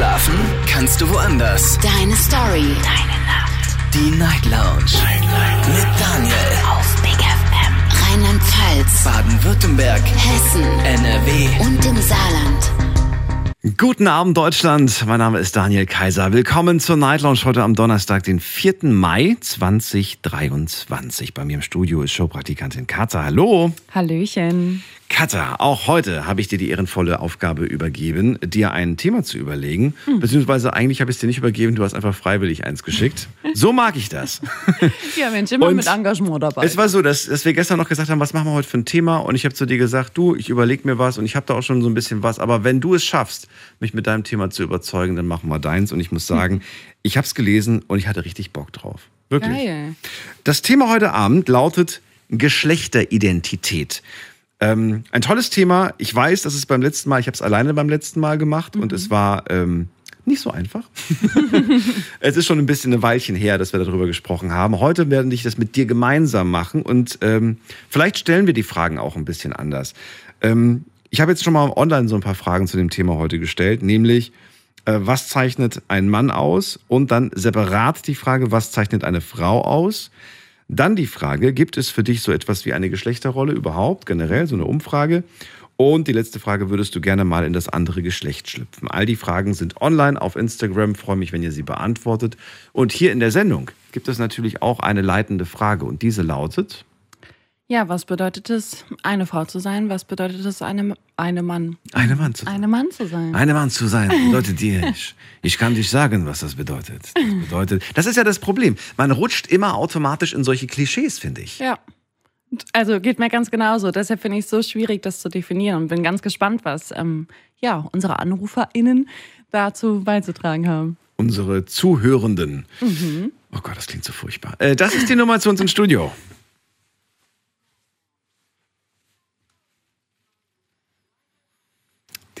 Schlafen kannst du woanders. Deine Story. Deine Nacht. Die Night Lounge. Night, Night. Mit Daniel. Auf Big FM. Rheinland-Pfalz. Baden-Württemberg. Hessen. NRW. Und im Saarland. Guten Abend, Deutschland. Mein Name ist Daniel Kaiser. Willkommen zur Night Lounge heute am Donnerstag, den 4. Mai 2023. Bei mir im Studio ist Showpraktikantin Katha. Hallo. Hallöchen. Katha, auch heute habe ich dir die ehrenvolle Aufgabe übergeben, dir ein Thema zu überlegen. Hm. Beziehungsweise eigentlich habe ich es dir nicht übergeben, du hast einfach freiwillig eins geschickt. So mag ich das. ja, Mensch, immer und mit Engagement dabei. Es war so, dass, dass wir gestern noch gesagt haben, was machen wir heute für ein Thema? Und ich habe zu dir gesagt, du, ich überlege mir was und ich habe da auch schon so ein bisschen was. Aber wenn du es schaffst, mich mit deinem Thema zu überzeugen, dann machen wir deins. Und ich muss sagen, hm. ich habe es gelesen und ich hatte richtig Bock drauf. Wirklich. Geil. Das Thema heute Abend lautet Geschlechteridentität. Ähm, ein tolles Thema. Ich weiß, dass es beim letzten Mal, ich habe es alleine beim letzten Mal gemacht mhm. und es war ähm, nicht so einfach. es ist schon ein bisschen ein Weilchen her, dass wir darüber gesprochen haben. Heute werden ich das mit dir gemeinsam machen und ähm, vielleicht stellen wir die Fragen auch ein bisschen anders. Ähm, ich habe jetzt schon mal online so ein paar Fragen zu dem Thema heute gestellt, nämlich äh, was zeichnet ein Mann aus und dann separat die Frage, was zeichnet eine Frau aus? Dann die Frage, gibt es für dich so etwas wie eine Geschlechterrolle überhaupt, generell, so eine Umfrage? Und die letzte Frage, würdest du gerne mal in das andere Geschlecht schlüpfen? All die Fragen sind online auf Instagram. Freue mich, wenn ihr sie beantwortet. Und hier in der Sendung gibt es natürlich auch eine leitende Frage. Und diese lautet, ja, was bedeutet es, eine Frau zu sein? Was bedeutet es, eine, eine Mann? Eine Mann zu sein. Eine Mann zu sein. Eine Mann zu sein bedeutet dir, ich, ich kann dich sagen, was das bedeutet. Das bedeutet, das ist ja das Problem. Man rutscht immer automatisch in solche Klischees, finde ich. Ja. Also geht mir ganz genauso. Deshalb finde ich es so schwierig, das zu definieren und bin ganz gespannt, was ähm, ja, unsere AnruferInnen dazu beizutragen haben. Unsere Zuhörenden. Mhm. Oh Gott, das klingt so furchtbar. Äh, das ist die Nummer zu uns im Studio.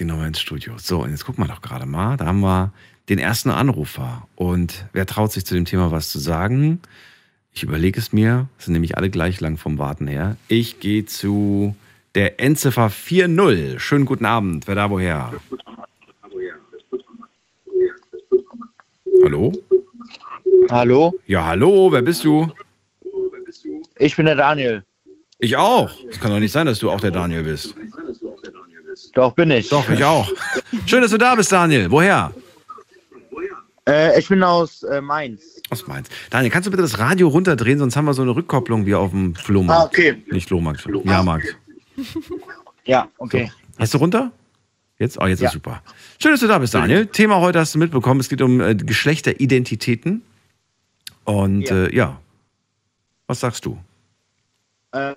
Nummer ins Studio. So, und jetzt gucken wir doch gerade mal. Da haben wir den ersten Anrufer. Und wer traut sich zu dem Thema was zu sagen? Ich überlege es mir. Das sind nämlich alle gleich lang vom Warten her. Ich gehe zu der Endziffer 4.0. Schönen guten Abend. Wer da woher? Hallo? Hallo? Ja, hallo. Wer bist du? Ich bin der Daniel. Ich auch. Es kann doch nicht sein, dass du auch der Daniel bist. Doch, bin ich. Doch, ich auch. Schön, dass du da bist, Daniel. Woher? Äh, ich bin aus äh, Mainz. Aus Mainz. Daniel, kannst du bitte das Radio runterdrehen, sonst haben wir so eine Rückkopplung wie auf dem Flohmarkt. Ah, okay. Nicht Flohmarkt, Jahrmarkt. Ja, okay. So. Hast du runter? Jetzt? Oh, jetzt ja. ist super. Schön, dass du da bist, Daniel. Thema heute hast du mitbekommen. Es geht um äh, Geschlechteridentitäten. Und ja. Äh, ja. Was sagst du? Äh,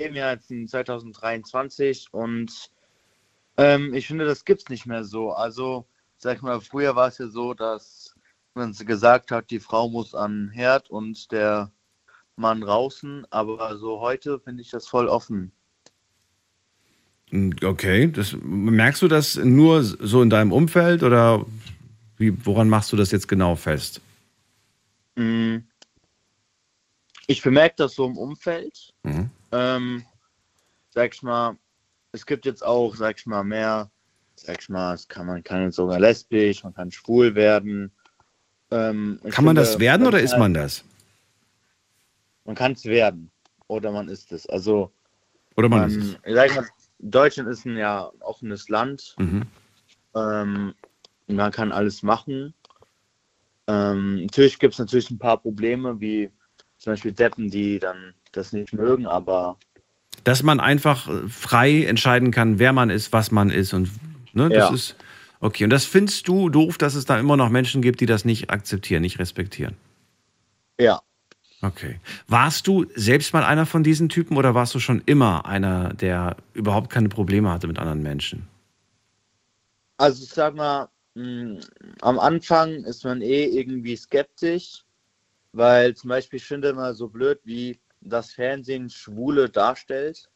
leben ja jetzt in 2023 und ähm, ich finde, das gibt es nicht mehr so. Also, sag ich mal, früher war es ja so, dass man gesagt hat, die Frau muss an Herd und der Mann draußen, aber so heute finde ich das voll offen. Hm, okay, das, merkst du das nur so in deinem Umfeld oder wie, woran machst du das jetzt genau fest? Hm. Ich bemerke das so im Umfeld. Mhm. Ähm, sag ich mal, es gibt jetzt auch, sag ich mal, mehr, sag ich mal, es kann, man kann jetzt sogar lesbisch, man kann schwul werden. Ähm, kann man finde, das werden oder ist man das? Man kann es werden oder man ist es. Also, oder man, man ist es. Mal, Deutschland ist ein ja offenes Land. Mhm. Ähm, man kann alles machen. Ähm, natürlich gibt es natürlich ein paar Probleme, wie zum Beispiel Deppen, die dann das nicht mögen, aber. Dass man einfach frei entscheiden kann, wer man ist, was man ist und ne, das ja. ist. Okay, und das findest du doof, dass es da immer noch Menschen gibt, die das nicht akzeptieren, nicht respektieren? Ja. Okay. Warst du selbst mal einer von diesen Typen oder warst du schon immer einer, der überhaupt keine Probleme hatte mit anderen Menschen? Also ich sag mal, mh, mm, am Anfang ist man eh irgendwie skeptisch, weil zum Beispiel ich finde immer so blöd, wie das Fernsehen Schwule darstellt.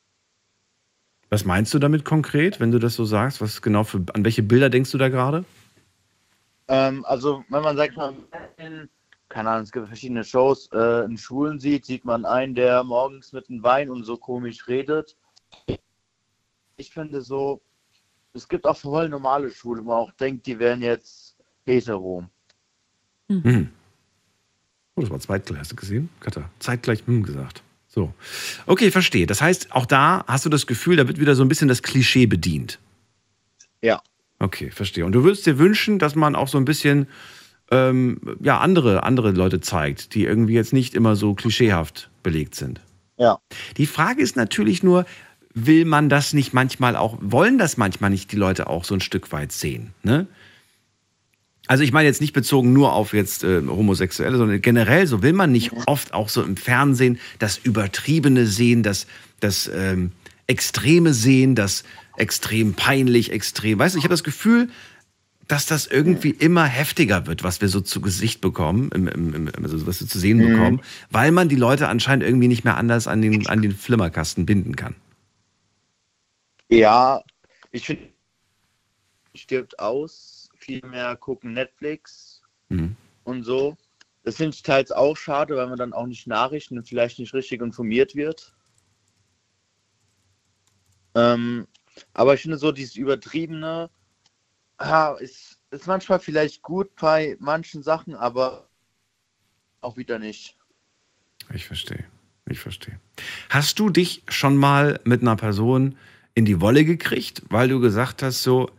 Was meinst du damit konkret, wenn du das so sagst? Was genau für, an welche Bilder denkst du da gerade? Ähm, also, wenn man sagt, man, keine Ahnung, es gibt verschiedene Shows, äh, in Schulen sieht, sieht man einen, der morgens mit einem Wein und so komisch redet. Ich finde so, es gibt auch voll normale Schwule, wo man auch denkt, die wären jetzt hetero. Mhm. Oh, das war zeitgleich, hast du gesehen? Katha, zeitgleich hm gesagt. So. Okay, verstehe. Das heißt, auch da hast du das Gefühl, da wird wieder so ein bisschen das Klischee bedient. Ja. Okay, verstehe. Und du würdest dir wünschen, dass man auch so ein bisschen ähm, ja, andere, andere Leute zeigt, die irgendwie jetzt nicht immer so klischeehaft belegt sind. Ja. Die Frage ist natürlich nur, will man das nicht manchmal auch, wollen das manchmal nicht die Leute auch so ein Stück weit sehen? Ne? Also ich meine jetzt nicht bezogen nur auf jetzt äh, Homosexuelle, sondern generell so will man nicht oft auch so im Fernsehen das Übertriebene sehen, das, das ähm, Extreme sehen, das extrem peinlich, extrem. Weißt du, ich habe das Gefühl, dass das irgendwie immer heftiger wird, was wir so zu Gesicht bekommen, im, im, also was wir zu sehen bekommen, weil man die Leute anscheinend irgendwie nicht mehr anders an den, an den Flimmerkasten binden kann. Ja, ich finde, stirbt aus, viel mehr gucken Netflix Mhm. und so. Das finde ich teils auch schade, weil man dann auch nicht Nachrichten und vielleicht nicht richtig informiert wird. Ähm, aber ich finde so dieses Übertriebene ah, ist, ist manchmal vielleicht gut bei manchen Sachen, aber auch wieder nicht. Ich verstehe. Ich verstehe. Hast du dich schon mal mit einer Person in die Wolle gekriegt, weil du gesagt hast, so,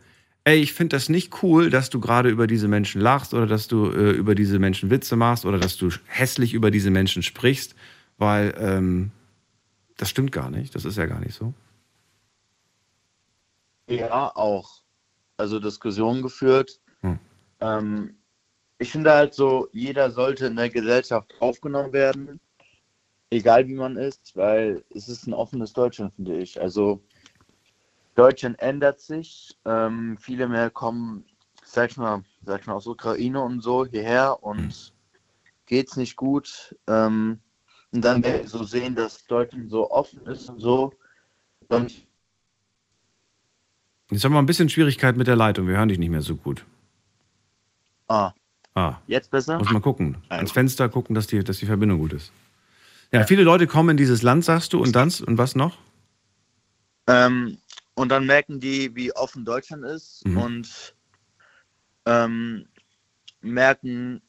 ey, ich finde das nicht cool, dass du gerade über diese Menschen lachst oder dass du äh, über diese Menschen Witze machst oder dass du hässlich über diese Menschen sprichst, weil ähm, das stimmt gar nicht. Das ist ja gar nicht so. Ja, auch. Also Diskussionen geführt. Hm. Ähm, ich finde halt so, jeder sollte in der Gesellschaft aufgenommen werden, egal wie man ist, weil es ist ein offenes Deutschland, finde ich. Also Deutschland ändert sich. Ähm, viele mehr kommen, sag ich mal, sag ich mal, aus Ukraine und so hierher und geht's nicht gut. Ähm, und dann werden wir so sehen, dass Deutschland so offen ist und so. Und Jetzt haben wir ein bisschen Schwierigkeit mit der Leitung. Wir hören dich nicht mehr so gut. ah, Ah, jetzt besser? muss mal gucken. Ans Fenster gucken, dass die, dass die Verbindung gut ist. Ja, viele Leute kommen in dieses Land, sagst du, und dann und was noch? Ähm, und dann merken die, wie offen Deutschland ist Mhm. und ähm, merken,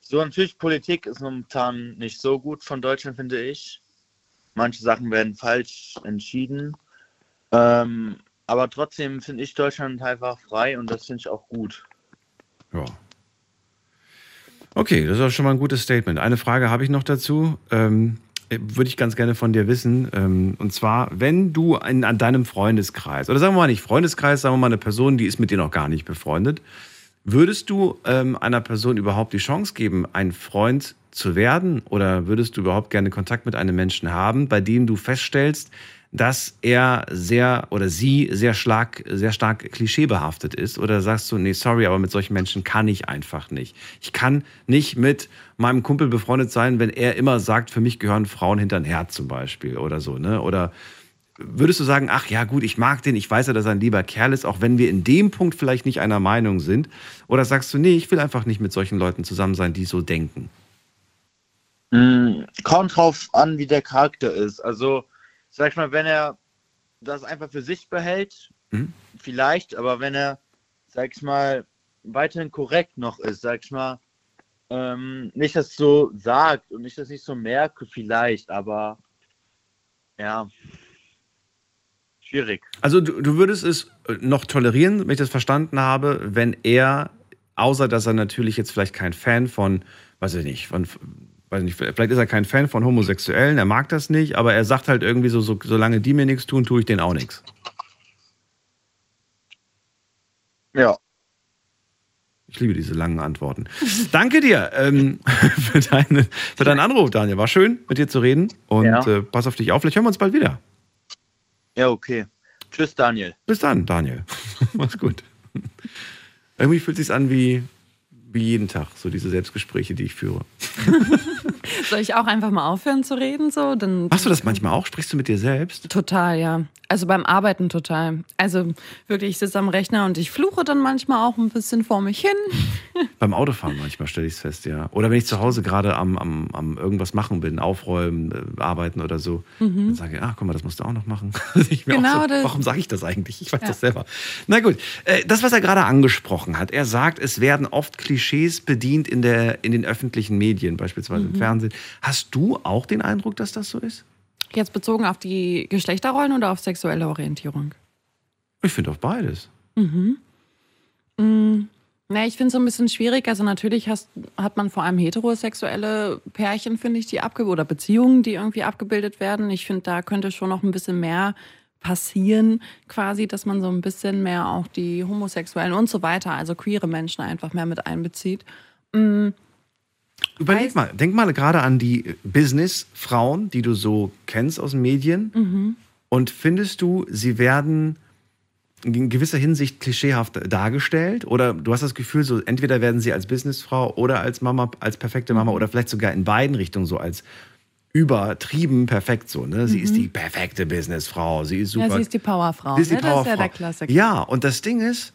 so natürlich Politik ist momentan nicht so gut von Deutschland, finde ich. Manche Sachen werden falsch entschieden. Ähm, aber trotzdem finde ich Deutschland einfach frei und das finde ich auch gut. Ja. Okay, das ist auch schon mal ein gutes Statement. Eine Frage habe ich noch dazu. Ähm, würde ich ganz gerne von dir wissen. Ähm, und zwar, wenn du in, an deinem Freundeskreis, oder sagen wir mal nicht Freundeskreis, sagen wir mal eine Person, die ist mit dir noch gar nicht befreundet, würdest du ähm, einer Person überhaupt die Chance geben, ein Freund zu werden? Oder würdest du überhaupt gerne Kontakt mit einem Menschen haben, bei dem du feststellst, dass er sehr oder sie sehr stark, sehr stark klischeebehaftet ist? Oder sagst du, nee, sorry, aber mit solchen Menschen kann ich einfach nicht. Ich kann nicht mit meinem Kumpel befreundet sein, wenn er immer sagt, für mich gehören Frauen hinter Herz zum Beispiel oder so, ne? Oder würdest du sagen, ach ja, gut, ich mag den, ich weiß ja, dass er ein lieber Kerl ist, auch wenn wir in dem Punkt vielleicht nicht einer Meinung sind? Oder sagst du, nee, ich will einfach nicht mit solchen Leuten zusammen sein, die so denken? Mm, Kommt drauf an, wie der Charakter ist. Also, sag ich mal, wenn er das einfach für sich behält, Mhm. vielleicht, aber wenn er, sag ich mal, weiterhin korrekt noch ist, sag ich mal, ähm, nicht das so sagt und ich das nicht so merke, vielleicht, aber ja, schwierig. Also du, du würdest es noch tolerieren, wenn ich das verstanden habe, wenn er, außer dass er natürlich jetzt vielleicht kein Fan von, weiß ich nicht, von, weiß nicht, vielleicht ist er kein Fan von Homosexuellen, er mag das nicht, aber er sagt halt irgendwie so, so solange die mir nichts tun, tue ich denen auch nichts. Ja, Ich liebe diese langen Antworten. Danke dir ähm, für, deine, für deinen Anruf, Daniel. War schön, mit dir zu reden. Und Ja. äh, pass auf dich auf. Vielleicht hören wir uns bald wieder. ja, okay. Tschüss, Daniel. Bis dann, Daniel. Mach's gut. Irgendwie fühlt sich's an wie, wie jeden Tag, so diese Selbstgespräche, die ich führe. Soll ich auch einfach mal aufhören zu reden? So? Dann Machst du das manchmal auch? Sprichst du mit dir selbst? Total, ja. Also beim Arbeiten total. Also wirklich, ich sitze am Rechner und ich fluche dann manchmal auch ein bisschen vor mich hin. Beim Autofahren manchmal stelle ich es fest, ja. Oder wenn ich zu Hause gerade am, am, am irgendwas machen bin, aufräumen, äh, arbeiten oder so, dann sage ich, ah, guck mal, das musst du auch noch machen. Mhm. Genau so. Warum sage ich das eigentlich? Ich weiß das selber. Na gut, äh, das, was er gerade angesprochen hat, er sagt, es werden oft Klischees bedient in, der, in den öffentlichen Medien, beispielsweise Mhm. im Fernsehen. Hast du auch den Eindruck, dass das so ist? Jetzt bezogen auf die Geschlechterrollen oder auf sexuelle Orientierung? Ich finde auf beides. Na, ich finde es so ein bisschen schwierig. Also natürlich hast, hat man vor allem heterosexuelle Pärchen, finde ich, die abgebildet oder Beziehungen, die irgendwie abgebildet werden. Ich finde, da könnte schon noch ein bisschen mehr passieren, quasi, dass man so ein bisschen mehr auch die Homosexuellen und so weiter, also queere Menschen einfach mehr mit einbezieht. Überleg mal, denk mal gerade an die Business-Frauen, die du so kennst aus den Medien. Mhm. Und findest du, sie werden in gewisser Hinsicht klischeehaft dargestellt? Oder du hast das Gefühl, so entweder werden sie als Businessfrau oder als Mama, als perfekte Mhm. Mama oder vielleicht sogar in beiden Richtungen so als übertrieben perfekt so. Ne? Sie ist die perfekte Businessfrau, sie ist super. Mhm. Ja, sie ist die Powerfrau. Sie ist die ne? Das ist ja Powerfrau. der Klassiker. Ja, und das Ding ist,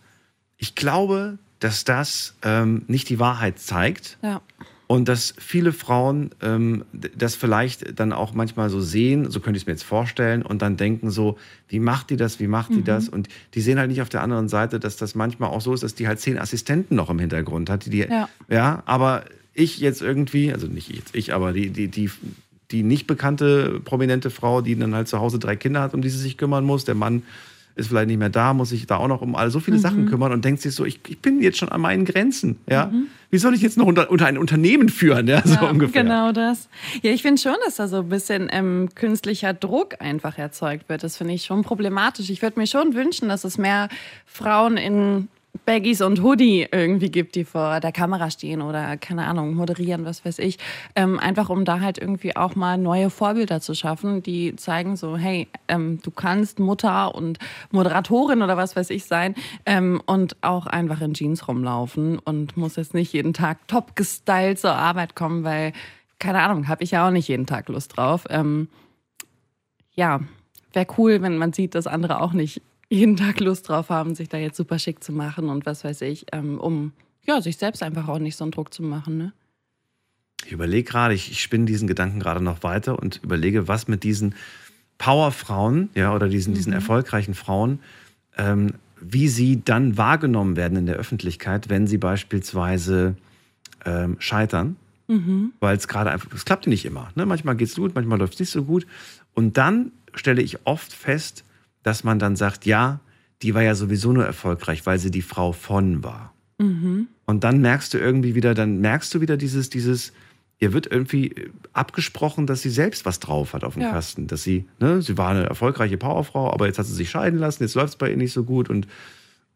ich glaube, dass das ähm, nicht die Wahrheit zeigt. Ja. Und dass viele Frauen ähm, das vielleicht dann auch manchmal so sehen, so könnte ich es mir jetzt vorstellen, und dann denken so, wie macht die das, wie macht die das? Und die sehen halt nicht auf der anderen Seite, dass das manchmal auch so ist, dass die halt zehn Assistenten noch im Hintergrund hat. Die, die, Ja. ja, aber ich jetzt irgendwie, also nicht jetzt ich, aber die, die, die, die nicht bekannte prominente Frau, die dann halt zu Hause drei Kinder hat, um die sie sich kümmern muss, der Mann ist vielleicht nicht mehr da, muss sich da auch noch um all so viele Sachen kümmern und denkt sich so, ich, ich bin jetzt schon an meinen Grenzen, ja. Wie soll ich jetzt noch unter, unter ein Unternehmen führen, ja, so Ja, ungefähr. Genau das. Ja, ich finde schon, dass da so ein bisschen ähm, künstlicher Druck einfach erzeugt wird. Das finde ich schon problematisch. Ich würde mir schon wünschen, dass es mehr Frauen in Baggies und Hoodie irgendwie gibt, die vor der Kamera stehen oder, keine Ahnung, moderieren, was weiß ich. Ähm, einfach um da halt irgendwie auch mal neue Vorbilder zu schaffen, die zeigen so, hey, ähm, du kannst Mutter und Moderatorin oder was weiß ich sein ähm, und auch einfach in Jeans rumlaufen und muss jetzt nicht jeden Tag top gestylt zur Arbeit kommen, weil, keine Ahnung, habe ich ja auch nicht jeden Tag Lust drauf. Ähm, ja, wäre cool, wenn man sieht, dass andere auch nicht jeden Tag Lust drauf haben, sich da jetzt super schick zu machen und was weiß ich, ähm, um ja, sich selbst einfach auch nicht so einen Druck zu machen. Ne? Ich überlege gerade, ich, ich spinne diesen Gedanken gerade noch weiter und überlege, was mit diesen Powerfrauen, ja, oder diesen, diesen erfolgreichen Frauen, ähm, wie sie dann wahrgenommen werden in der Öffentlichkeit, wenn sie beispielsweise ähm, scheitern. Weil es gerade einfach, es klappt nicht immer. Ne? Manchmal geht es gut, manchmal läuft es nicht so gut. Und dann stelle ich oft fest, dass man dann sagt, ja, die war ja sowieso nur erfolgreich, weil sie die Frau von war. Und dann merkst du irgendwie wieder, dann merkst du wieder dieses, dieses, ihr wird irgendwie abgesprochen, dass sie selbst was drauf hat auf dem Ja. Kasten. Dass sie, ne, sie war eine erfolgreiche Powerfrau, aber jetzt hat sie sich scheiden lassen, jetzt läuft es bei ihr nicht so gut und,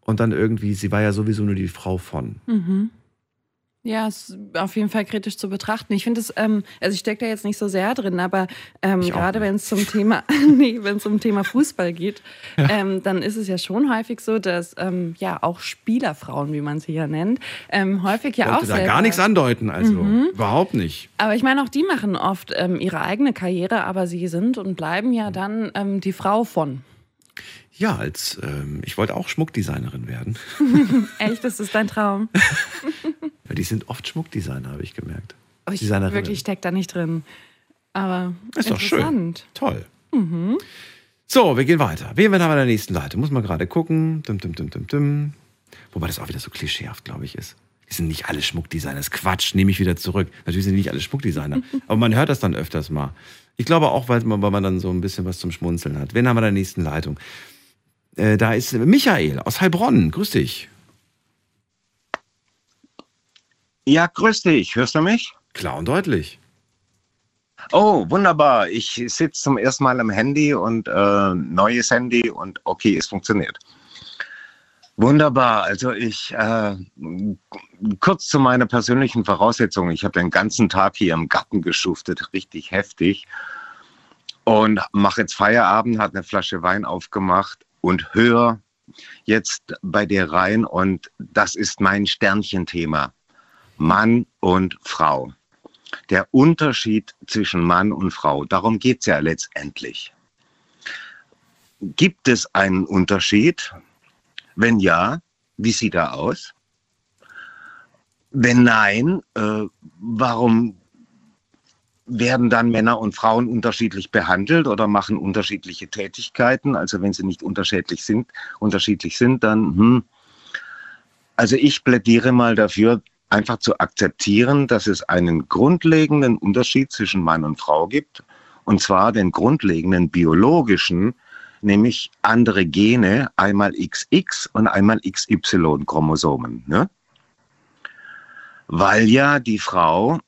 und dann irgendwie, sie war ja sowieso nur die Frau von. Ja, ist auf jeden Fall kritisch zu betrachten. Ich finde es, ähm, also ich stecke da jetzt nicht so sehr drin, aber ähm, auch gerade wenn es zum Thema, nee, wenn es um Thema Fußball geht, ähm, dann ist es ja schon häufig so, dass ähm, ja auch Spielerfrauen, wie man sie ja nennt, ähm, häufig ja auch Wollte da selber, gar nichts andeuten, also überhaupt nicht. Aber ich meine, auch die machen oft ähm, ihre eigene Karriere, aber sie sind und bleiben ja dann ähm, die Frau von. Ja, als ähm, ich wollte auch Schmuckdesignerin werden. Echt, das ist dein Traum. Ja, die sind oft Schmuckdesigner, habe ich gemerkt. Aber ich wirklich stecke da nicht drin. Aber Ist doch schön. Toll. So, wir gehen weiter. Wen haben wir an der nächsten Leitung? Muss man gerade gucken. Dum, dum, dum, dum, dum. Wobei das auch wieder so klischeehaft, glaube ich, ist. Die sind nicht alle Schmuckdesigner. Das ist Quatsch, nehme ich wieder zurück. Natürlich sind die nicht alle Schmuckdesigner. Aber man hört das dann öfters mal. Ich glaube auch, weil man, weil man dann so ein bisschen was zum Schmunzeln hat. Wen haben wir an der nächsten Leitung? Äh, da ist Michael aus Heilbronn. Grüß dich. Ja, grüß dich. Hörst du mich? Klar und deutlich. Oh, wunderbar. Ich sitze zum ersten Mal am Handy und äh, neues Handy und okay, es funktioniert. Wunderbar. Also ich äh, kurz zu meiner persönlichen Voraussetzung. Ich habe den ganzen Tag hier im Garten geschuftet, richtig heftig. Und mache jetzt Feierabend, hat eine Flasche Wein aufgemacht und höre jetzt bei dir rein. Und das ist mein Sternchenthema. Mann und Frau. Der Unterschied zwischen Mann und Frau, darum geht es ja letztendlich. Gibt es einen Unterschied? Wenn ja, wie sieht er aus? Wenn nein, äh, warum werden dann Männer und Frauen unterschiedlich behandelt oder machen unterschiedliche Tätigkeiten? Also wenn sie nicht unterschiedlich sind, unterschiedlich sind, dann hm. Also ich plädiere mal dafür, einfach zu akzeptieren, dass es einen grundlegenden Unterschied zwischen Mann und Frau gibt, und zwar den grundlegenden biologischen, nämlich andere Gene, einmal XX und einmal XY-Chromosomen. Ne? Weil ja die Frau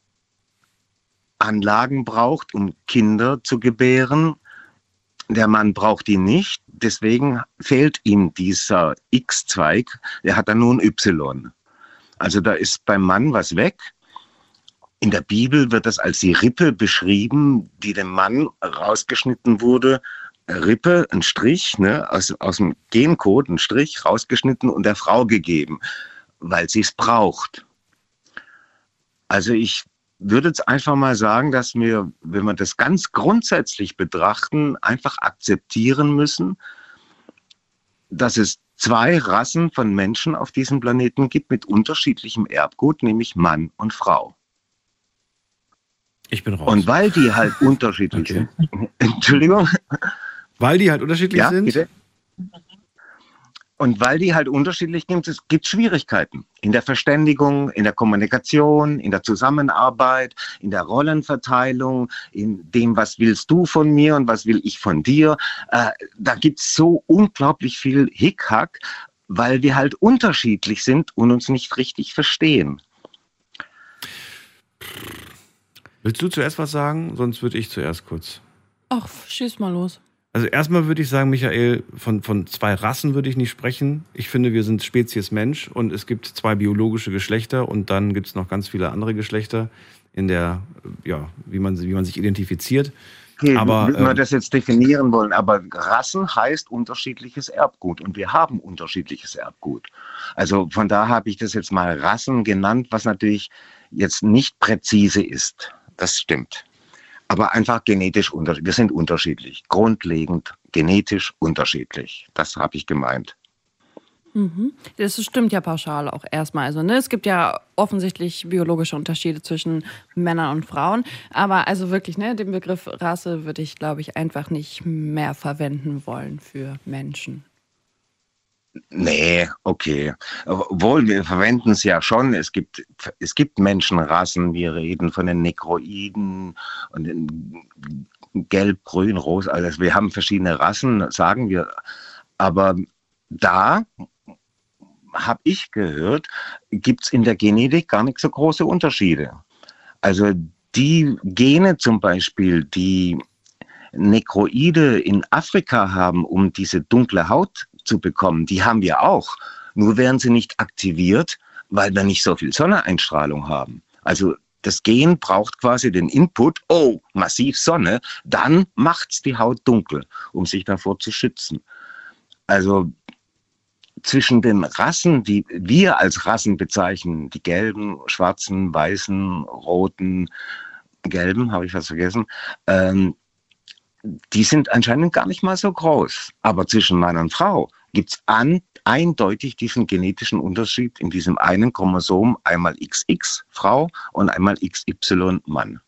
Anlagen braucht, um Kinder zu gebären. Der Mann braucht die nicht, deswegen fehlt ihm dieser X-Zweig, der hat dann nur ein Y. Also da ist beim Mann was weg. In der Bibel wird das als die Rippe beschrieben, die dem Mann rausgeschnitten wurde. Rippe, ein Strich, ne, aus, aus dem Gencode, ein Strich rausgeschnitten und der Frau gegeben, weil sie es braucht. Also ich würde jetzt einfach mal sagen, dass wir, wenn wir das ganz grundsätzlich betrachten, einfach akzeptieren müssen, dass es zwei Rassen von Menschen auf diesem Planeten gibt mit unterschiedlichem Erbgut, nämlich Mann und Frau. Ich bin raus. Und weil die halt unterschiedlich Okay. sind, Entschuldigung, Weil die halt unterschiedlich ja, sind. bitte? Und weil die halt unterschiedlich sind, es gibt Schwierigkeiten in der Verständigung, in der Kommunikation, in der Zusammenarbeit, in der Rollenverteilung, in dem, was willst du von mir und was will ich von dir. Äh, da gibt's so unglaublich viel Hickhack, weil wir halt unterschiedlich sind und uns nicht richtig verstehen. Willst du zuerst was sagen? Sonst würde ich zuerst kurz. Ach, schieß mal los. Also erstmal würde ich sagen, Michael, von, von zwei Rassen würde ich nicht sprechen. Ich finde, wir sind Spezies Mensch und es gibt zwei biologische Geschlechter und dann gibt es noch ganz viele andere Geschlechter in der, ja, wie man, wie man sich identifiziert. Okay, Aber, wenn wir ähm, das jetzt definieren wollen, aber Rassen heißt unterschiedliches Erbgut und wir haben unterschiedliches Erbgut. Also von da habe ich das jetzt mal Rassen genannt, was natürlich jetzt nicht präzise ist. Das stimmt. Aber einfach genetisch unterschiedlich. Wir sind unterschiedlich. Grundlegend genetisch unterschiedlich. Das habe ich gemeint. Mhm. Das stimmt ja pauschal auch erstmal. Also, ne, es gibt ja offensichtlich biologische Unterschiede zwischen Männern und Frauen. Aber also wirklich, ne, den Begriff Rasse würde ich, glaube ich, einfach nicht mehr verwenden wollen für Menschen. Nee, okay. Obwohl, wir verwenden es ja schon. Es gibt, es gibt Menschenrassen. Wir reden von den Nekroiden und den Gelb, Grün, Rosa. Also wir haben verschiedene Rassen, sagen wir. Aber da habe ich gehört, gibt es in der Genetik gar nicht so große Unterschiede. Also die Gene zum Beispiel, die Nekroide in Afrika haben, um diese dunkle Haut zu bekommen, die haben wir auch. Nur werden sie nicht aktiviert, weil wir nicht so viel Sonneneinstrahlung haben. Also das Gen braucht quasi den Input, oh, massiv Sonne, dann macht's die Haut dunkel, um sich davor zu schützen. Also zwischen den Rassen, die wir als Rassen bezeichnen, die gelben, schwarzen, weißen, roten, gelben, habe ich was vergessen, ähm, die sind anscheinend gar nicht mal so groß. Aber zwischen Mann und Frau gibt es eindeutig diesen genetischen Unterschied in diesem einen Chromosom, einmal XX Frau und einmal XY Mann.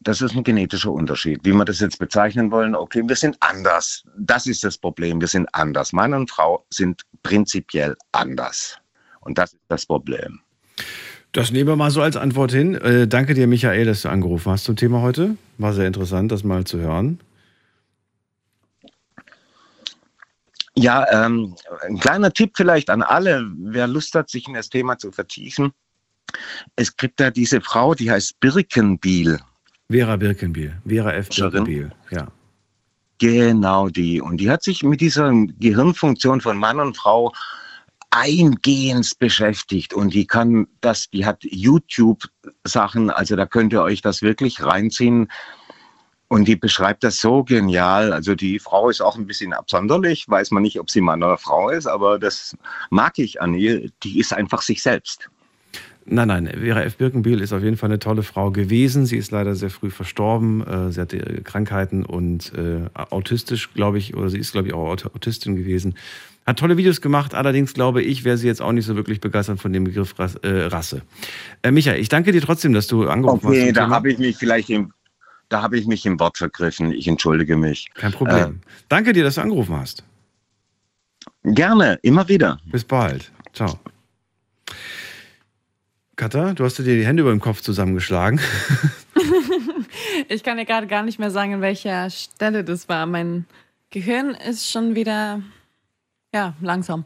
Das ist ein genetischer Unterschied. Wie wir das jetzt bezeichnen wollen, okay, wir sind anders. Das ist das Problem. Wir sind anders. Mann und Frau sind prinzipiell anders. Und das ist das Problem. Das nehmen wir mal so als Antwort hin. Äh, danke dir, Michael, dass du angerufen hast zum Thema heute. War sehr interessant, das mal zu hören. Ja, ähm, ein kleiner Tipp vielleicht an alle, wer Lust hat, sich in das Thema zu vertiefen. Es gibt da diese Frau, die heißt Birkenbiel. Vera Birkenbiel. Vera F. Birkenbiel. Ja. Genau die. Und die hat sich mit dieser Gehirnfunktion von Mann und Frau eingehend beschäftigt. Und die kann das, die hat YouTube-Sachen, also da könnt ihr euch das wirklich reinziehen. Und die beschreibt das so genial. Also die Frau ist auch ein bisschen absonderlich, weiß man nicht, ob sie Mann oder Frau ist, aber das mag ich an ihr. Die ist einfach sich selbst. Nein, nein, Vera F. Birkenbiel ist auf jeden Fall eine tolle Frau gewesen. Sie ist leider sehr früh verstorben. Äh, sie hatte Krankheiten und äh, autistisch, glaube ich, oder sie ist, glaube ich, auch Autistin gewesen. Hat tolle Videos gemacht, allerdings glaube ich, wäre sie jetzt auch nicht so wirklich begeistert von dem Begriff Rasse. Äh, Rasse. Äh, Michael, ich danke dir trotzdem, dass du angerufen okay, hast. Okay, da habe ich mich vielleicht im, da habe ich mich im Wort vergriffen. Ich entschuldige mich. Kein Problem. Äh, danke dir, dass du angerufen hast. Gerne, immer wieder. Bis bald. Ciao. Katha, du hast dir die Hände über dem Kopf zusammengeschlagen. ich kann dir gerade gar nicht mehr sagen, an welcher Stelle das war. Mein Gehirn ist schon wieder, ja, langsam.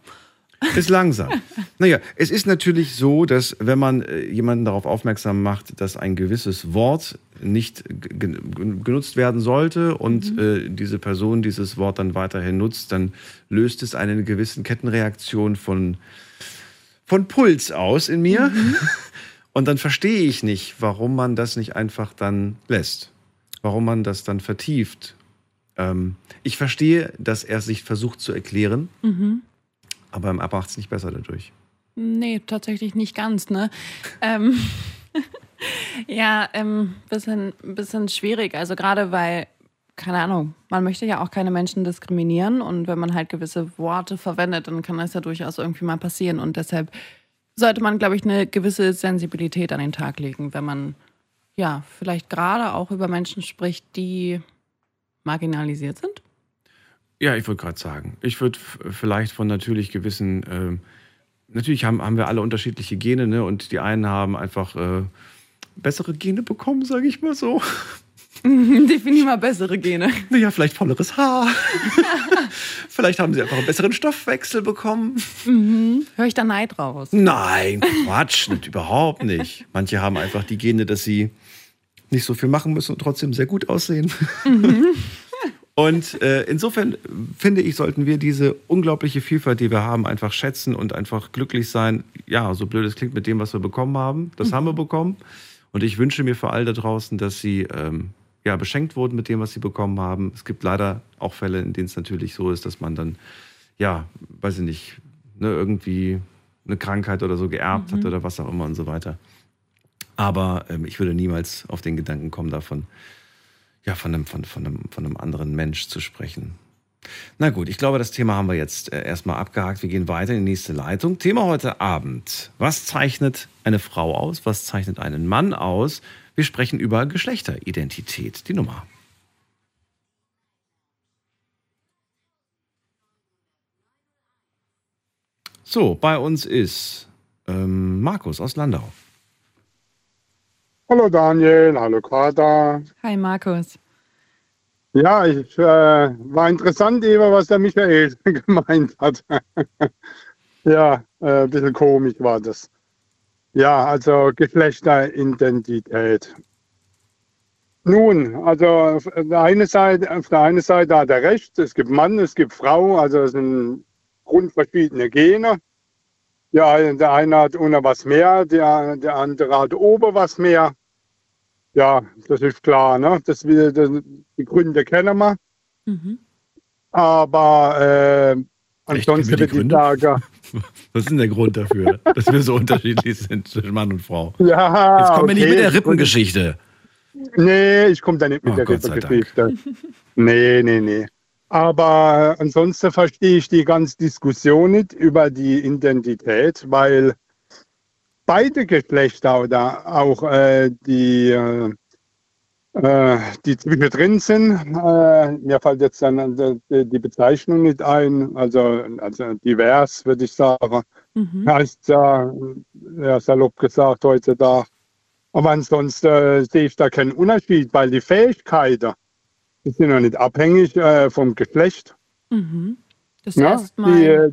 Ist langsam. naja, es ist natürlich so, dass wenn man äh, jemanden darauf aufmerksam macht, dass ein gewisses Wort nicht genutzt werden sollte und mhm. äh, diese Person dieses Wort dann weiterhin nutzt, dann löst es eine gewisse Kettenreaktion von von Puls aus in mir. Mhm. Und dann verstehe ich nicht, warum man das nicht einfach dann lässt. Warum man das dann vertieft. Ähm, ich verstehe, dass er sich versucht zu erklären, mhm. aber er macht es nicht besser dadurch. Nee, tatsächlich nicht ganz, ne? ähm, ja, ähm, bisschen, bisschen schwierig. Also gerade weil, keine Ahnung, man möchte ja auch keine Menschen diskriminieren und wenn man halt gewisse Worte verwendet, dann kann das ja durchaus irgendwie mal passieren und deshalb sollte man, glaube ich, eine gewisse Sensibilität an den Tag legen, wenn man ja vielleicht gerade auch über Menschen spricht, die marginalisiert sind. Ja, ich würde gerade sagen, ich würde vielleicht von natürlich gewissen, äh, natürlich haben, haben wir alle unterschiedliche Gene, ne? Und die einen haben einfach äh, bessere Gene bekommen, sage ich mal so. Definier mal bessere Gene. Naja, vielleicht volleres Haar. vielleicht haben sie einfach einen besseren Stoffwechsel bekommen. Mhm. Höre ich da Neid raus? Nein, Quatsch, nicht, überhaupt nicht. Manche haben einfach die Gene, dass sie nicht so viel machen müssen und trotzdem sehr gut aussehen. Mhm. Und äh, insofern finde ich, sollten wir diese unglaubliche Vielfalt, die wir haben, einfach schätzen und einfach glücklich sein. Ja, so blöd es klingt mit dem, was wir bekommen haben. Das mhm. haben wir bekommen. Und ich wünsche mir für all da draußen, dass sie ähm, ja, beschenkt wurden mit dem, was sie bekommen haben. Es gibt leider auch Fälle, in denen es natürlich so ist, dass man dann, ja, weiß ich nicht, ne, irgendwie eine Krankheit oder so geerbt mhm. hat oder was auch immer und so weiter. Aber ähm, ich würde niemals auf den Gedanken kommen, davon, ja, von einem, von, von, einem, von einem anderen Mensch zu sprechen. Na gut, ich glaube, das Thema haben wir jetzt äh, erstmal abgehakt. Wir gehen weiter in die nächste Leitung. Thema heute Abend. Was zeichnet eine Frau aus? Was zeichnet einen Mann aus? Wir sprechen über Geschlechteridentität. Die Nummer. So, bei uns ist ähm, Markus aus Landau. Hallo Daniel, hallo Kater. Hi Markus. Ja, ich äh, war interessant, Eva, was der Michael gemeint hat. ja, äh, ein bisschen komisch war das. Ja, also Geschlechteridentität. Nun, also auf der, einen Seite, auf der einen Seite hat er recht, es gibt Mann, es gibt Frau, also es sind grundverschiedene Gene. Ja, der eine hat unter was mehr, der, der andere hat oben was mehr. Ja, das ist klar, ne? Das, das die Gründe kennen wir. Mhm. Aber äh, ansonsten würde ich sagen, Was ist denn der Grund dafür, dass wir so unterschiedlich sind zwischen Mann und Frau? Ja, Jetzt kommen wir okay. nicht mit der Rippengeschichte. Nee, ich komme da nicht mit oh, der Rippengeschichte. Nee, nee, nee. Aber ansonsten verstehe ich die ganze Diskussion nicht über die Identität, weil beide Geschlechter oder auch äh, die äh, äh, die zwischendrin sind. Äh, mir fällt jetzt dann die, die Bezeichnung nicht ein, also, also divers, würde ich sagen. Mhm. Heißt ja, ja salopp gesagt heutzutage. Aber ansonsten äh, sehe ich da keinen Unterschied, weil die Fähigkeiten die sind ja nicht abhängig äh, vom Geschlecht. Mhm. Das ja, heißt mal.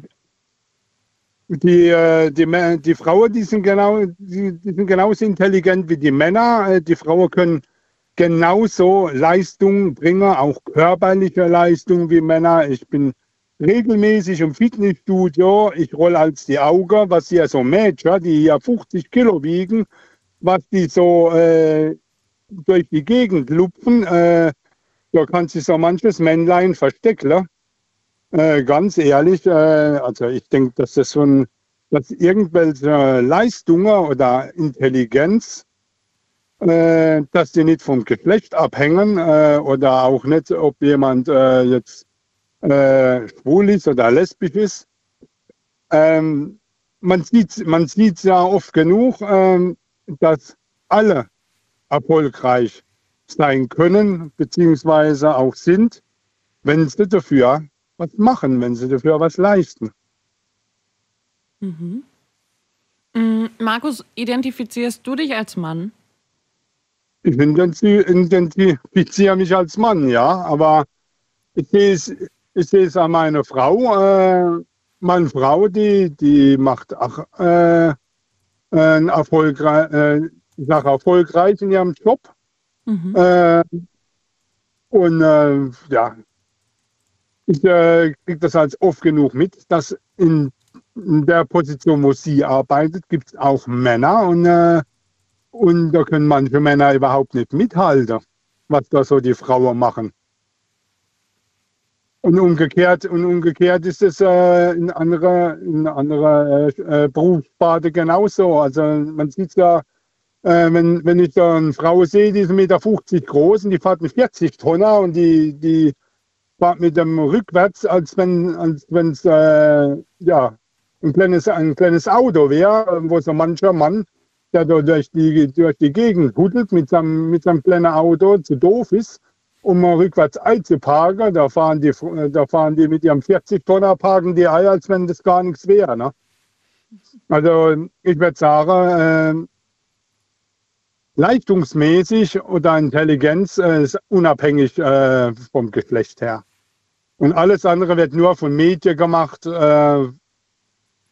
Die, die, äh, die, die Frauen, die sind, genau, die, die sind genauso intelligent wie die Männer. Äh, die Frauen können genauso Leistung bringe, auch körperliche Leistung wie Männer. Ich bin regelmäßig im Fitnessstudio. Ich rolle als die Augen, was hier so Mädchen, die hier 50 Kilo wiegen, was die so äh, durch die Gegend lupfen. Äh, da kann sich so manches Männlein verstecken. Äh, ganz ehrlich, äh, also ich denke, dass das schon dass irgendwelche Leistungen oder Intelligenz, äh, dass die nicht vom Geschlecht abhängen äh, oder auch nicht, ob jemand äh, jetzt schwul ist oder lesbisch ist. Ähm, man sieht man sieht ja oft genug, ähm, dass alle erfolgreich sein können, beziehungsweise auch sind, wenn sie dafür was machen, wenn sie dafür was leisten. Mhm. Mm, Markus, identifizierst du dich als Mann? Ich identif- identifiziere mich als Mann, ja, aber ich sehe es, ich sehe es an meiner Frau. Äh, meine Frau, die, die macht auch äh, ein erfolgreich, äh, sag erfolgreich in ihrem Job. Mhm. Äh, und äh, ja, ich äh, kriege das halt oft genug mit, dass in, in der Position, wo sie arbeitet, gibt es auch Männer und, äh, und da können manche Männer überhaupt nicht mithalten, was da so die Frauen machen. Und umgekehrt, und umgekehrt ist es äh, in anderer in andere, äh, Berufssparte genauso. Also man sieht ja, äh, wenn, wenn ich da eine Frau sehe, die ist 1,50 Meter groß und die fährt mit 40 Tonner und die, die mit dem rückwärts, als wenn als es äh, ja, ein, kleines, ein kleines Auto wäre, wo so mancher Mann, der da durch die, durch die Gegend hudelt mit seinem, mit seinem kleinen Auto, zu doof ist, um rückwärts einzuparken. Da fahren die, da fahren die mit ihrem 40 Tonner parken die ein, als wenn das gar nichts wäre. Ne? Also ich würde sagen, äh, leistungsmäßig oder Intelligenz äh, ist unabhängig äh, vom Geschlecht her. Und alles andere wird nur von Medien gemacht. Äh,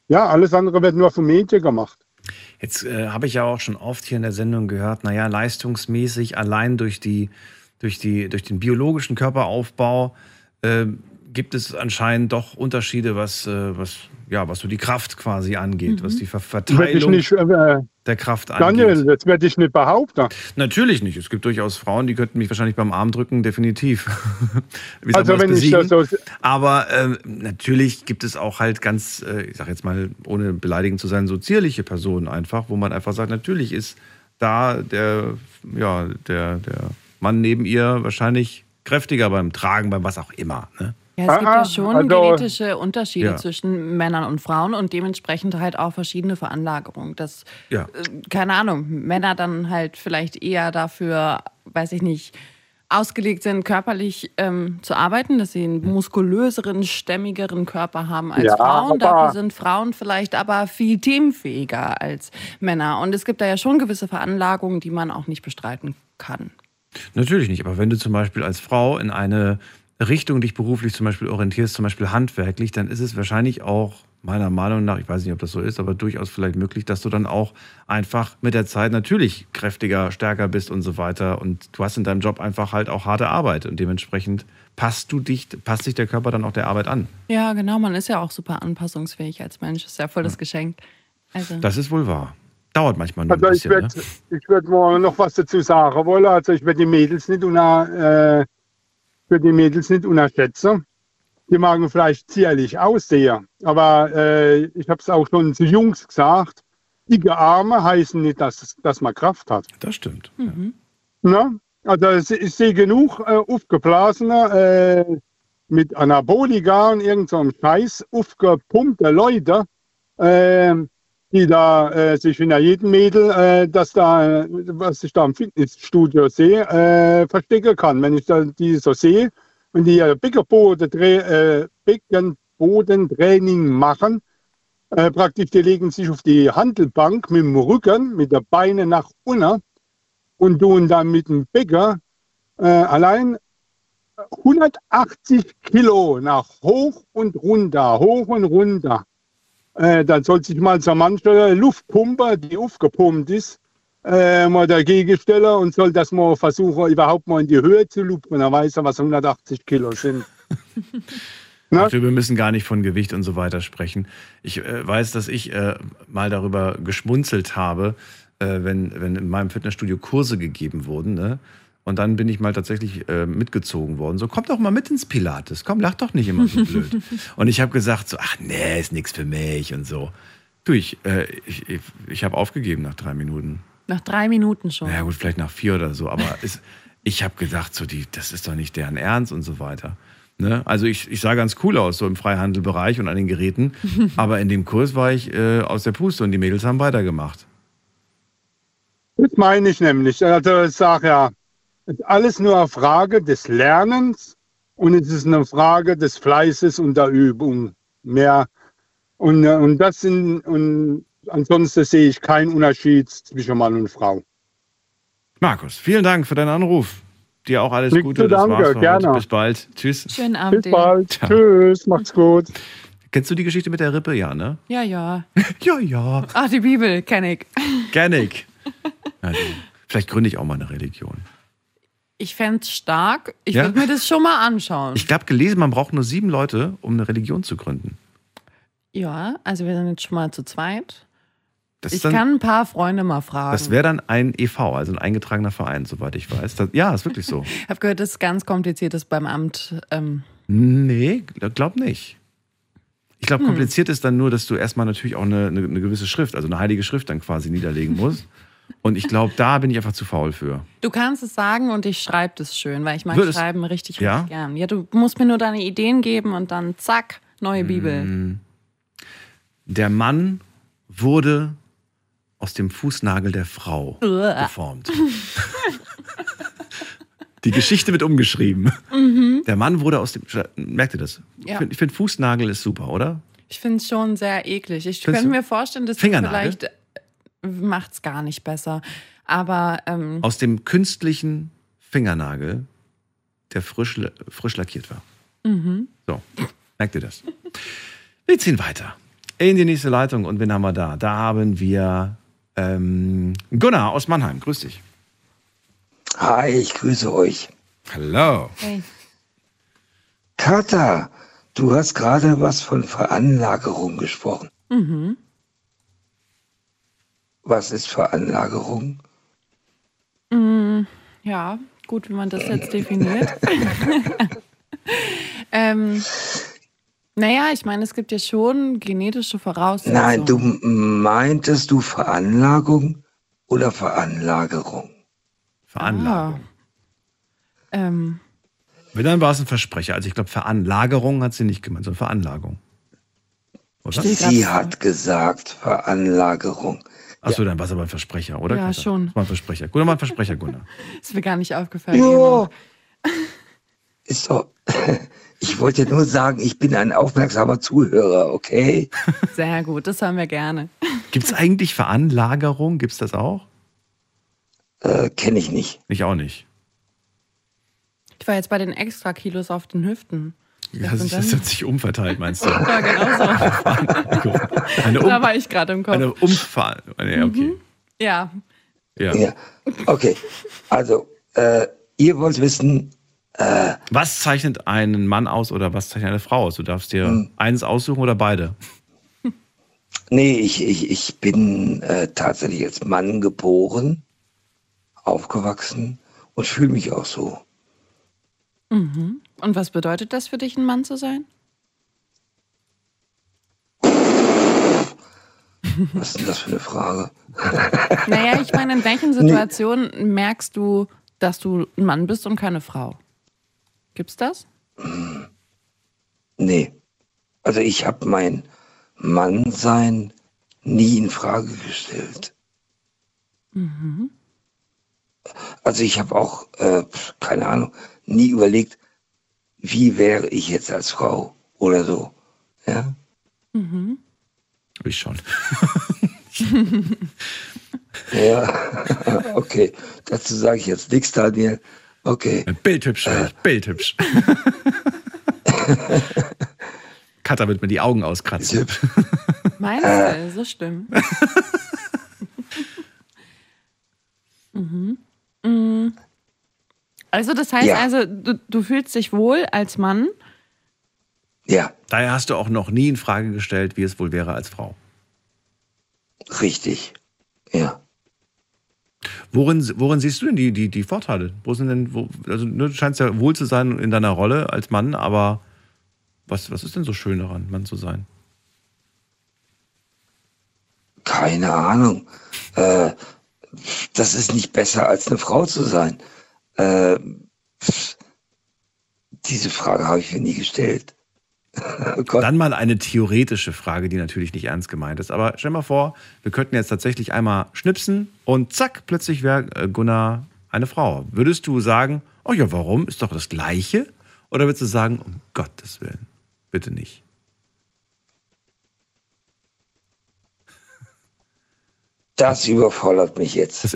ja, alles andere wird nur von Medien gemacht. Jetzt äh, habe ich ja auch schon oft hier in der Sendung gehört, naja, leistungsmäßig allein durch, die, durch, die, durch den biologischen Körperaufbau äh, gibt es anscheinend doch Unterschiede, was, äh, was, ja, was so die Kraft quasi angeht, was die Ver Werd ich Verteilung nicht, äh, der Kraft angeht. Daniel, das werde ich nicht behaupten. Natürlich nicht. Es gibt durchaus Frauen, die könnten mich wahrscheinlich beim Arm drücken, definitiv. Also wenn ich das besiegen? so, Aber ähm, natürlich gibt es auch halt ganz, äh, ich sag jetzt mal, ohne beleidigend zu sein, so zierliche Personen einfach, wo man einfach sagt, natürlich ist da der, ja, der, der Mann neben ihr wahrscheinlich kräftiger beim Tragen, beim was auch immer. Ne? Ja, es gibt Ah, ja schon also- genetische Unterschiede Ja. zwischen Männern und Frauen und dementsprechend halt auch verschiedene Veranlagerungen. Dass, Ja. äh, keine Ahnung, Männer dann halt vielleicht eher dafür, weiß ich nicht, ausgelegt sind, körperlich ähm, zu arbeiten, dass sie einen muskulöseren, stämmigeren Körper haben als Ja, Frauen. Dafür sind Frauen vielleicht aber viel themenfähiger als Männer. Und es gibt da ja schon gewisse Veranlagungen, die man auch nicht bestreiten kann. Natürlich nicht, aber wenn du zum Beispiel als Frau in eine Richtung dich beruflich zum Beispiel orientierst, zum Beispiel handwerklich, dann ist es wahrscheinlich auch meiner Meinung nach, ich weiß nicht, ob das so ist, aber durchaus vielleicht möglich, dass du dann auch einfach mit der Zeit natürlich kräftiger, stärker bist und so weiter. Und du hast in deinem Job einfach halt auch harte Arbeit und dementsprechend passt du dich, passt sich der Körper dann auch der Arbeit an. Ja, genau, man ist ja auch super anpassungsfähig als Mensch. Ist ja voll das Geschenk. Also. Das ist wohl wahr. Dauert manchmal nur also ein ich bisschen. würde Ne? ich würd mal noch was dazu sagen wollen. Also ich werde die Mädels nicht unter, äh, für die Mädels nicht unterschätzen. Die mögen vielleicht zierlich aussehen, aber äh, ich habe es auch schon zu Jungs gesagt. Dicke Arme heißen nicht, dass, dass man Kraft hat. Das stimmt. Ne? Also es- ich sehe genug äh, aufgeblasene, äh, mit Anabolika und irgendeinem Scheiß aufgepumpte Leute, äh, die da äh, sich in jedem Mädel, äh, das da, was ich da im Fitnessstudio sehe, äh, verstecken kann. Wenn ich da die so sehe und die Beckenboden- äh, Beckenbodentraining machen, äh, praktisch, die legen sich auf die Handelbank mit dem Rücken, mit den Beinen nach unten und tun dann mit dem Bäcker äh, allein 180 Kilo nach hoch und runter, hoch und runter. Äh, dann soll sich mal so manche Luftpumpe, die aufgepumpt ist, äh, mal dagegen stellen und soll das mal versuchen, überhaupt mal in die Höhe zu lupen. Dann weiß er, was 180 Kilo sind. Ne? Wir müssen gar nicht von Gewicht und so weiter sprechen. Ich äh, weiß, dass ich äh, mal darüber geschmunzelt habe, äh, wenn, wenn in meinem Fitnessstudio Kurse gegeben wurden. Ne? Und dann bin ich mal tatsächlich äh, mitgezogen worden. So, komm doch mal mit ins Pilates. Komm, lach doch nicht immer so blöd. und ich habe gesagt, so, ach nee, ist nichts für mich und so. Du, ich, äh, ich, ich, ich habe aufgegeben nach drei Minuten. Nach drei Minuten schon. Naja, gut, vielleicht nach vier oder so, aber es, ich habe gedacht, so die, das ist doch nicht deren Ernst und so weiter. Ne? Also ich, ich sah ganz cool aus, so im Freihandelbereich und an den Geräten, aber in dem Kurs war ich äh, aus der Puste und die Mädels haben weitergemacht. Das meine ich nämlich. Also ich sage ja, es ist alles nur eine Frage des Lernens und es ist eine Frage des Fleißes und der Übung. Mehr. Und, äh, und das sind, und ansonsten sehe ich keinen Unterschied zwischen Mann und Frau. Markus, vielen Dank für deinen Anruf. Dir auch alles Nichts Gute. danke, gerne. heute. Bis bald. Tschüss. Schönen Abend. Bis bald. Ciao. Tschüss. Macht's gut. Kennst du die Geschichte mit der Rippe? Ja, ne? Ja, ja. Ja, ja. Ach, die Bibel kenne ich. Kenn ich. Also, vielleicht gründe ich auch mal eine Religion. Ich fände es stark. Ich Ja? würde mir das schon mal anschauen. Ich habe gelesen, man braucht nur sieben Leute, um eine Religion zu gründen. ja, also wir sind jetzt schon mal zu zweit. Das, Ich ist dann, kann ein paar Freunde mal fragen. das wäre dann ein EV, also ein eingetragener Verein, soweit ich weiß. Das, ja, ist wirklich so. Ich habe gehört, das ist ganz kompliziert, das beim Amt. Ähm, Nee, glaub nicht. Ich Hm. glaube, kompliziert ist dann nur, dass du erstmal natürlich auch eine, eine, eine gewisse Schrift, also eine heilige Schrift dann quasi niederlegen musst. Und ich glaube, da bin ich einfach zu faul für. du kannst es sagen und ich schreibe das schön, weil ich mag Würdest- Schreiben richtig, Ja? richtig gern. Ja, du musst mir nur deine Ideen geben und dann zack, neue Mm. Bibel. Der Mann wurde aus dem Fußnagel der Frau Uah. geformt. Die Geschichte wird umgeschrieben. Der Mann wurde aus dem. Merkt ihr das? Ich Mhm. Ja. finde, ich find, Fußnagel ist super, oder? Ich finde es schon sehr eklig. Ich könnte mir vorstellen, dass das Fingernagel? vielleicht macht es gar nicht besser. Aber ähm, Aus dem künstlichen Fingernagel, der frisch, frisch lackiert war. Mhm. So, merkt ihr das? Wir ziehen weiter. In die nächste Leitung. Und wen haben wir da? Da haben wir ähm, Gunnar aus Mannheim. Grüß dich. Hi, ich grüße euch. Hallo. hey, Kata, du hast gerade was von Veranlagerung gesprochen. mhm. Was ist Veranlagerung? Mm, ja, gut, wie man das jetzt definiert. ähm, naja, ich meine, es gibt ja schon genetische Voraussetzungen. Nein, du meintest du Veranlagung oder Veranlagerung? Veranlagung. Ah. Ähm, Wenn dann war es ein Versprecher. Also ich glaube, Veranlagerung hat sie nicht gemeint, sondern Veranlagung. Oder? Sie hat gesagt Veranlagerung. Achso, dann war es aber ein Versprecher, oder? Ja, Katja? schon. Das war ein Versprecher. Gut, dann war ein Versprecher, Gunnar. ist mir gar nicht aufgefallen. Ja, ist doch. Ich wollte nur sagen, ich bin ein aufmerksamer Zuhörer, okay? Sehr gut, das haben wir gerne. Gibt es eigentlich Veranlagerung? Gibt es das auch? Äh, Kenne ich nicht. Ich auch nicht. Ich war jetzt bei den Extrakilos auf den Hüften. Dann? das hat sich umverteilt, meinst du? Ja, genau so. Eine, Da um, war ich gerade im Kopf. eine Umfall. Nee, okay. Ja, Ja. Ja, okay. Also, äh, ihr wollt wissen, Was zeichnet einen Mann aus oder was zeichnet eine Frau aus? Du darfst dir Hm. eins aussuchen oder beide. Nee, ich, ich, ich bin äh, tatsächlich als Mann geboren, aufgewachsen und fühle mich auch so. Und was bedeutet das für dich, ein Mann zu sein? Was ist denn das für eine Frage? Naja, ich meine, in welchen Situationen merkst du, dass du ein Mann bist und keine Frau? Gibt's das? Nee. Also ich habe mein Mannsein nie in Frage gestellt. Also ich habe auch, äh, keine Ahnung, nie überlegt, wie wäre ich jetzt als Frau oder so. Ja? Ich schon. Ja, okay. Dazu sage ich jetzt nichts, Daniel. Okay. Bildhübsch, bildhübsch. Katha wird mir die Augen auskratzen. Meinst du? So schlimm. mhm. Mm. Also das heißt Ja. also, du, du fühlst dich wohl als Mann. Ja, Daher hast du auch noch nie in Frage gestellt, wie es wohl wäre als Frau. richtig. Ja. Worin, worin siehst du denn die, die, die Vorteile? Wo sind denn, wo, also ne, du scheinst ja wohl zu sein in deiner Rolle als Mann, aber was, was ist denn so schön daran, Mann zu sein? keine Ahnung. Äh, das ist nicht besser, als eine Frau zu sein. Äh, diese Frage habe ich mir nie gestellt. Oh. Dann mal eine theoretische Frage, die natürlich nicht ernst gemeint ist. Aber stell mal vor, wir könnten jetzt tatsächlich einmal schnipsen und zack, plötzlich wäre äh, Gunnar eine Frau. Würdest du sagen, oh ja, warum? Ist doch das Gleiche? Oder würdest du sagen, um Gottes Willen, bitte nicht? Das überfordert mich jetzt.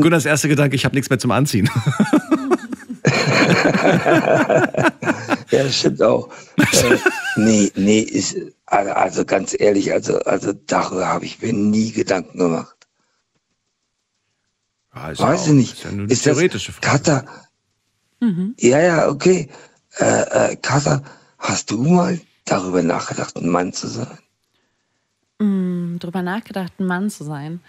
Gunnars erster Gedanke, ich habe nichts mehr zum Anziehen. Ja, das stimmt auch. äh, nee, nee, ist, also, also ganz ehrlich, also, also darüber habe ich mir nie Gedanken gemacht. Ja, ist ja Weiß auch- ich nicht. Ist ja nur eine Ist das theoretische Frage. Katha? Ja, ja, okay. Äh, äh, Katha, hast du mal darüber nachgedacht, ein Mann zu sein? Mm, drüber nachgedacht, ein Mann zu sein.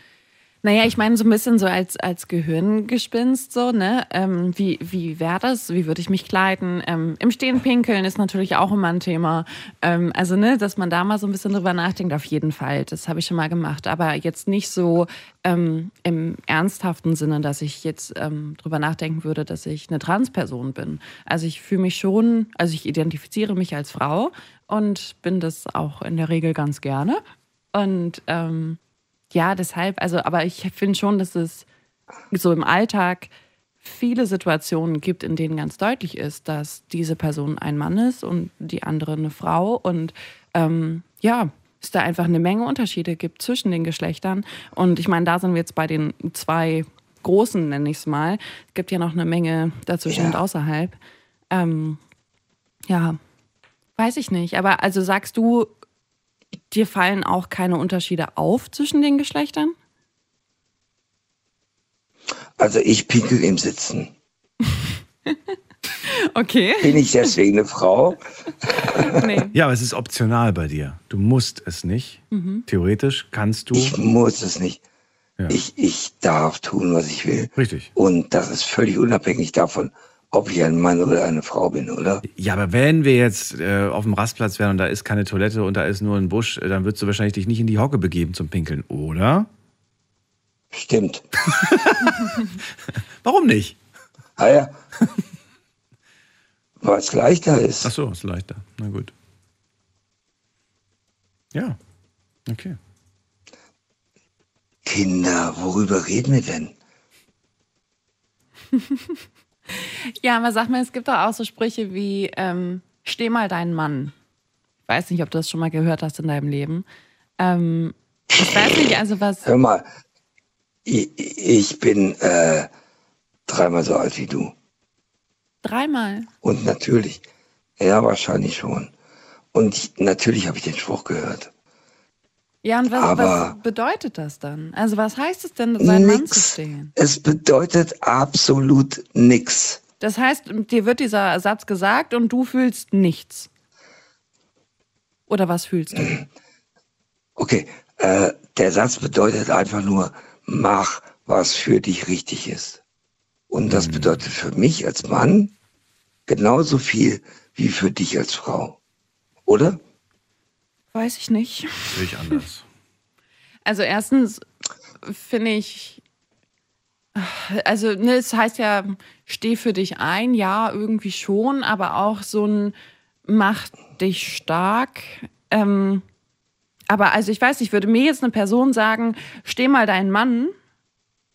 Naja, ich meine, so ein bisschen so als, als Gehirngespinst, so, ne? Ähm, wie wie wäre das? Wie würde ich mich kleiden? Ähm, Im Stehen pinkeln ist natürlich auch immer ein Thema. Ähm, also, ne, dass man da mal so ein bisschen drüber nachdenkt, auf jeden Fall. Das habe ich schon mal gemacht. Aber jetzt nicht so ähm, im ernsthaften Sinne, dass ich jetzt ähm, drüber nachdenken würde, dass ich eine Transperson bin. Also, ich fühle mich schon, also ich identifiziere mich als Frau und bin das auch in der Regel ganz gerne. Und ähm, ja, deshalb, also, aber ich finde schon, dass es so im Alltag viele Situationen gibt, in denen ganz deutlich ist, dass diese Person ein Mann ist und die andere eine Frau. Und ähm, ja, es da einfach eine Menge Unterschiede gibt zwischen den Geschlechtern. Und ich meine, da sind wir jetzt bei den zwei großen, nenne ich es mal. Es gibt ja noch eine Menge dazwischen Ja. und außerhalb. Ähm, ja, weiß ich nicht. Aber also sagst du, dir fallen auch keine Unterschiede auf zwischen den Geschlechtern? Also ich pinkel im Sitzen. Okay. Bin ich deswegen eine Frau? Nee. Ja, aber es ist optional bei dir. Du musst es nicht. Theoretisch kannst du. Ich muss es nicht. Ja. Ich, ich darf tun, was ich will. Richtig. Und das ist völlig unabhängig davon, ob ich ein Mann oder eine Frau bin, oder? Ja, aber wenn wir jetzt äh, auf dem Rastplatz wären und da ist keine Toilette und da ist nur ein Busch, äh, dann würdest du wahrscheinlich dich nicht in die Hocke begeben zum Pinkeln, oder? Stimmt. Warum nicht? Ah ja. Weil es leichter ist. Ach so, ist leichter. Na gut. Ja. Okay. Kinder, worüber reden wir denn? Ja, aber sag mal, es gibt doch auch so Sprüche wie, ähm, steh mal deinen Mann. Ich weiß nicht, ob du das schon mal gehört hast in deinem Leben. Ähm, ich weiß nicht, also was. Hör mal, ich, ich bin äh, dreimal so alt wie du. Dreimal. Und natürlich, ja, wahrscheinlich schon. Und ich, natürlich habe ich den Spruch gehört. Ja, und was, Aber- was bedeutet das dann? Also, was heißt es denn, seinen Mann zu Nix. stehen? Es bedeutet absolut nix. Das heißt, dir wird dieser Satz gesagt und du fühlst nichts. Oder was fühlst du? Okay, äh, der Satz bedeutet einfach nur, mach, was für dich richtig ist. Und das bedeutet für mich als Mann genauso viel wie für dich als Frau. Oder? Weiß ich nicht. Sehe ich anders. Also erstens finde ich, also ne, es heißt ja, steh für dich ein, ja, irgendwie schon, aber auch so ein mach dich stark. Ähm, aber also ich weiß nicht, würde mir jetzt eine Person sagen, steh mal deinen Mann,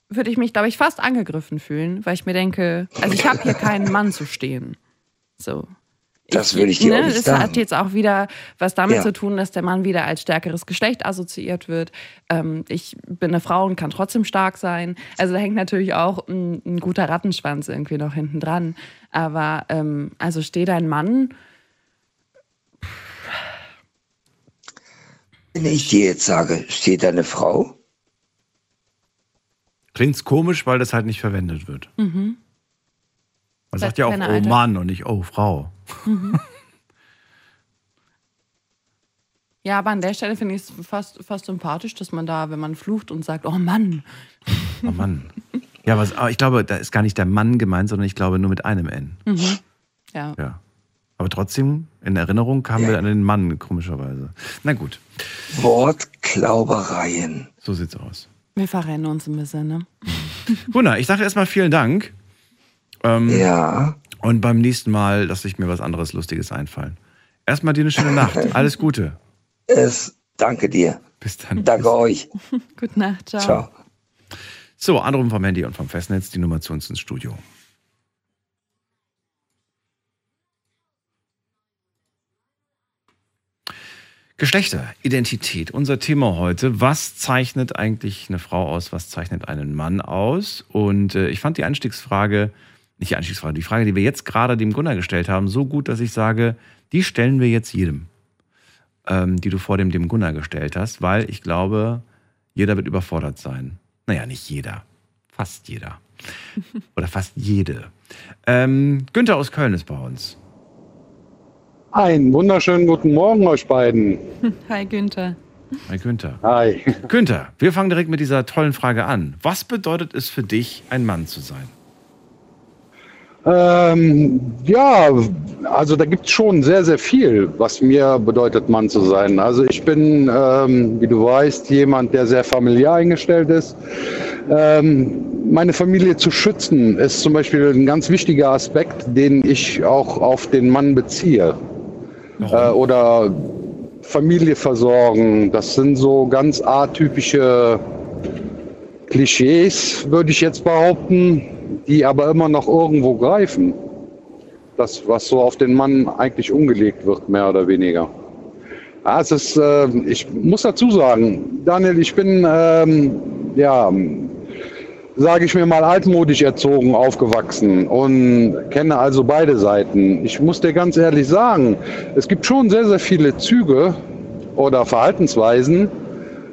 würde ich mich, glaube ich, fast angegriffen fühlen, weil ich mir denke, also ich habe hier keinen Mann zu stehen. So. Das würde ich dir auch nicht Das sagen. hat jetzt auch wieder was damit Ja. zu tun, dass der Mann wieder als stärkeres Geschlecht assoziiert wird. Ähm, ich bin eine Frau und kann trotzdem stark sein. Also da hängt natürlich auch ein, ein guter Rattenschwanz irgendwie noch hinten dran. Aber ähm, also steht ein Mann, Wenn ich dir jetzt sage, steht eine Frau? Klingt's komisch, weil das halt nicht verwendet wird. Man sagt ja auch, oh Alter- Mann und nicht, oh Frau. ja, aber an der Stelle finde ich es fast, fast sympathisch, dass man da, wenn man flucht und sagt, oh Mann, Oh Mann. Ja, was, aber ich glaube, da ist gar nicht der Mann gemeint, sondern ich glaube nur mit einem N. ja. Ja. Aber trotzdem, in Erinnerung kamen wir an den Mann, komischerweise. Na gut, Wortklaubereien. so sieht's aus. Wir verrennen uns ein bisschen, ne? Gunnar, ich sage erstmal vielen Dank. Ähm, Ja, Und beim nächsten Mal lasse ich mir was anderes Lustiges einfallen. Erstmal dir eine schöne Nacht. Alles Gute. es, danke dir. Bis dann. Danke euch. Gute Nacht, ciao. Ciao. So, Anrufen vom Handy und vom Festnetz, die Nummer zu uns ins Studio. Geschlechter, Identität, unser Thema heute. Was zeichnet eigentlich eine Frau aus? Was zeichnet einen Mann aus? Und äh, ich fand die Einstiegsfrage, nicht die Einstiegsfrage, die Frage, die wir jetzt gerade dem Gunnar gestellt haben, so gut, dass ich sage, die stellen wir jetzt jedem, ähm, die du vor dem, dem Gunnar gestellt hast, weil ich glaube, jeder wird überfordert sein. Naja, nicht jeder. Fast jeder. Oder fast jede. Ähm, Günther aus Köln ist bei uns. Einen wunderschönen guten Morgen euch beiden. Hi Günther. Hi Günther. Hi. Günther, wir fangen direkt mit dieser tollen Frage an. Was bedeutet es für dich, ein Mann zu sein? Ähm, ja, also da gibt es schon sehr, sehr viel, was mir bedeutet, Mann zu sein. Also ich bin, ähm, wie du weißt, jemand, der sehr familiär eingestellt ist. Ähm, meine Familie zu schützen ist zum Beispiel ein ganz wichtiger Aspekt, den ich auch auf den Mann beziehe. Äh, oder Familie versorgen, das sind so ganz atypische Klischees, würde ich jetzt behaupten, die aber immer noch irgendwo greifen. Das, was so auf den Mann eigentlich umgelegt wird, mehr oder weniger. Ja, es ist, äh, ich muss dazu sagen, Daniel, ich bin, ähm, ja, sage ich mir mal, altmodisch erzogen, aufgewachsen und kenne also beide Seiten. Ich muss dir ganz ehrlich sagen, es gibt schon sehr, sehr viele Züge oder Verhaltensweisen,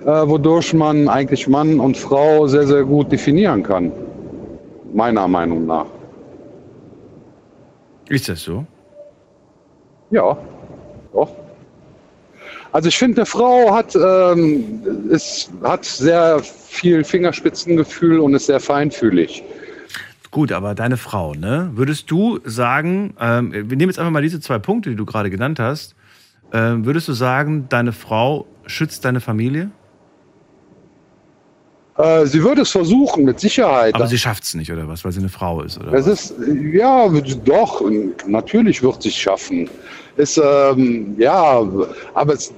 äh, wodurch man eigentlich Mann und Frau sehr, sehr gut definieren kann. Meiner Meinung nach. Ist das so? Ja, doch. Also ich finde, eine Frau hat, ähm, ist, hat sehr viel Fingerspitzengefühl und ist sehr feinfühlig. Gut, aber deine Frau, ne? Würdest du sagen, ähm, wir nehmen jetzt einfach mal diese zwei Punkte, die du gerade genannt hast. Ähm, würdest du sagen, deine Frau schützt deine Familie? Äh, sie würde es versuchen, mit Sicherheit. Aber sie schafft es nicht, oder was? Weil sie eine Frau ist, oder? Es was? ist, ja, doch, natürlich wird sie es schaffen. Ist, ähm, ja, aber es,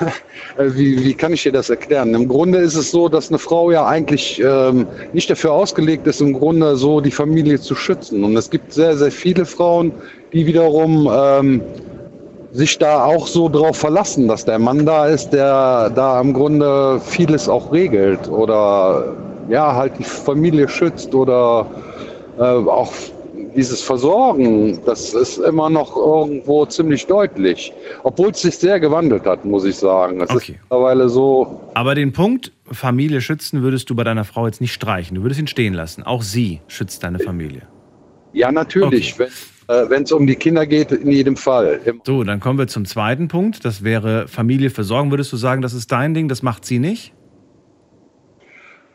wie, wie kann ich dir das erklären? Im Grunde ist es so, dass eine Frau ja eigentlich ähm, nicht dafür ausgelegt ist, im Grunde so die Familie zu schützen. Und es gibt sehr, sehr viele Frauen, die wiederum ähm, sich da auch so drauf verlassen, dass der Mann da ist, der da im Grunde vieles auch regelt oder ja, halt die Familie schützt oder äh, auch dieses Versorgen, das ist immer noch irgendwo ziemlich deutlich. Obwohl es sich sehr gewandelt hat, muss ich sagen. Es Okay. ist mittlerweile so, Aber den Punkt Familie schützen würdest du bei deiner Frau jetzt nicht streichen. Du würdest ihn stehen lassen. Auch sie schützt deine Familie. ja natürlich, Okay. wenn es um die Kinder geht, in jedem Fall. So, dann kommen wir zum zweiten Punkt. Das wäre Familie versorgen. Würdest du sagen, das ist dein Ding, das macht sie nicht?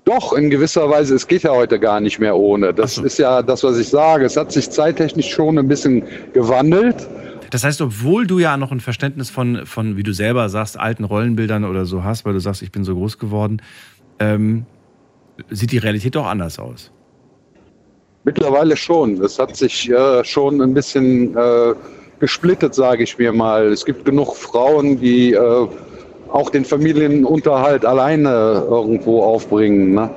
Doch, in gewisser Weise, es geht ja heute gar nicht mehr ohne. Das so. ist ja das, was ich sage. Es hat sich zeittechnisch schon ein bisschen gewandelt. Das heißt, obwohl du ja noch ein Verständnis von, von, wie du selber sagst, alten Rollenbildern oder so hast, weil du sagst, ich bin so groß geworden, ähm, sieht die Realität doch anders aus. Mittlerweile schon. Es hat sich äh, schon ein bisschen äh, gesplittet, sage ich mir mal. Es gibt genug Frauen, die äh, auch den Familienunterhalt alleine irgendwo aufbringen. Ne?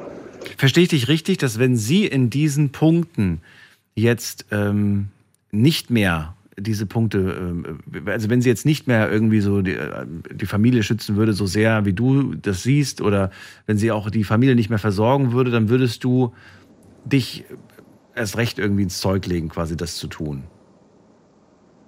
Verstehe ich dich richtig, dass wenn sie in diesen Punkten jetzt ähm, nicht mehr diese Punkte, ähm, also wenn sie jetzt nicht mehr irgendwie so die, äh, die Familie schützen würde, so sehr wie du das siehst, oder wenn sie auch die Familie nicht mehr versorgen würde, dann würdest du dich erst recht irgendwie ins Zeug legen, quasi das zu tun.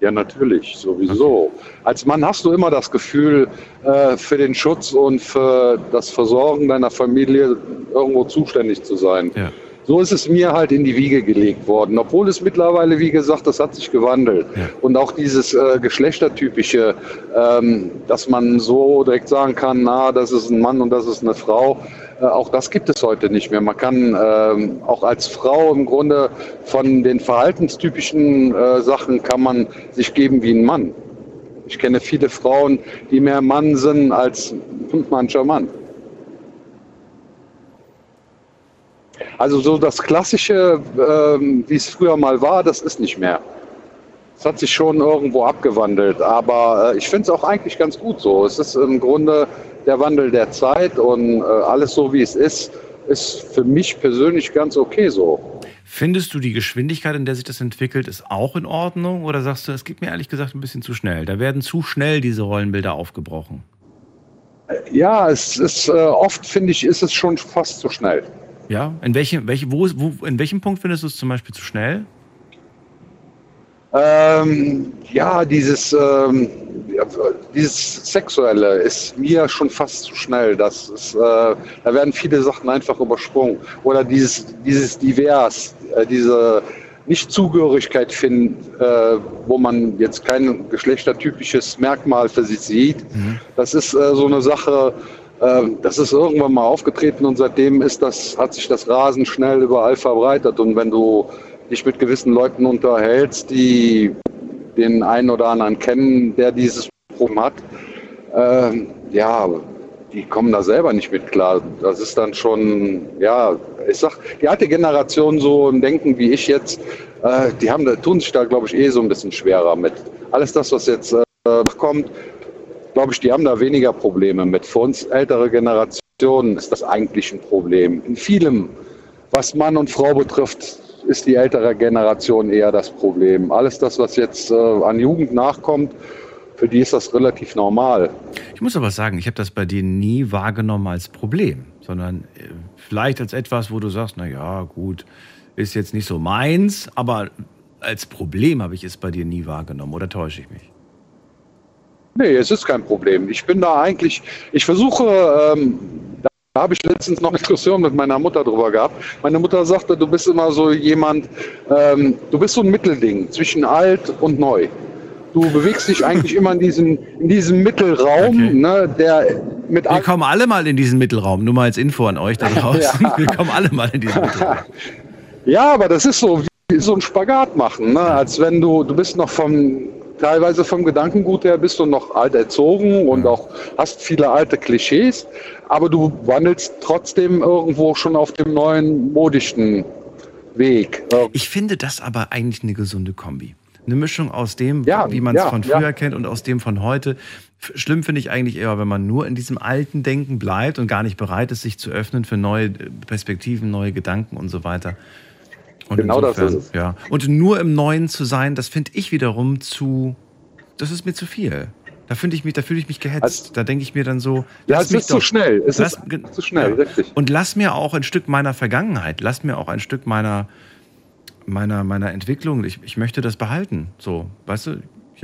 Ja, natürlich, sowieso. Als Mann hast du immer das Gefühl, äh, für den Schutz und für das Versorgen deiner Familie irgendwo zuständig zu sein. Ja. So ist es mir halt in die Wiege gelegt worden, obwohl es mittlerweile, wie gesagt, das hat sich gewandelt. Und auch dieses äh, geschlechtertypische, ähm, dass man so direkt sagen kann, na, das ist ein Mann und das ist eine Frau, auch das gibt es heute nicht mehr. Man kann ähm, auch als Frau im Grunde von den verhaltenstypischen äh, Sachen kann man sich geben wie ein Mann. Ich kenne viele Frauen, die mehr Mann sind als mancher Mann. Also so das Klassische, ähm, wie es früher mal war, das ist nicht mehr. Es hat sich schon irgendwo abgewandelt, aber äh, ich finde es auch eigentlich ganz gut so. Es ist im Grunde der Wandel der Zeit und äh, alles so, wie es ist, ist für mich persönlich ganz okay so. Findest du die Geschwindigkeit, in der sich das entwickelt, ist auch in Ordnung? Oder sagst du, es geht mir ehrlich gesagt ein bisschen zu schnell? Da werden zu schnell diese Rollenbilder aufgebrochen. Ja, es ist äh, oft, finde ich, ist es schon fast zu schnell. Ja? In, welchem, welche, wo, wo, in welchem Punkt findest du es zum Beispiel zu schnell? Ähm, ja, dieses, ähm, dieses Sexuelle ist mir schon fast zu schnell. Das ist, äh, da werden viele Sachen einfach übersprungen. Oder dieses, dieses Divers, äh, diese Nichtzugehörigkeit finden, äh, wo man jetzt kein geschlechtertypisches Merkmal für sich sieht. Das ist äh, so eine Sache, äh, das ist irgendwann mal aufgetreten und seitdem ist das, hat sich das rasend schnell überall verbreitet. Und wenn du dich mit gewissen Leuten unterhältst, die den einen oder anderen kennen, der dieses Problem hat, ähm, ja, die kommen da selber nicht mit klar. Das ist dann schon, ja, ich sag, die alte Generation so im Denken wie ich jetzt, äh, die haben, tun sich da, glaube ich, eh so ein bisschen schwerer mit. Alles das, was jetzt äh, kommt, glaube ich, die haben da weniger Probleme mit. Für uns ältere Generationen ist das eigentlich ein Problem. In vielem, was Mann und Frau betrifft, ist die ältere Generation eher das Problem. Alles das, was jetzt äh, an Jugend nachkommt, für die ist das relativ normal. Ich muss aber sagen, ich habe das bei dir nie wahrgenommen als Problem, sondern äh, vielleicht als etwas, wo du sagst, na ja, gut, ist jetzt nicht so meins, aber als Problem habe ich es bei dir nie wahrgenommen. Oder täusche ich mich? Nee, es ist kein Problem. Ich bin da eigentlich, ich versuche, ähm, da habe ich letztens noch eine Diskussion mit meiner Mutter drüber gehabt. Meine Mutter sagte, du bist immer so jemand, ähm, du bist so ein Mittelding zwischen alt und neu. Du bewegst dich eigentlich immer in diesem, in diesem Mittelraum, ne, der mit Wir kommen alle mal in diesen Mittelraum, nur mal als Info an euch da draußen. Ja. Wir kommen alle mal in diesen Mittelraum. Ja, aber das ist so wie so ein Spagat machen, ne? als wenn du, du bist noch vom, teilweise vom Gedankengut her bist du noch alt erzogen und auch hast viele alte Klischees, aber du wandelst trotzdem irgendwo schon auf dem neuen modischen Weg. Ich finde das aber eigentlich eine gesunde Kombi. Eine Mischung aus dem, wie man es ja, von ja. früher kennt und aus dem von heute. Schlimm finde ich eigentlich eher, wenn man nur in diesem alten Denken bleibt und gar nicht bereit ist, sich zu öffnen für neue äh, Perspektiven, neue Gedanken und so weiter. Und Genau das ist es. Ja. Und nur im Neuen zu sein, das finde ich wiederum zu, das ist mir zu viel. Da finde ich mich, da fühle ich mich gehetzt. da denke ich mir dann so, Ja, es mich ist zu schnell. Es lass- ist zu schnell, richtig. Und lass mir auch ein Stück meiner Vergangenheit, lass mir auch ein Stück meiner, meiner, meiner Entwicklung. Ich, ich möchte das behalten. So, weißt du?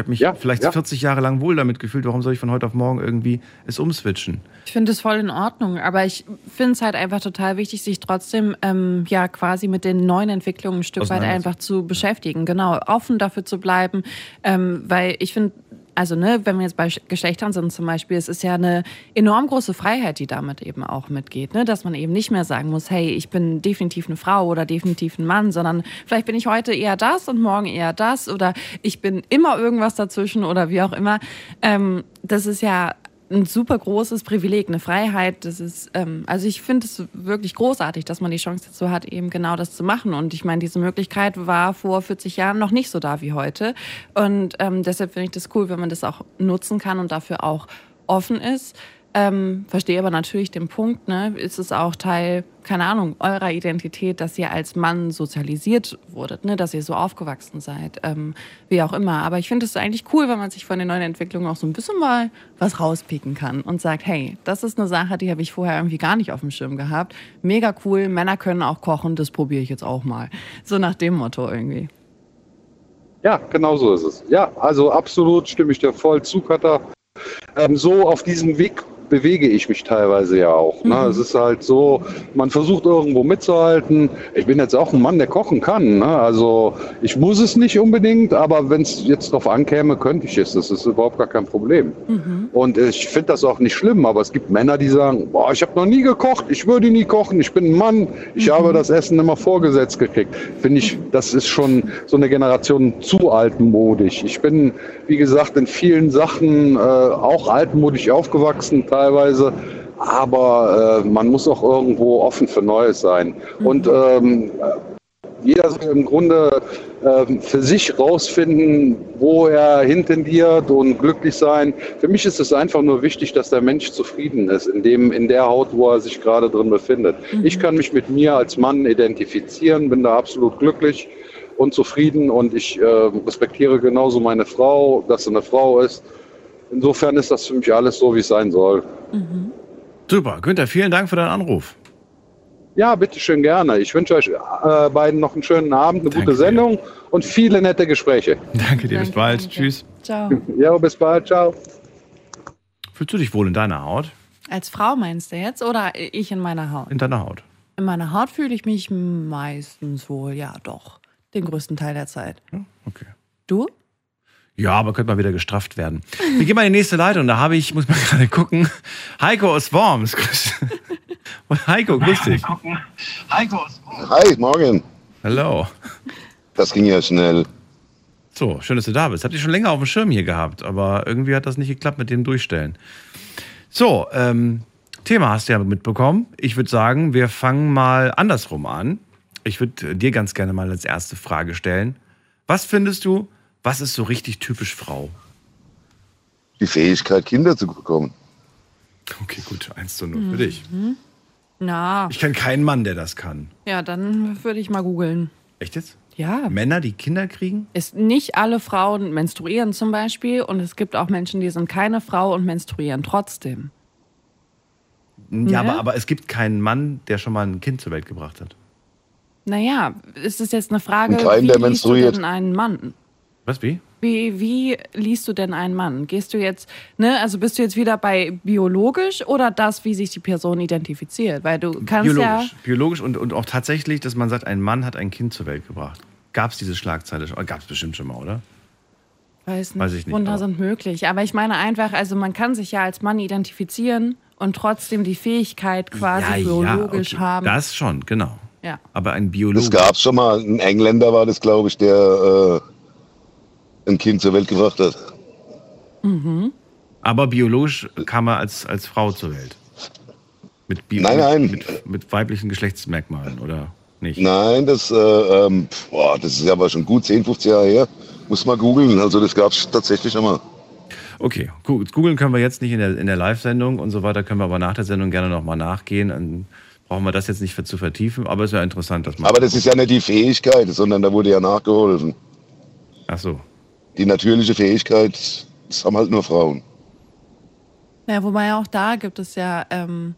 Ich habe mich vielleicht ja. 40 Jahre lang wohl damit gefühlt. Warum soll ich von heute auf morgen irgendwie es umswitchen? Ich finde es voll in Ordnung, aber ich finde es halt einfach total wichtig, sich trotzdem ähm, ja quasi mit den neuen Entwicklungen ein Stück weit einfach zu beschäftigen. Genau, offen dafür zu bleiben, ähm, weil ich finde, also ne, wenn wir jetzt bei Sch- Geschlechtern sind zum Beispiel, es ist ja eine enorm große Freiheit, die damit eben auch mitgeht, ne? dass man eben nicht mehr sagen muss, hey, ich bin definitiv eine Frau oder definitiv ein Mann, sondern vielleicht bin ich heute eher das und morgen eher das oder ich bin immer irgendwas dazwischen oder wie auch immer. Ähm, das ist ja ein super großes Privileg, eine Freiheit. Das ist, ähm, also ich finde es wirklich großartig, dass man die Chance dazu hat, eben genau das zu machen. Und ich meine, diese Möglichkeit war vor 40 Jahren noch nicht so da wie heute. Und ähm, deshalb finde ich das cool, wenn man das auch nutzen kann und dafür auch offen ist. Ähm, verstehe aber natürlich den Punkt, ne? Ist es auch Teil, keine Ahnung, eurer Identität, dass ihr als Mann sozialisiert wurdet, ne? Dass ihr so aufgewachsen seid, ähm, wie auch immer. Aber ich finde es eigentlich cool, wenn man sich von den neuen Entwicklungen auch so ein bisschen mal was rauspicken kann und sagt, hey, das ist eine Sache, die habe ich vorher irgendwie gar nicht auf dem Schirm gehabt. Mega cool, Männer können auch kochen, das probiere ich jetzt auch mal. So nach dem Motto irgendwie. Ja, genau so ist es. Ja, also absolut stimme ich dir voll zu, Katha. Ähm, so auf diesem Weg bewege ich mich teilweise ja auch. Ne? Es ist halt so, man versucht irgendwo mitzuhalten. Ich bin jetzt auch ein Mann, der kochen kann. Ne? Also ich muss es nicht unbedingt, aber wenn es jetzt drauf ankäme, könnte ich es. Das ist überhaupt gar kein Problem. Und ich finde das auch nicht schlimm, aber es gibt Männer, die sagen, boah, ich habe noch nie gekocht, ich würde nie kochen, ich bin ein Mann, ich habe das Essen immer vorgesetzt gekriegt. Finde ich, das ist schon so eine Generation zu altmodig. Ich bin, wie gesagt, in vielen Sachen äh, auch altmodisch aufgewachsen teilweise. Aber äh, man muss auch irgendwo offen für Neues sein. Und ähm, jeder soll im Grunde ähm, für sich rausfinden, wo er hintendiert und glücklich sein. Für mich ist es einfach nur wichtig, dass der Mensch zufrieden ist, in, dem, in der Haut, wo er sich gerade drin befindet. Ich kann mich mit mir als Mann identifizieren, bin da absolut glücklich und zufrieden und ich äh, respektiere genauso meine Frau, dass sie eine Frau ist. Insofern ist das für mich alles so, wie es sein soll. Super, Günther, vielen Dank für deinen Anruf. Ja, bitteschön gerne. Ich wünsche euch äh, beiden noch einen schönen Abend, eine gute Sendung und viele nette Gespräche. Danke dir, bis bald. Tschüss. Ciao. Ja, bis bald. Ciao. Fühlst du dich wohl in deiner Haut? Als Frau meinst du jetzt oder ich in meiner Haut? In deiner Haut. In meiner Haut fühle ich mich meistens wohl, ja doch. Den größten Teil der Zeit. Okay. Du? Ja, aber könnte mal wieder gestrafft werden. Wir gehen mal in die nächste Leitung. Da habe ich, muss mal gerade gucken, Heiko aus Worms. Grüß- Heiko, grüß dich. Heiko. Hi, morgen. Hallo. Das ging ja schnell. So, schön, dass du da bist. Habt ihr schon länger auf dem Schirm hier gehabt, aber irgendwie hat das nicht geklappt mit dem Durchstellen. So, ähm, Thema hast du ja mitbekommen. Ich würde sagen, wir fangen mal andersrum an. Ich würde dir ganz gerne mal als erste Frage stellen. Was findest du, was ist so richtig typisch Frau? Die Fähigkeit, Kinder zu bekommen. Okay, gut, eins zu null für dich. Mhm. Na, Ich kenne keinen Mann, der das kann. ja, dann würde ich mal googeln. Echt jetzt? Ja. Männer, die Kinder kriegen? Ist nicht alle Frauen menstruieren zum Beispiel und es gibt auch Menschen, die sind keine Frau und menstruieren trotzdem. Ja, Ne? aber, aber es gibt keinen Mann, der schon mal ein Kind zur Welt gebracht hat. Naja, ist es jetzt eine Frage, Und keinen, wie der menstruiert. denn einen Mann? Was, wie? Wie, wie liest du denn einen Mann? Gehst du jetzt, ne, also bist du jetzt wieder bei biologisch oder das, wie sich die Person identifiziert? Weil du kannst ja. Biologisch. Biologisch und, und auch tatsächlich, dass man sagt, ein Mann hat ein Kind zur Welt gebracht. Gab es diese Schlagzeile schon? Gab es bestimmt schon mal, oder? Weiß nicht, Weiß ich nicht, Wunder aber- sind möglich. Aber ich meine einfach, also man kann sich ja als Mann identifizieren und trotzdem die Fähigkeit quasi biologisch okay. haben. Das schon, genau. Ja. Aber ein Biologe. Das gab es schon mal. Ein Engländer war das, glaube ich, der äh, ein Kind zur Welt gebracht hat. Mhm. Aber biologisch kam er als, als Frau zur Welt. Mit, Bio Nein, nein. Mit, mit weiblichen Geschlechtsmerkmalen, oder nicht? Nein, das, äh, ähm, boah, das ist aber schon gut 10, 15 Jahre her. Muss mal googeln. Also das gab es tatsächlich schon mal. Okay, gut. Googeln können wir jetzt nicht in der, in der Live-Sendung und so weiter, können wir aber nach der Sendung gerne nochmal nachgehen. Dann brauchen wir das jetzt nicht für zu vertiefen, aber es wäre interessant, dass man. Aber das ist ja nicht die Fähigkeit, sondern da wurde ja nachgeholfen. Ach so. Die natürliche Fähigkeit, das haben halt nur Frauen. Ja, wobei auch da gibt es ja ähm,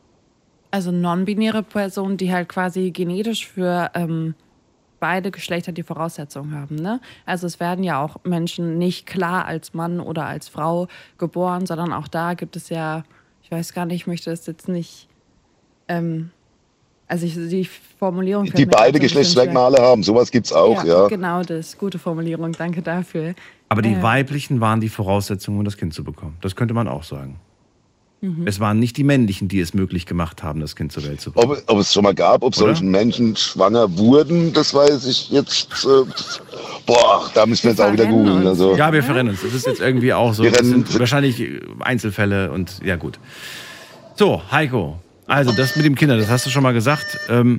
also non-binäre Personen, die halt quasi genetisch für ähm, beide Geschlechter die Voraussetzungen haben. Ne? Also es werden ja auch Menschen nicht klar als Mann oder als Frau geboren, sondern auch da gibt es ja, ich weiß gar nicht, ich möchte das jetzt nicht, ähm, also ich, die Formulierung Die beide Geschlechtsmerkmale haben, sowas gibt's auch, schwer. ja. Genau das, gute Formulierung, danke dafür. Aber die Äh, weiblichen waren die Voraussetzungen, um das Kind zu bekommen. Das könnte man auch sagen. Mhm. Es waren nicht die männlichen, die es möglich gemacht haben, das Kind zur Welt zu bringen. Ob, ob es schon mal gab, ob Oder? solche Menschen schwanger wurden, das weiß ich jetzt. Äh, boah, da müssen wir jetzt auch wieder googeln. Also. Ja, wir verrennen uns. Das ist jetzt irgendwie auch so. Wir Das sind wahrscheinlich Einzelfälle und ja, gut. So, Heiko. Also, das mit dem Kinder, das hast du schon mal gesagt. Ähm,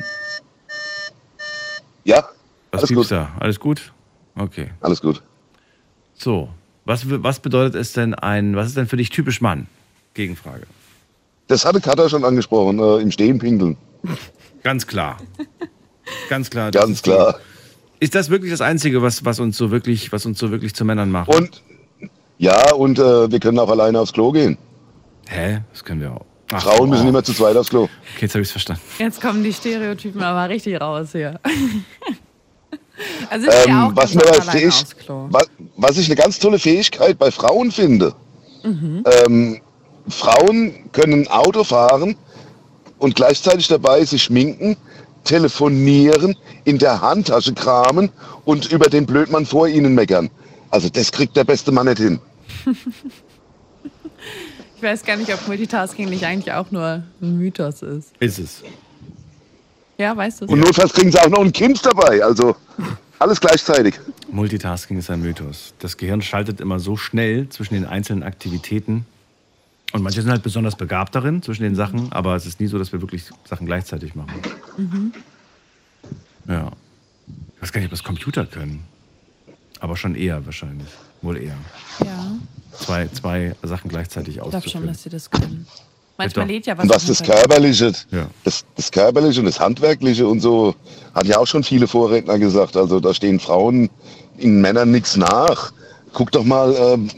ja, was alles gibt's gut. da? Alles gut? Okay. Alles gut. So, was, was bedeutet es denn ein, was ist denn für dich typisch Mann? Gegenfrage. Das hatte Katha schon angesprochen, äh, im Stehen pinkeln. Ganz klar. Ganz klar. das Ganz ist die- klar. Ist das wirklich das Einzige, was, was uns so wirklich, was uns so wirklich zu Männern macht? Und ja, und äh, wir können auch alleine aufs Klo gehen. Hä? Das können wir auch. Ach, Frauen müssen oh. immer zu zweit aufs Klo. Okay, jetzt habe ich es verstanden. Jetzt kommen die Stereotypen aber richtig raus hier. also ich Ähm, was, mir aufs Klo. was, was ich eine ganz tolle Fähigkeit bei Frauen finde, Mhm. ähm, Frauen können Auto fahren und gleichzeitig dabei sich schminken, telefonieren, in der Handtasche kramen und über den Blödmann vor ihnen meckern. Also das kriegt der beste Mann nicht hin. Ich weiß gar nicht, ob Multitasking nicht eigentlich auch nur ein Mythos ist. Ist es. Ja, weißt du Und notfalls kriegen sie auch noch ein Kind dabei. Also alles gleichzeitig. Multitasking ist ein Mythos. Das Gehirn schaltet immer so schnell zwischen den einzelnen Aktivitäten. Und manche sind halt besonders begabt darin, zwischen den Sachen, aber es ist nie so, dass wir wirklich Sachen gleichzeitig machen. Mhm. Ja. Ich weiß gar nicht, ob das Computer können. Aber schon eher wahrscheinlich. Wohl eher. Ja, Zwei, zwei Sachen gleichzeitig ich glaube schon, auszuführen. dass sie das können. Manchmal lädt ja was. Und was das. Körperliche, Ja. das, das Körperliche und das Handwerkliche und so, hat ja auch schon viele Vorredner gesagt. Also da stehen Frauen in Männern nichts nach. Guck doch mal, ähm,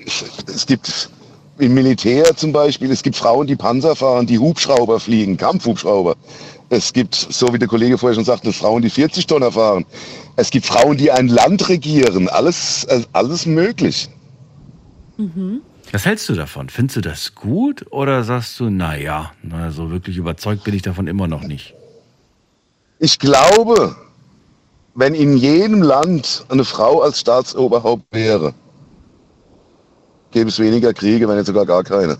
es gibt im Militär zum Beispiel, es gibt Frauen, die Panzer fahren, die Hubschrauber fliegen, Kampfhubschrauber. Es gibt, so wie der Kollege vorher schon sagte, Frauen, die 40 Tonner fahren. Es gibt Frauen, die ein Land regieren. Alles, alles möglich. Was hältst du davon? Findest du das gut oder sagst du, naja, na, so wirklich überzeugt bin ich davon immer noch nicht? Ich glaube, wenn in jedem Land eine Frau als Staatsoberhaupt wäre, gäbe es weniger Kriege, wenn nicht sogar gar keine.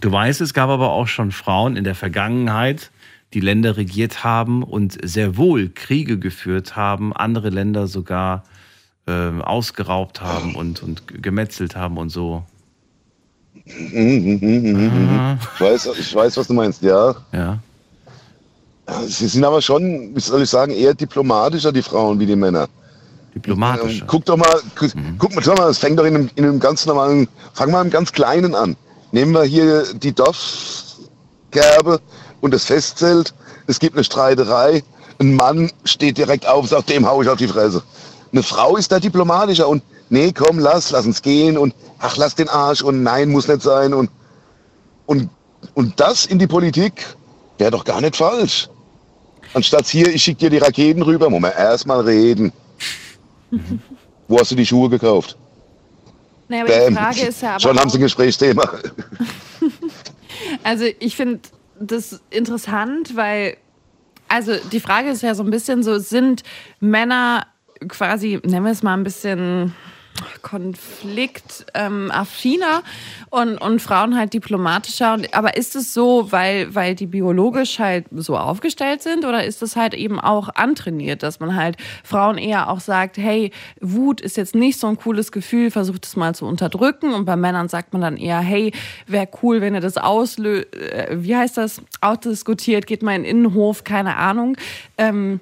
Du weißt, es gab aber auch schon Frauen in der Vergangenheit, die Länder regiert haben und sehr wohl Kriege geführt haben, andere Länder sogar ähm, ausgeraubt haben und, und gemetzelt haben und so. Ich weiß, ich weiß, was du meinst, ja. Ja. Sie sind aber schon, wie soll ich sagen, eher diplomatischer, die Frauen, wie die Männer. Diplomatischer. Ähm, Guck doch mal, gu- guck mal, schau mal, es fängt doch in einem, in einem ganz normalen, fang mal im ganz Kleinen an. Nehmen wir hier die Dorfkerbe und das Festzelt. Es gibt eine Streiterei. Ein Mann steht direkt auf und sagt, dem hau ich auf die Fresse. Eine Frau ist da diplomatischer und nee, komm, lass, lass uns gehen und ach, lass den Arsch und nein, muss nicht sein und, und, und das in die Politik wäre doch gar nicht falsch. Anstatt hier, ich schicke dir die Raketen rüber, muss man erstmal reden. Wo hast du die Schuhe gekauft? Naja, aber die Bäm. Frage ist ja aber Schon haben sie ein Gesprächsthema. Also ich finde das interessant, weil, also die Frage ist ja so ein bisschen so, sind Männer quasi, nennen wir es mal ein bisschen konfliktaffiner ähm, affiner und, und Frauen halt diplomatischer. Und, aber ist es so, weil, weil die biologisch halt so aufgestellt sind oder ist es halt eben auch antrainiert, dass man halt Frauen eher auch sagt, hey, Wut ist jetzt nicht so ein cooles Gefühl, versucht es mal zu unterdrücken und bei Männern sagt man dann eher, hey, wäre cool, wenn ihr das auslöst, äh, wie heißt das, ausdiskutiert, geht mal in den Innenhof, keine Ahnung. Ähm,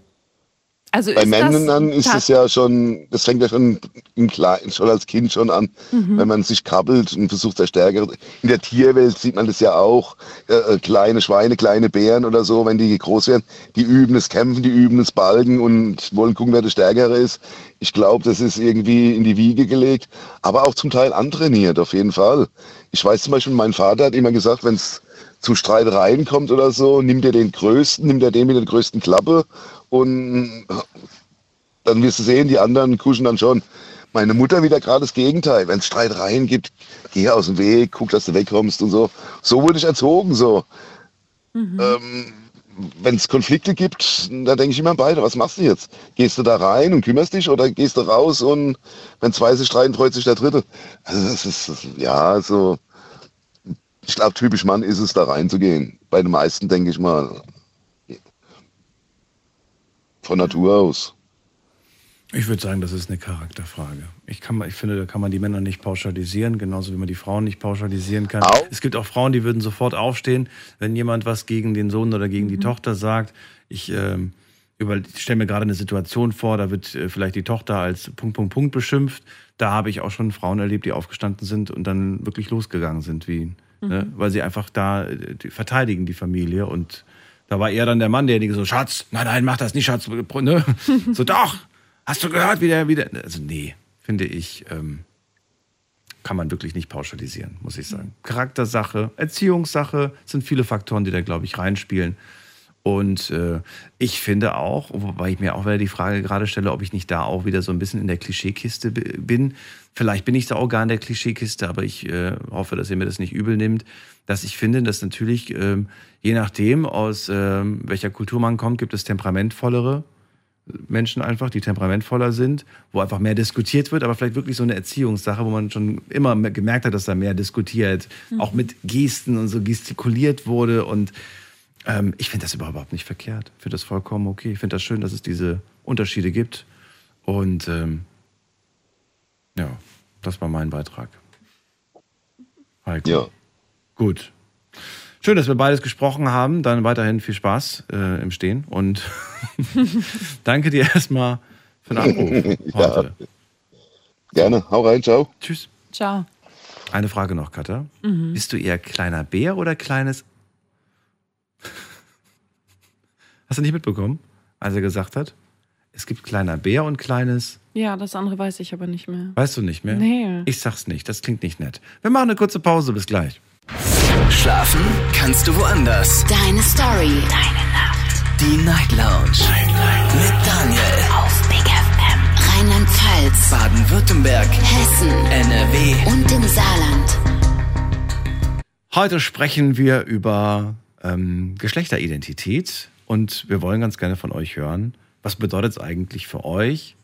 also Bei Männern ist es ja schon, das fängt ja schon im Kleinen, schon als Kind schon an, Mhm. wenn man sich krabbelt und versucht, der Stärkere. In der Tierwelt sieht man das ja auch. Äh, äh, kleine Schweine, kleine Bären oder so, wenn die groß werden, die üben das Kämpfen, die üben das Balgen und wollen gucken, wer der Stärkere ist. Ich glaube, das ist irgendwie in die Wiege gelegt, aber auch zum Teil antrainiert, auf jeden Fall. Ich weiß zum Beispiel, mein Vater hat immer gesagt, wenn es zu Streitereien kommt oder so, nimmt er den Größten, nimmt er den mit der größten Klappe und dann wirst du sehen, die anderen kuschen dann schon. Meine Mutter wieder gerade das Gegenteil. Wenn es Streitereien gibt, geh aus dem Weg, guck, dass du wegkommst und so. So wurde ich erzogen, so. Ähm, wenn es Konflikte gibt, da denke ich immer beide, was machst du jetzt? Gehst du da rein und kümmerst dich oder gehst du raus und wenn zwei sich streiten, freut sich der Dritte? Also das ist, ja, so, ich glaube, typisch Mann ist es, da reinzugehen. Bei den meisten denke ich mal, von Natur aus. Ich würde sagen, das ist eine Charakterfrage. Ich, kann, ich finde, da kann man die Männer nicht pauschalisieren, genauso wie man die Frauen nicht pauschalisieren kann. Au. Es gibt auch Frauen, die würden sofort aufstehen, wenn jemand was gegen den Sohn oder gegen die Tochter sagt. Ich ähm, stelle mir gerade eine Situation vor, da wird äh, vielleicht die Tochter als Punkt, Punkt, Punkt beschimpft. Da habe ich auch schon Frauen erlebt, die aufgestanden sind und dann wirklich losgegangen sind, wie, ne? weil sie einfach da die verteidigen die Familie und da war eher dann der Mann, derjenige so, Schatz, nein, nein, mach das nicht, Schatz. Ne? So, doch, hast du gehört, wie der wieder. Also, nee, finde ich, ähm, kann man wirklich nicht pauschalisieren, muss ich sagen. Charaktersache, Erziehungssache, sind viele Faktoren, die da, glaube ich, reinspielen. Und äh, ich finde auch, wobei ich mir auch wieder die Frage gerade stelle, ob ich nicht da auch wieder so ein bisschen in der Klischeekiste bin. Vielleicht bin ich da auch gar in der Klischeekiste, aber ich äh, hoffe, dass ihr mir das nicht übel nimmt, dass ich finde, dass natürlich, ähm, je nachdem, aus ähm, welcher Kultur man kommt, gibt es temperamentvollere Menschen einfach, die temperamentvoller sind, wo einfach mehr diskutiert wird, aber vielleicht wirklich so eine Erziehungssache, wo man schon immer gemerkt hat, dass da mehr diskutiert, Mhm. auch mit Gesten und so gestikuliert wurde. Und ähm, ich finde das überhaupt nicht verkehrt. Ich finde das vollkommen okay. Ich finde das schön, dass es diese Unterschiede gibt. Und ähm, ja, das war mein Beitrag. Heiko. Ja. Gut. Schön, dass wir beides gesprochen haben. Dann weiterhin viel Spaß äh, im Stehen und danke dir erstmal für den Anruf Ja. heute. Gerne. Hau rein, ciao. Tschüss. Ciao. Eine Frage noch, Katha. Mhm. Bist du eher kleiner Bär oder kleines. Hast du nicht mitbekommen, als er gesagt hat? Es gibt kleiner Bär und kleines. Ja, das andere weiß ich aber nicht mehr. Weißt du nicht mehr? Nee. Ich sag's nicht, das klingt nicht nett. Wir machen eine kurze Pause, bis gleich. Schlafen kannst du woanders. Deine Story. Deine Nacht. Die Night Lounge. Mit Daniel. Auf Big FM. Rheinland-Pfalz. Baden-Württemberg. Hessen. NRW. Und im Saarland. Heute sprechen wir über ähm, Geschlechteridentität und wir wollen ganz gerne von euch hören, was bedeutet es eigentlich für euch,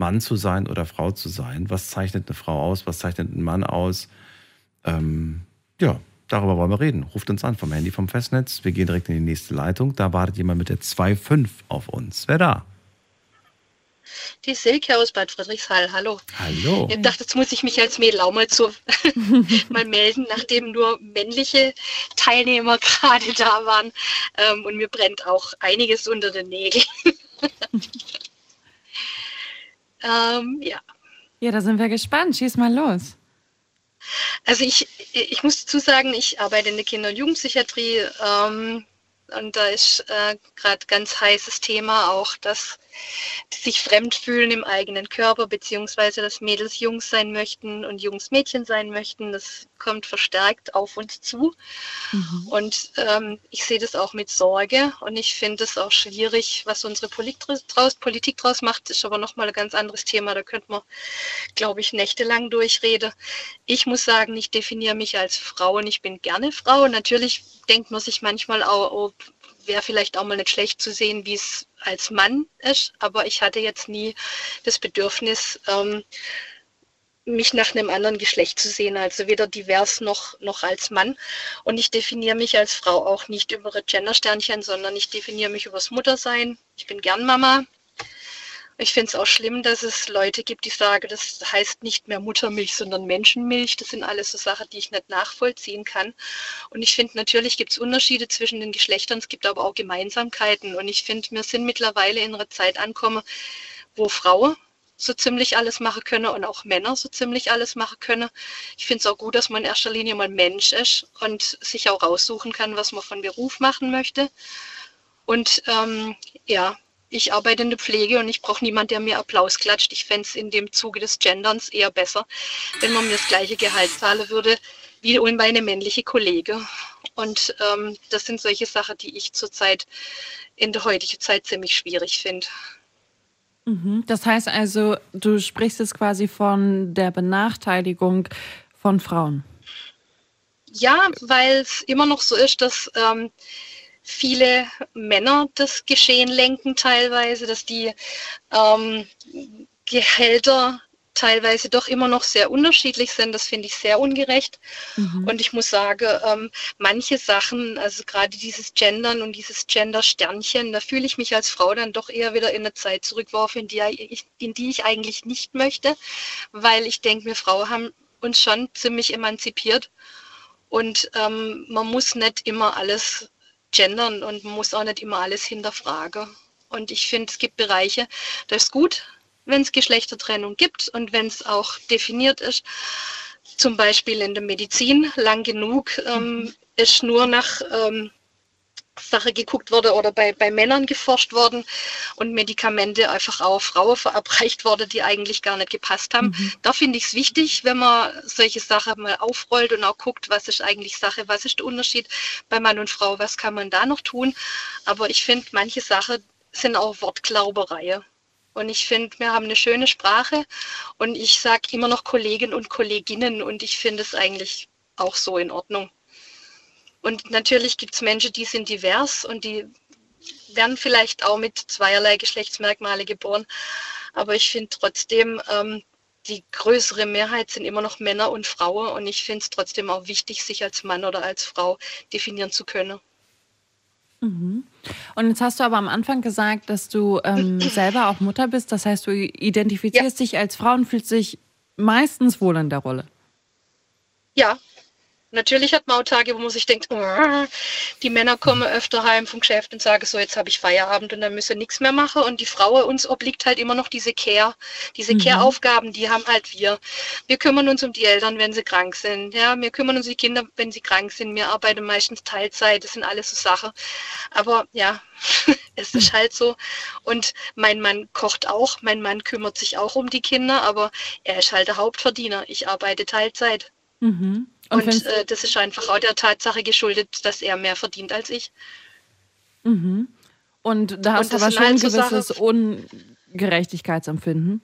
Mann zu sein oder Frau zu sein? Was zeichnet eine Frau aus? Was zeichnet ein Mann aus? Ähm, ja, darüber wollen wir reden. Ruft uns an vom Handy vom Festnetz. Wir gehen direkt in die nächste Leitung. Da wartet jemand mit der 2.5 auf uns. Wer da? Die Silke aus Bad Friedrichshall, hallo. Hallo. Ich dachte, jetzt muss ich mich als Mädel auch mal, zu, mal melden, nachdem nur männliche Teilnehmer gerade da waren. Ähm, und mir brennt auch einiges unter den Nägeln. ähm, ja, Ja, da sind wir gespannt. Schieß mal los. also ich, ich muss dazu sagen, ich arbeite in der Kinder- und Jugendpsychiatrie ähm, und da ist äh, gerade ganz heißes Thema auch, dass die sich fremd fühlen im eigenen Körper, beziehungsweise dass Mädels Jungs sein möchten und Jungs Mädchen sein möchten. Das kommt verstärkt auf uns zu. Und ähm, ich sehe das auch mit Sorge und ich finde es auch schwierig, was unsere Politik draus, Politik draus macht, ist aber nochmal ein ganz anderes Thema. Da könnte man, glaube ich, nächtelang durchreden. Ich muss sagen, ich definiere mich als Frau und ich bin gerne Frau. Natürlich denkt man sich manchmal auch, oh, wäre vielleicht auch mal nicht schlecht zu sehen, wie es als Mann ist, aber ich hatte jetzt nie das Bedürfnis, ähm, mich nach einem anderen Geschlecht zu sehen, also weder divers noch, noch als Mann. Und ich definiere mich als Frau auch nicht über Gendersternchen, sondern ich definiere mich übers Muttersein. Ich bin gern Mama. Ich finde es auch schlimm, dass es Leute gibt, die sagen, das heißt nicht mehr Muttermilch, sondern Menschenmilch. Das sind alles so Sachen, die ich nicht nachvollziehen kann. Und ich finde, natürlich gibt es Unterschiede zwischen den Geschlechtern, es gibt aber auch Gemeinsamkeiten. Und ich finde, wir sind mittlerweile in einer Zeit angekommen, wo Frauen so ziemlich alles machen können und auch Männer so ziemlich alles machen können. Ich finde es auch gut, dass man in erster Linie mal Mensch ist und sich auch raussuchen kann, was man von Beruf machen möchte. Und ähm, ja, ich arbeite in der Pflege und ich brauche niemanden, der mir Applaus klatscht. Ich fände es in dem Zuge des Genderns eher besser, wenn man mir das gleiche Gehalt zahlen würde wie meine männliche Kollege. Und ähm, das sind solche Sachen, die ich zurzeit in der heutigen Zeit ziemlich schwierig finde. Mhm. Das heißt also, du sprichst jetzt quasi von der Benachteiligung von Frauen. Ja, weil es immer noch so ist, dass ähm, viele Männer das Geschehen lenken teilweise, dass die ähm, Gehälter teilweise doch immer noch sehr unterschiedlich sind. Das finde ich sehr ungerecht. Und ich muss sagen, ähm, manche Sachen, also gerade dieses Gendern und dieses Gender-Sternchen, da fühle ich mich als Frau dann doch eher wieder in eine Zeit zurückgeworfen, in die ich, in die ich eigentlich nicht möchte, weil ich denke, wir Frauen haben uns schon ziemlich emanzipiert und ähm, man muss nicht immer alles gendern und man muss auch nicht immer alles hinterfragen. Und ich finde, es gibt Bereiche, da ist gut, wenn es Geschlechtertrennung gibt und wenn es auch definiert ist. Zum Beispiel in der Medizin lang genug ähm, ist nur nach ähm, Sache geguckt wurde oder bei, bei Männern geforscht worden und Medikamente einfach auch Frauen verabreicht wurde, die eigentlich gar nicht gepasst haben. Mhm. Da finde ich es wichtig, wenn man solche Sachen mal aufrollt und auch guckt, was ist eigentlich Sache, was ist der Unterschied bei Mann und Frau, was kann man da noch tun. Aber ich finde, manche Sachen sind auch Wortglauberei. Und ich finde, wir haben eine schöne Sprache und ich sage immer noch Kollegen und Kolleginnen und ich finde es eigentlich auch so in Ordnung. Und natürlich gibt es Menschen, die sind divers und die werden vielleicht auch mit zweierlei Geschlechtsmerkmale geboren. Aber ich finde trotzdem, ähm, die größere Mehrheit sind immer noch Männer und Frauen und ich finde es trotzdem auch wichtig, sich als Mann oder als Frau definieren zu können. Mhm. Und jetzt hast du aber am Anfang gesagt, dass du ähm, selber auch Mutter bist. Das heißt, du identifizierst dich als Frau und fühlst dich meistens wohl in der Rolle. Ja, natürlich hat man auch Tage, wo man sich denkt, "Oh, die Männer kommen öfter heim vom Geschäft und sagen so, jetzt habe ich Feierabend und dann müssen nichts mehr machen. Und die Frau, uns obliegt halt immer noch diese Care, diese Mhm. Care-Aufgaben, die haben halt wir. Wir kümmern uns um die Eltern, wenn sie krank sind. Ja, wir kümmern uns um die Kinder, wenn sie krank sind. Wir arbeiten meistens Teilzeit. Das sind alles so Sachen. Aber ja, es ist halt so. Und mein Mann kocht auch. Mein Mann kümmert sich auch um die Kinder, aber er ist halt der Hauptverdiener. Ich arbeite Teilzeit. Mhm. Und, findest- äh, das ist einfach auch der Tatsache geschuldet, dass er mehr verdient als ich. Mhm. Und da hast Und du schon ein halt gewisses Sachen- Ungerechtigkeitsempfinden.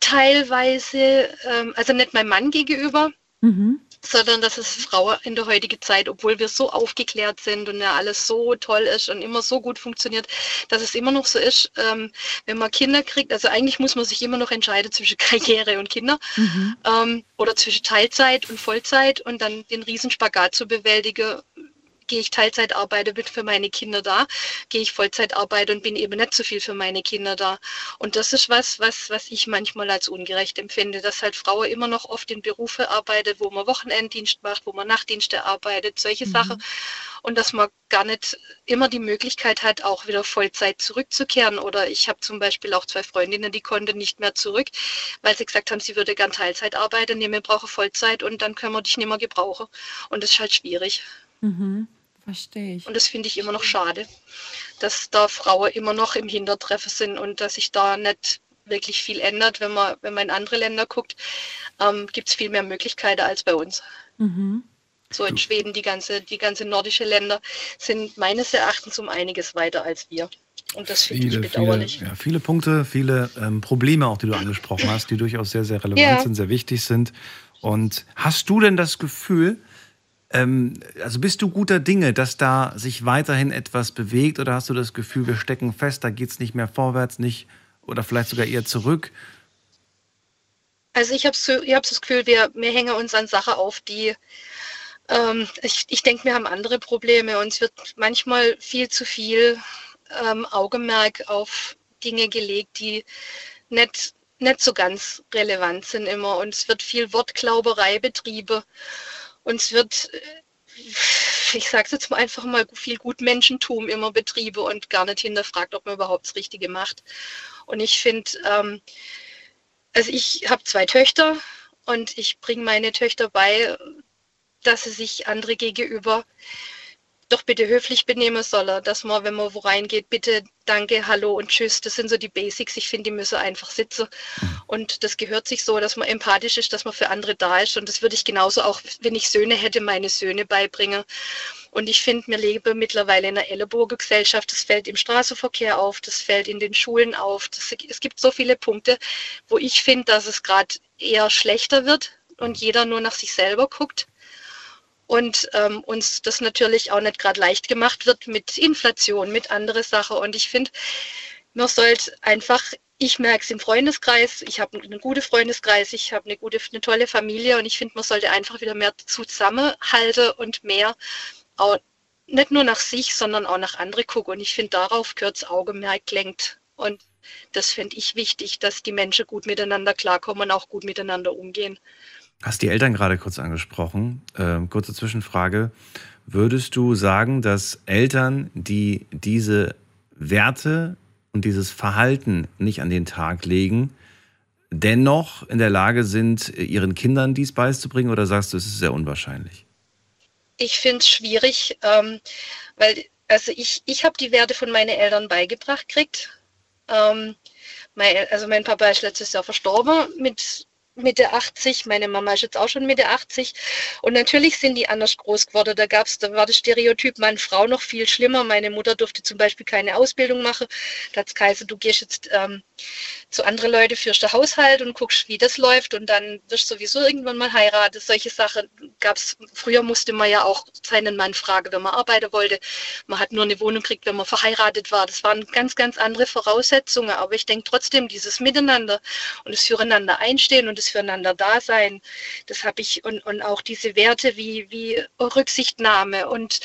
Teilweise, ähm, also nicht meinem Mann gegenüber, Mhm. Sondern dass es Frauen in der heutigen Zeit, obwohl wir so aufgeklärt sind und ja alles so toll ist und immer so gut funktioniert, dass es immer noch so ist, ähm, wenn man Kinder kriegt, also eigentlich muss man sich immer noch entscheiden zwischen Karriere und Kinder Mhm. ähm, oder zwischen Teilzeit und Vollzeit und dann den Riesenspagat zu bewältigen, gehe ich Teilzeit arbeite, bin für meine Kinder da, gehe ich Vollzeit arbeite und bin eben nicht so viel für meine Kinder da. Und das ist was, was, was ich manchmal als ungerecht empfinde, dass halt Frauen immer noch oft in Berufe arbeitet, wo man Wochenenddienst macht, wo man Nachtdienste arbeitet, solche Sachen. Und dass man gar nicht immer die Möglichkeit hat, auch wieder Vollzeit zurückzukehren. Oder ich habe zum Beispiel auch zwei Freundinnen, die konnten nicht mehr zurück, weil sie gesagt haben, sie würde gern Teilzeit arbeiten, nee, wir brauchen Vollzeit und dann können wir dich nicht mehr gebrauchen. Und das ist halt schwierig. Mhm. Verstehe ich. Und das finde ich immer noch schade, dass da Frauen immer noch im Hintertreffen sind und dass sich da nicht wirklich viel ändert. Wenn man, wenn man in andere Länder guckt, ähm, gibt es viel mehr Möglichkeiten als bei uns. Mhm. So in Schweden, die ganze, die ganze nordische Länder sind meines Erachtens um einiges weiter als wir. Und das finde ich Viele, viele, bedauerlich. ja, viele Punkte, viele ähm, Probleme auch, die du angesprochen hast, die durchaus sehr, sehr relevant Ja. sind, sehr wichtig sind. Und hast du denn das Gefühl, also bist du guter Dinge, dass da sich weiterhin etwas bewegt oder hast du das Gefühl, wir stecken fest, da geht es nicht mehr vorwärts, nicht oder vielleicht sogar eher zurück? Also ich habe hab das Gefühl, wir, wir hängen uns an Sachen auf, die ähm, ich, ich denke, wir haben andere Probleme und es wird manchmal viel zu viel ähm, Augenmerk auf Dinge gelegt, die nicht, nicht so ganz relevant sind immer. Und es wird viel Wortglauberei betrieben und es wird, äh, ich sage es jetzt mal einfach mal, viel Gutmenschentum immer betrieben und gar nicht hinterfragt, ob man überhaupt das Richtige macht. Und ich finde, ähm, also ich habe zwei Töchter und ich bringe meine Töchter bei, dass sie sich andere gegenüber doch bitte höflich benehmen sollen, dass man, wenn man wo reingeht, bitte danke, hallo und tschüss, das sind so die Basics. Ich finde, die müssen einfach sitzen. Und das gehört sich so, dass man empathisch ist, dass man für andere da ist. Und das würde ich genauso auch, wenn ich Söhne hätte, meine Söhne beibringen. Und ich finde, wir leben mittlerweile in einer Ellenbogengesellschaft. Das fällt im Straßenverkehr auf, das fällt in den Schulen auf. Das, es gibt so viele Punkte, wo ich finde, dass es gerade eher schlechter wird und jeder nur nach sich selber guckt und ähm, uns das natürlich auch nicht gerade leicht gemacht wird mit Inflation, mit andere Sachen. Und ich finde, man sollte einfach, ich merke es im Freundeskreis, ich habe einen guten Freundeskreis, ich habe eine gute, eine tolle Familie und ich finde, man sollte einfach wieder mehr zusammenhalten und mehr auch nicht nur nach sich, sondern auch nach andere gucken. Und ich finde, darauf gehört das Augenmerk lenkt. Und das finde ich wichtig, dass die Menschen gut miteinander klarkommen und auch gut miteinander umgehen. Hast die Eltern gerade kurz angesprochen. Ähm, kurze Zwischenfrage. Würdest du sagen, dass Eltern, die diese Werte und dieses Verhalten nicht an den Tag legen, dennoch in der Lage sind, ihren Kindern dies beizubringen? Oder sagst du, es ist sehr unwahrscheinlich? Ich finde es schwierig, ähm, weil Also ich, ich habe die Werte von meinen Eltern beigebracht gekriegt. Ähm, mein, also mein Papa ist letztes Jahr verstorben mit Mitte 80, meine Mama ist jetzt auch schon Mitte 80 und natürlich sind die anders groß geworden. Da gab's, da war das Stereotyp Mann-Frau noch viel schlimmer. Meine Mutter durfte zum Beispiel keine Ausbildung machen. Da hat's geheißen, du gehst jetzt ähm, zu anderen Leuten, führst den Haushalt und guckst, wie das läuft und dann wirst du sowieso irgendwann mal heiraten. Solche Sachen gab's. Früher musste man ja auch seinen Mann fragen, wenn man arbeiten wollte. Man hat nur eine Wohnung gekriegt, wenn man verheiratet war. Das waren ganz, ganz andere Voraussetzungen. Aber ich denke trotzdem, dieses Miteinander und das Füreinander einstehen und das füreinander Dasein, das habe ich und, und auch diese Werte wie, wie Rücksichtnahme und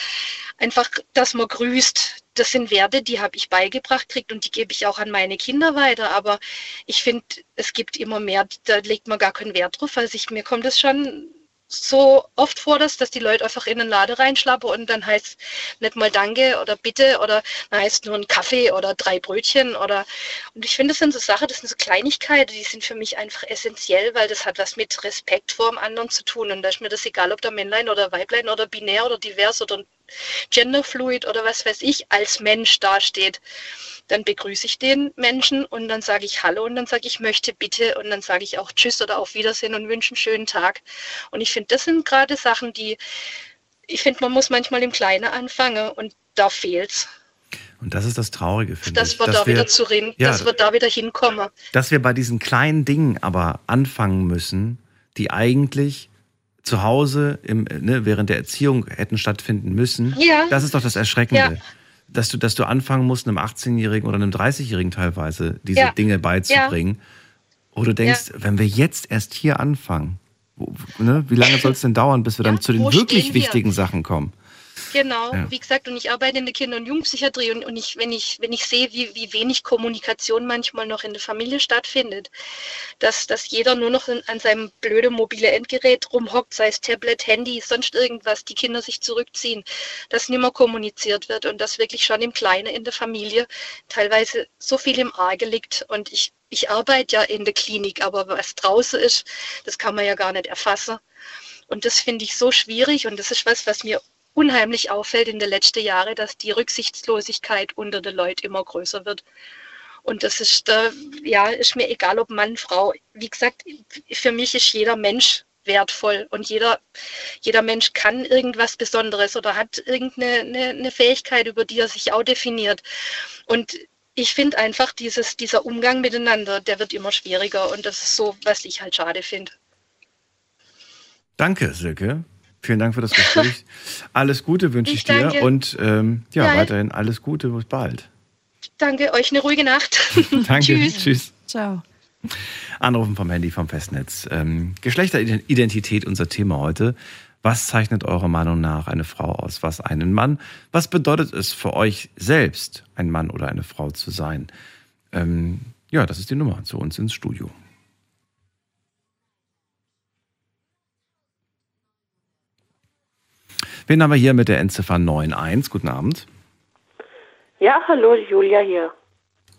einfach, dass man grüßt, das sind Werte, die habe ich beigebracht kriegt und die gebe ich auch an meine Kinder weiter. Aber ich finde, es gibt immer mehr, da legt man gar keinen Wert drauf. Also ich, mir kommt es schon so oft vor, dass, dass die Leute einfach in den Laden reinschlappen und dann heißt nicht mal Danke oder Bitte oder dann heißt nur ein Kaffee oder drei Brötchen oder und ich finde, das sind so Sachen, das sind so Kleinigkeiten, die sind für mich einfach essentiell, weil das hat was mit Respekt vor dem anderen zu tun und da ist mir das egal, ob da Männlein oder Weiblein oder binär oder divers oder genderfluid oder was weiß ich als Mensch dasteht dann begrüße ich den Menschen und dann sage ich Hallo und dann sage ich möchte bitte und dann sage ich auch Tschüss oder auf Wiedersehen und wünsche einen schönen Tag. Und ich finde, das sind gerade Sachen, die, ich finde, man muss manchmal im Kleinen anfangen und da fehlt's. Und das ist das Traurige, finde dass ich. Wir da wir, wieder zu reden, ja, dass wir da wieder hinkommen. Dass wir bei diesen kleinen Dingen aber anfangen müssen, die eigentlich zu Hause im, ne, während der Erziehung hätten stattfinden müssen. Ja. Das ist doch das Erschreckende. Ja dass du, dass du anfangen musst, einem 18-Jährigen oder einem 30-Jährigen teilweise diese ja. Dinge beizubringen. Ja. Wo du denkst, wenn wir jetzt erst hier anfangen, wo, ne, wie lange soll es denn dauern, bis wir dann zu den wirklich wichtigen Sachen kommen? Genau, ja. wie gesagt, und ich arbeite in der Kinder- und Jugendpsychiatrie und, und ich, wenn ich, wenn ich sehe, wie, wie wenig Kommunikation manchmal noch in der Familie stattfindet, dass, dass jeder nur noch an seinem blöden mobile Endgerät rumhockt, sei es Tablet, Handy, sonst irgendwas, die Kinder sich zurückziehen, dass nicht mehr kommuniziert wird und dass wirklich schon im Kleinen in der Familie teilweise so viel im Arge liegt und ich, ich arbeite ja in der Klinik, aber was draußen ist, das kann man ja gar nicht erfassen. Und das finde ich so schwierig und das ist was, was mir unheimlich auffällt in den letzten Jahren, dass die Rücksichtslosigkeit unter den Leuten immer größer wird. Und das ist, ja, ist mir egal, ob Mann, Frau. Wie gesagt, für mich ist jeder Mensch wertvoll und jeder, jeder Mensch kann irgendwas Besonderes oder hat irgendeine eine, eine Fähigkeit, über die er sich auch definiert. Und ich finde einfach, dieses, dieser Umgang miteinander, der wird immer schwieriger und das ist so, was ich halt schade finde. Danke, Silke. Vielen Dank für das Gespräch. alles Gute wünsche ich, ich dir und ähm, ja, ja, weiterhin alles Gute. Bis bald. Danke, euch eine ruhige Nacht. Danke, tschüss. tschüss. Ciao. Anrufen vom Handy vom Festnetz. Ähm, Geschlechteridentität, unser Thema heute. Was zeichnet eurer Meinung nach eine Frau aus? Was einen Mann? Was bedeutet es für euch selbst, ein Mann oder eine Frau zu sein? Ähm, ja, das ist die Nummer zu uns ins Studio. Wen haben wir hier mit der Endziffer 91? Guten Abend. Ja, hallo, Julia hier.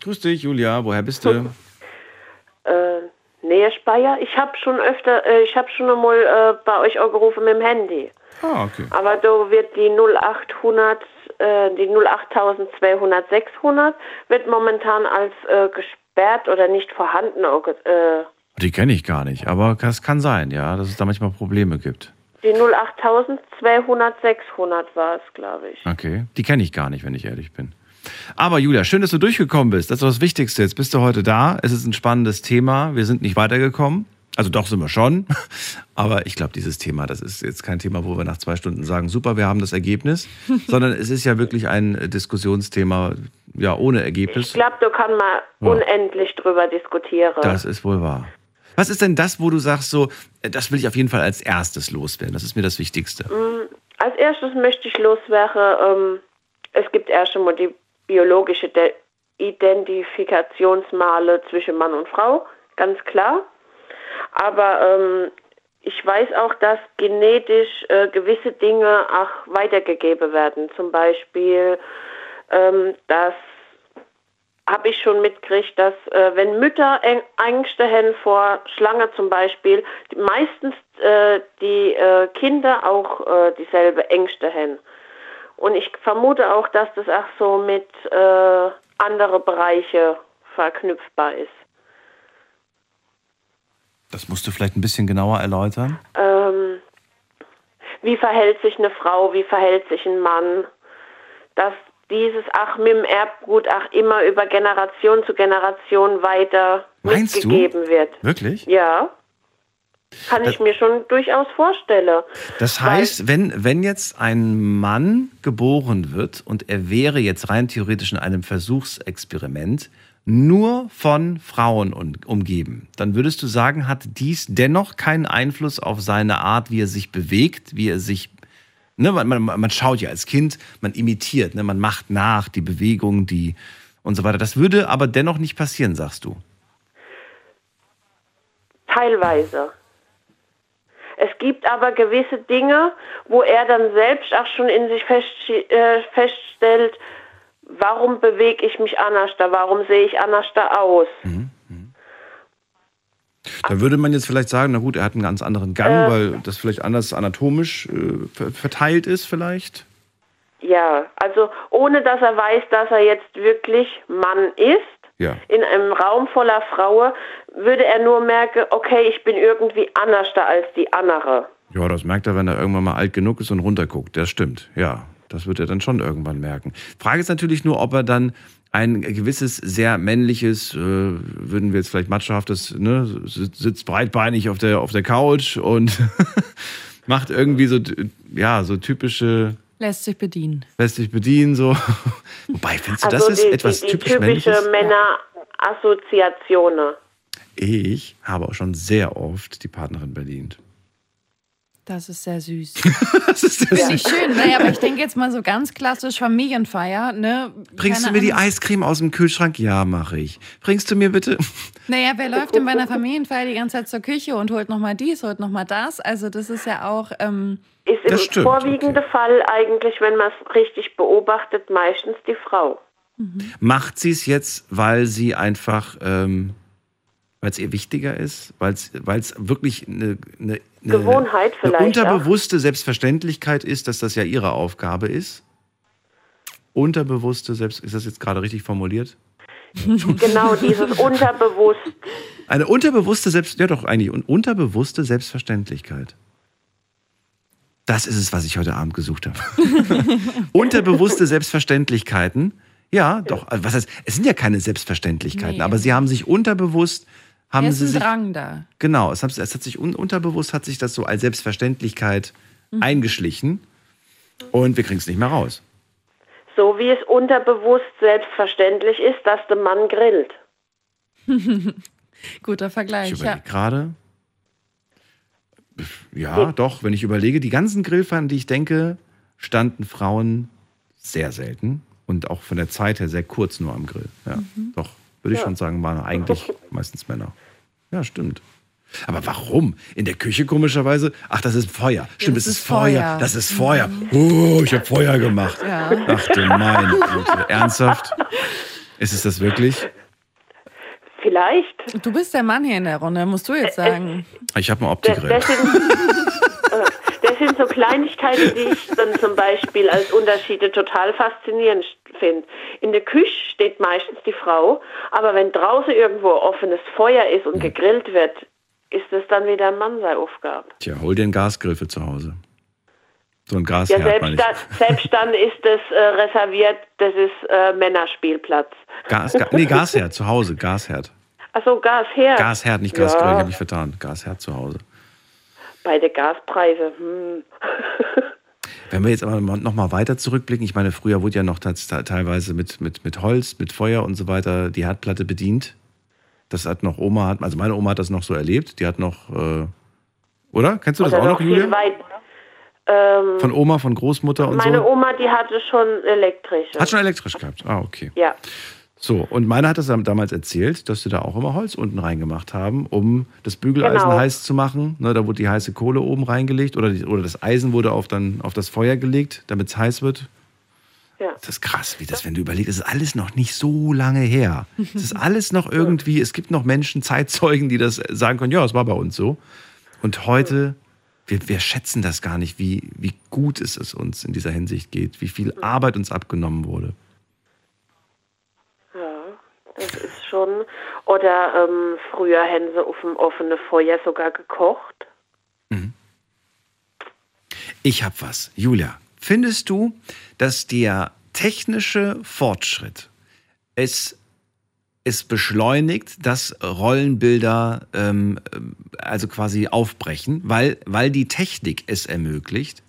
Grüß dich, Julia. Woher bist du? äh, Nähe Speyer. Ich habe schon öfter, äh, ich habe schon einmal äh, bei euch auch gerufen mit dem Handy. Ah, okay. Aber da wird die 0800, äh, die 08200 600 wird momentan als äh, gesperrt oder nicht vorhanden. Äh, die kenne ich gar nicht, aber es kann sein, ja, dass es da manchmal Probleme gibt. Die 08200 600 war es, glaube ich. Okay, die kenne ich gar nicht, wenn ich ehrlich bin. Aber Julia, schön, dass du durchgekommen bist. Das ist das Wichtigste. Jetzt bist du heute da. Es ist ein spannendes Thema. Wir sind nicht weitergekommen. Also doch sind wir schon. Aber ich glaube, dieses Thema, das ist jetzt kein Thema, wo wir nach zwei Stunden sagen, super, wir haben das Ergebnis, sondern es ist ja wirklich ein Diskussionsthema, ja, ohne Ergebnis. Ich glaube, da kann man ja. unendlich drüber diskutieren. Das ist wohl wahr. Was ist denn das, wo du sagst, so, äh, das will ich auf jeden Fall als erstes loswerden? Das ist mir das Wichtigste. Mm, als erstes möchte ich loswerden, ähm, es gibt erst einmal die biologische De Identifikationsmale zwischen Mann und Frau, ganz klar. Aber ähm, ich weiß auch, dass genetisch äh, gewisse Dinge auch weitergegeben werden. Zum Beispiel, ähm, dass habe ich schon mitgekriegt, dass äh, wenn Mütter Ängste haben vor Schlange zum Beispiel, die meistens äh, die äh, Kinder auch äh, dieselbe Ängste haben. Und ich vermute auch, dass das auch so mit äh, andere Bereiche verknüpfbar ist. Das musst du vielleicht ein bisschen genauer erläutern. Ähm, wie verhält sich eine Frau, wie verhält sich ein Mann? Dass dieses Ach mit dem Erbgut ach immer über Generation zu Generation weiter Meinst du? mitgegeben wird. Wirklich? Ja. Kann ich mir schon durchaus vorstellen. Das heißt, wenn, wenn jetzt ein Mann geboren wird und er wäre jetzt rein theoretisch in einem Versuchsexperiment nur von Frauen umgeben, dann würdest du sagen, hat dies dennoch keinen Einfluss auf seine Art, wie er sich bewegt, wie er sich. Ne, man, man, man schaut ja als Kind, man imitiert, ne, man macht nach die Bewegung, die und so weiter. Das würde aber dennoch nicht passieren, sagst du. Teilweise. Es gibt aber gewisse Dinge, wo er dann selbst auch schon in sich fest, äh, feststellt, warum bewege ich mich anders da, warum sehe ich anders da aus. Da würde man jetzt vielleicht sagen, na gut, er hat einen ganz anderen Gang, Äh. weil das vielleicht anders anatomisch äh, ver- verteilt ist vielleicht. Ja, also ohne dass er weiß, dass er jetzt wirklich Mann ist, Ja. in einem Raum voller Frauen, würde er nur merken, okay, ich bin irgendwie anders da als die andere. Ja, das merkt er, wenn er irgendwann mal alt genug ist und runterguckt. Das stimmt, ja. Das wird er dann schon irgendwann merken. Frage ist natürlich nur, ob er dann ein gewisses, sehr männliches, äh, würden wir jetzt vielleicht machohaftes, ne, sitzt breitbeinig auf der, auf der Couch und macht irgendwie so, ja, so typische, Lässt sich bedienen. lässt sich bedienen, so. Wobei, findest du, das also ist die, etwas die, die typisch typische männliches? Männerassoziationen. Ich habe auch schon sehr oft die Partnerin bedient. Das ist sehr süß. das ist sehr Finde ich süß. schön. Naja, aber ich denke jetzt mal so ganz klassisch Familienfeier. Ne? Bringst Keine du mir die. Eiscreme aus dem Kühlschrank? Ja, mache ich. Bringst du mir bitte. Naja, wer läuft denn bei einer Familienfeier die ganze Zeit zur Küche und holt nochmal dies, holt nochmal das? Also das ist ja auch... Ähm, Ist im stimmt, vorwiegenden Fall eigentlich, wenn man es richtig beobachtet, meistens die Frau. Macht sie es jetzt, weil sie einfach, ähm, weil es ihr wichtiger ist, weil es wirklich eine, eine, eine, Gewohnheit eine vielleicht unterbewusste Selbstverständlichkeit ist, dass das ja ihre Aufgabe ist. Unterbewusste Selbst, ist das jetzt gerade richtig formuliert? Genau, dieses Unterbewusst. Eine unterbewusste Selbst, ja doch eigentlich, un- unterbewusste Selbstverständlichkeit. Das ist es, was ich heute Abend gesucht habe. unterbewusste Selbstverständlichkeiten. Ja, doch. Was heißt, es sind ja keine Selbstverständlichkeiten, Nee. aber sie haben sich unterbewusst, haben hier ist sie ein sich, Drang da. genau, es hat, es hat sich un, unterbewusst hat sich das so als Selbstverständlichkeit Mhm. eingeschlichen und wir kriegen es nicht mehr raus. So wie es unterbewusst selbstverständlich ist, dass der Mann grillt. Guter Vergleich, Ich ja. überlege gerade. Ja, doch, wenn ich überlege, die ganzen Grillfeiern, die ich denke, standen Frauen sehr selten und auch von der Zeit her sehr kurz nur am Grill. Ja, Mhm. doch, würde ich Ja. schon sagen, waren eigentlich meistens Männer. Ja, stimmt. Aber warum? In der Küche komischerweise? Ach, das ist Feuer. Stimmt, das es ist ist Feuer. Feuer. Mhm. Das ist Feuer. Oh, ich habe Feuer gemacht. Ja. Ach du meine Güte. Ernsthaft? Ist es das wirklich? Vielleicht. Du bist der Mann hier in der Runde, musst du jetzt sagen. Ich habe Das, Opti-Grill. Das, sind, so Kleinigkeiten, die ich dann zum Beispiel als Unterschiede total faszinierend finde. In der Küche steht meistens die Frau, aber wenn draußen irgendwo offenes Feuer ist und gegrillt wird, ist das dann wieder Mann seine Aufgabe. Tja, hol dir einen Gasgrill für zu Hause. So ein Ja, Gasherd, meine selbst, ich. da, selbst dann ist das äh, reserviert, das ist äh, Männerspielplatz. Gas, Ga nee, Gasherd, zu Hause, Gasherd. Achso, Gas her. Gasherd, nicht Gasgrill, ich Ja, habe mich vertan. Gasherd zu Hause. Bei den Gaspreisen. Hm. Wenn wir jetzt aber noch mal weiter zurückblicken, ich meine, früher wurde ja noch teilweise mit, mit, mit Holz, mit Feuer und so weiter die Herdplatte bedient. Das hat noch Oma, hat, also meine Oma hat das noch so erlebt. Die hat noch, äh, oder? Kennst du das Oder auch noch, viel Julia? weit. Ähm, Von Oma, von Großmutter und meine so? Oma, die hatte schon elektrisch. Hat schon elektrisch gehabt. Ah, okay. Ja. So, und meine hat das damals erzählt, dass sie da auch immer Holz unten reingemacht haben, um das Bügeleisen Genau. heiß zu machen. Ne, da wurde die heiße Kohle oben reingelegt oder, die, oder das Eisen wurde auf, dann, auf das Feuer gelegt, damit es heiß wird. Ja. Das ist krass, wie das, wenn du überlegst, das ist alles noch nicht so lange her. Es ist alles noch irgendwie, es gibt noch Menschen, Zeitzeugen, die das sagen können, ja, es war bei uns so. Und heute wir, wir schätzen das gar nicht, wie, wie gut es uns in dieser Hinsicht geht, wie viel Arbeit uns abgenommen wurde. Das ist schon. Oder ähm, früher hätten sie auf dem offenen Feuer sogar gekocht. Ich hab was. Julia, findest du, dass der technische Fortschritt es, es beschleunigt, dass Rollenbilder ähm, also quasi aufbrechen, weil, weil die Technik es ermöglicht?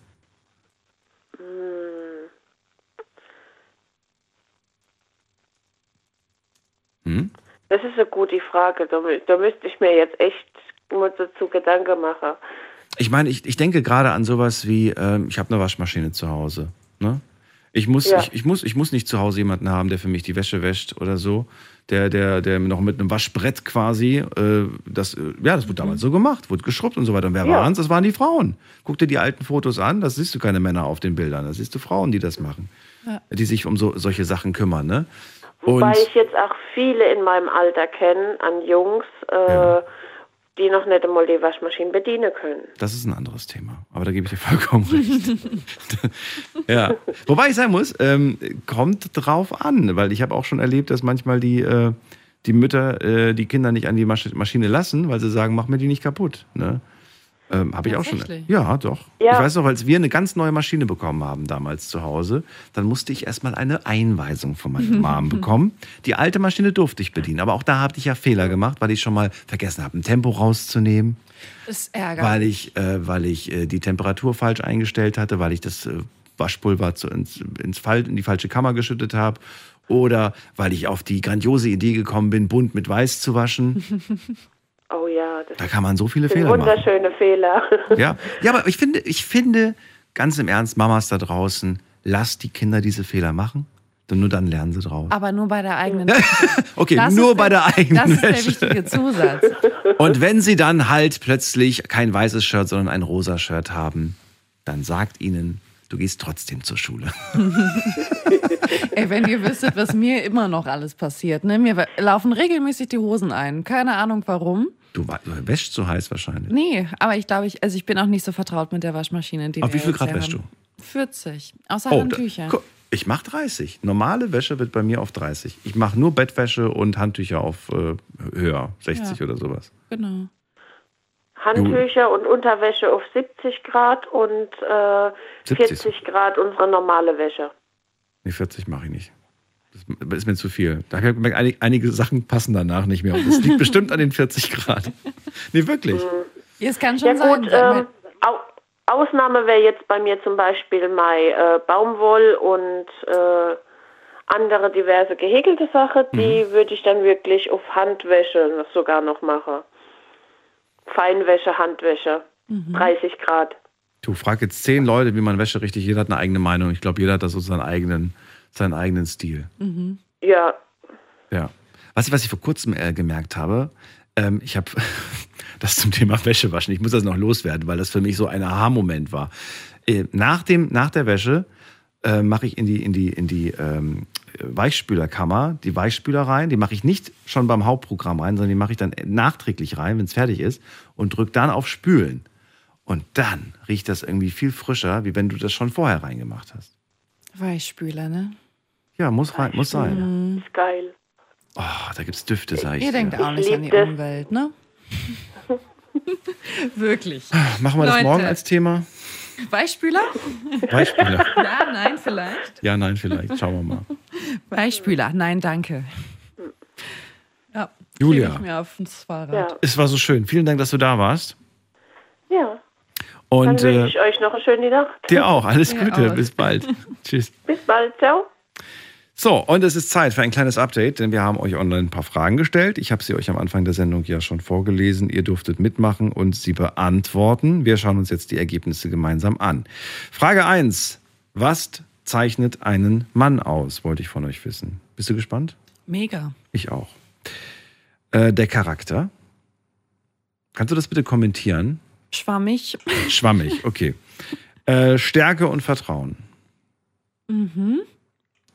Hm? Das ist eine gute Frage. Da, da müsste ich mir jetzt echt mal dazu Gedanken machen. Ich meine, ich, ich denke gerade an sowas wie, ähm, ich habe eine Waschmaschine zu Hause. Ne? Ich, muss, Ja. ich, ich, muss, ich muss nicht zu Hause jemanden haben, der für mich die Wäsche wäscht oder so. Der, der, der noch mit einem Waschbrett quasi, äh, das, äh, ja, das wurde damals so gemacht, wurde geschrubbt und so weiter. Und wer Ja. waren's? Das waren die Frauen. Guck dir die alten Fotos an, da siehst du keine Männer auf den Bildern, da siehst du Frauen, die das machen, Ja. die sich um so, solche Sachen kümmern. Ne? Wobei ich jetzt auch viele in meinem Alter kenne, an Jungs, äh, die noch nicht einmal die Waschmaschine bedienen können. Das ist ein anderes Thema. Aber da gebe ich dir vollkommen recht. ja. Wobei ich sagen muss, ähm, kommt drauf an, weil ich habe auch schon erlebt, dass manchmal die, äh, die Mütter äh, die Kinder nicht an die Masch Maschine lassen, weil sie sagen, mach mir die nicht kaputt. Ne? Ähm, habe ich auch schon. Ja, doch. Ja. Ich weiß noch, als wir eine ganz neue Maschine bekommen haben damals zu Hause, dann musste ich erstmal eine Einweisung von meiner Mom bekommen. Die alte Maschine durfte ich bedienen, aber auch da habe ich ja Fehler gemacht, weil ich schon mal vergessen habe, ein Tempo rauszunehmen Das ist ärgerlich. weil ich, äh, weil ich äh, die Temperatur falsch eingestellt hatte, weil ich das äh, Waschpulver zu, ins, ins Fall, in die falsche Kammer geschüttet habe oder weil ich auf die grandiose Idee gekommen bin, bunt mit weiß zu waschen. Oh ja, das Da kann man so viele Fehler machen. wunderschöne Fehler. Ja, ja aber ich finde, ich finde, ganz im Ernst, Mamas da draußen, lasst die Kinder diese Fehler machen. Denn nur dann lernen sie draus. Aber nur bei der eigenen. Okay, Das nur ist bei der eigenen Das ist der wichtige Zusatz. Und wenn sie dann halt plötzlich kein weißes Shirt, sondern ein rosa Shirt haben, dann sagt ihnen, du gehst trotzdem zur Schule. Ey, wenn ihr wüsstet, was mir immer noch alles passiert. Ne? Mir laufen regelmäßig die Hosen ein. Keine Ahnung warum. Du, du wäschst so heiß wahrscheinlich. Nee, aber ich glaube, ich, also ich bin auch nicht so vertraut mit der Waschmaschine. Die Auf wie viel Grad wäschst haben. 40. Außer Oh, da- Handtücher. gu- ich mache 30. Normale Wäsche wird bei mir auf 30. Ich mache nur Bettwäsche und Handtücher auf äh, höher, 60 Ja. oder sowas. Genau. Handtücher und Unterwäsche auf 70 Grad und äh, 70. 40 Grad unsere normale Wäsche. Nee, 40 mache ich nicht. Das ist mir zu viel. Da habe ich gemerkt, einige, einige Sachen passen danach nicht mehr. Und das liegt bestimmt an den 40 Grad. Nee, wirklich. Ja, es kann schon Ja gut, sein. ähm, Au Ausnahme wäre jetzt bei mir zum Beispiel mein äh, Baumwoll und äh, andere diverse gehäkelte Sachen, die Mhm. würde ich dann wirklich auf Handwäsche noch sogar noch machen. Feinwäsche, Handwäsche, Mhm. 30 Grad. Du frag jetzt zehn Leute, wie man Wäsche richtig. Jeder hat eine eigene Meinung. Ich glaube, jeder hat da so seinen eigenen, seinen eigenen Stil. Mhm. Ja, Ja. Was ich, was ich vor kurzem äh, gemerkt habe, ähm, ich habe das zum Thema Wäsche waschen. Ich muss das noch loswerden, weil das für mich so ein Aha-Moment war. Äh, nach, dem, nach der Wäsche äh, mache ich in die, in die, in die ähm, Weichspülerkammer die Weichspüler rein. Die mache ich nicht schon beim Hauptprogramm rein, sondern die mache ich dann nachträglich rein, wenn es fertig ist und drücke dann auf Spülen. Und dann riecht das irgendwie viel frischer, wie wenn du das schon vorher reingemacht hast. Weichspüler, ne? Ja, muss, rein, muss sein. Mhm. ist geil. Oh, da gibt's Düfte, sag ich Ihr dir. denkt auch Ich nicht an die. Umwelt, ne? Wirklich. Machen wir das Leute. morgen als Thema? Weichspüler? Weichspüler. Ja, nein, vielleicht. Ja, nein, vielleicht. Schauen wir mal. Weichspüler, nein, danke. Ja, Julia. ich mir auf ins Fahrrad. Ja, Es war so schön. Vielen Dank, dass du da warst. ja. Und Dann wünsche äh, ich euch noch eine schöne Nacht. dir auch. Alles Gute. auch. Bis bald. Tschüss. Bis bald, ciao. So, und es ist Zeit für ein kleines Update, denn wir haben euch online ein paar Fragen gestellt. Ich habe sie euch am Anfang der Sendung ja schon vorgelesen. Ihr durftet mitmachen und sie beantworten. Wir schauen uns jetzt die Ergebnisse gemeinsam an. Frage 1. Was zeichnet einen Mann aus? Wollte ich von euch wissen. Bist du gespannt? Mega. Ich auch. Äh, der Charakter. Kannst du das bitte kommentieren? Schwammig. Schwammig, okay. Äh, Stärke und Vertrauen. Mhm.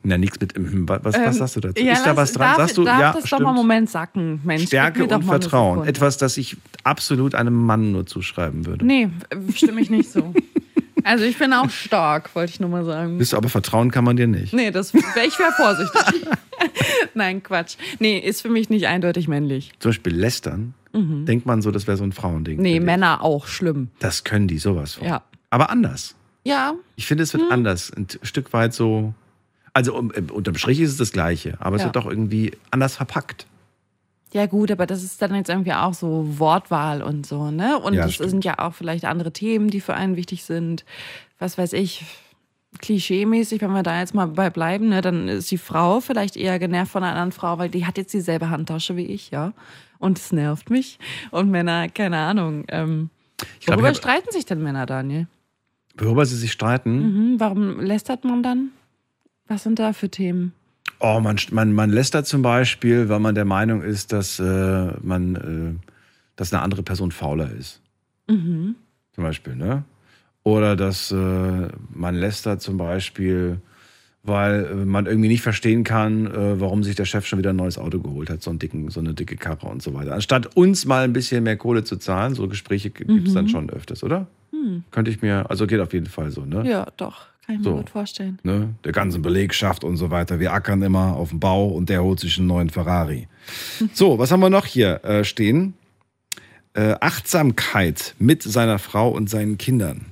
Na, nichts mit. mhm, Was, was Ähm, sagst du dazu? ja, ist da was dran? Darf, Sagst du, darf ja, das stimmt. doch mal einen Moment sacken, Mensch. Stärke und Vertrauen. Etwas, das ich absolut einem Mann nur zuschreiben würde. Nee, stimme ich nicht so. Also ich bin auch stark, wollte ich nur mal sagen. Bist du aber vertrauen kann man dir nicht. Nee, das wär, ich wäre vorsichtig. Nein, Quatsch. Nee, ist für mich nicht eindeutig männlich. Zum Beispiel lästern, Mhm. denkt man so, das wäre so ein Frauending. Nee, Männer auch schlimm. Das können die sowas von. Ja. Aber anders. Ja, Ich finde, es Hm. wird anders. Ein Stück weit so. Also um, äh, unterm Strich ist es das Gleiche, aber es Ja. wird doch irgendwie anders verpackt. Ja, gut, aber das ist dann jetzt irgendwie auch so Wortwahl und so, ne? Und Ja, das stimmt. sind ja auch vielleicht andere Themen, die für einen wichtig sind. Was weiß ich, klischeemäßig, wenn wir da jetzt mal bei bleiben, ne, dann ist die Frau vielleicht eher genervt von einer anderen Frau, weil die hat jetzt dieselbe Handtasche wie ich, ja. Und es nervt mich. Und Männer, keine Ahnung. Ähm, Ich glaub, worüber ich hab- streiten sich denn Männer, Daniel? Worüber sie sich streiten. Mhm, warum lästert man dann? Was sind da für Themen? Oh, man, man, man lästert zum Beispiel, weil man der Meinung ist, dass äh, man, äh, dass eine andere Person fauler ist. Mhm. Zum Beispiel, ne? Oder dass äh, man lästert zum Beispiel, weil äh, man irgendwie nicht verstehen kann, äh, warum sich der Chef schon wieder ein neues Auto geholt hat, so, einen dicken, so eine dicke Karre und so weiter. Anstatt uns mal ein bisschen mehr Kohle zu zahlen, so Gespräche gibt es Mhm. dann schon öfters, oder? Hm. Könnte ich mir, also geht auf jeden Fall so, ne? Ja, doch. Kann ich mir So. gut vorstellen. ne, der ganzen Belegschaft und so weiter. Wir ackern immer auf dem Bau und der holt sich einen neuen Ferrari. So, was haben wir noch hier äh, stehen? Äh, Achtsamkeit mit seiner Frau und seinen Kindern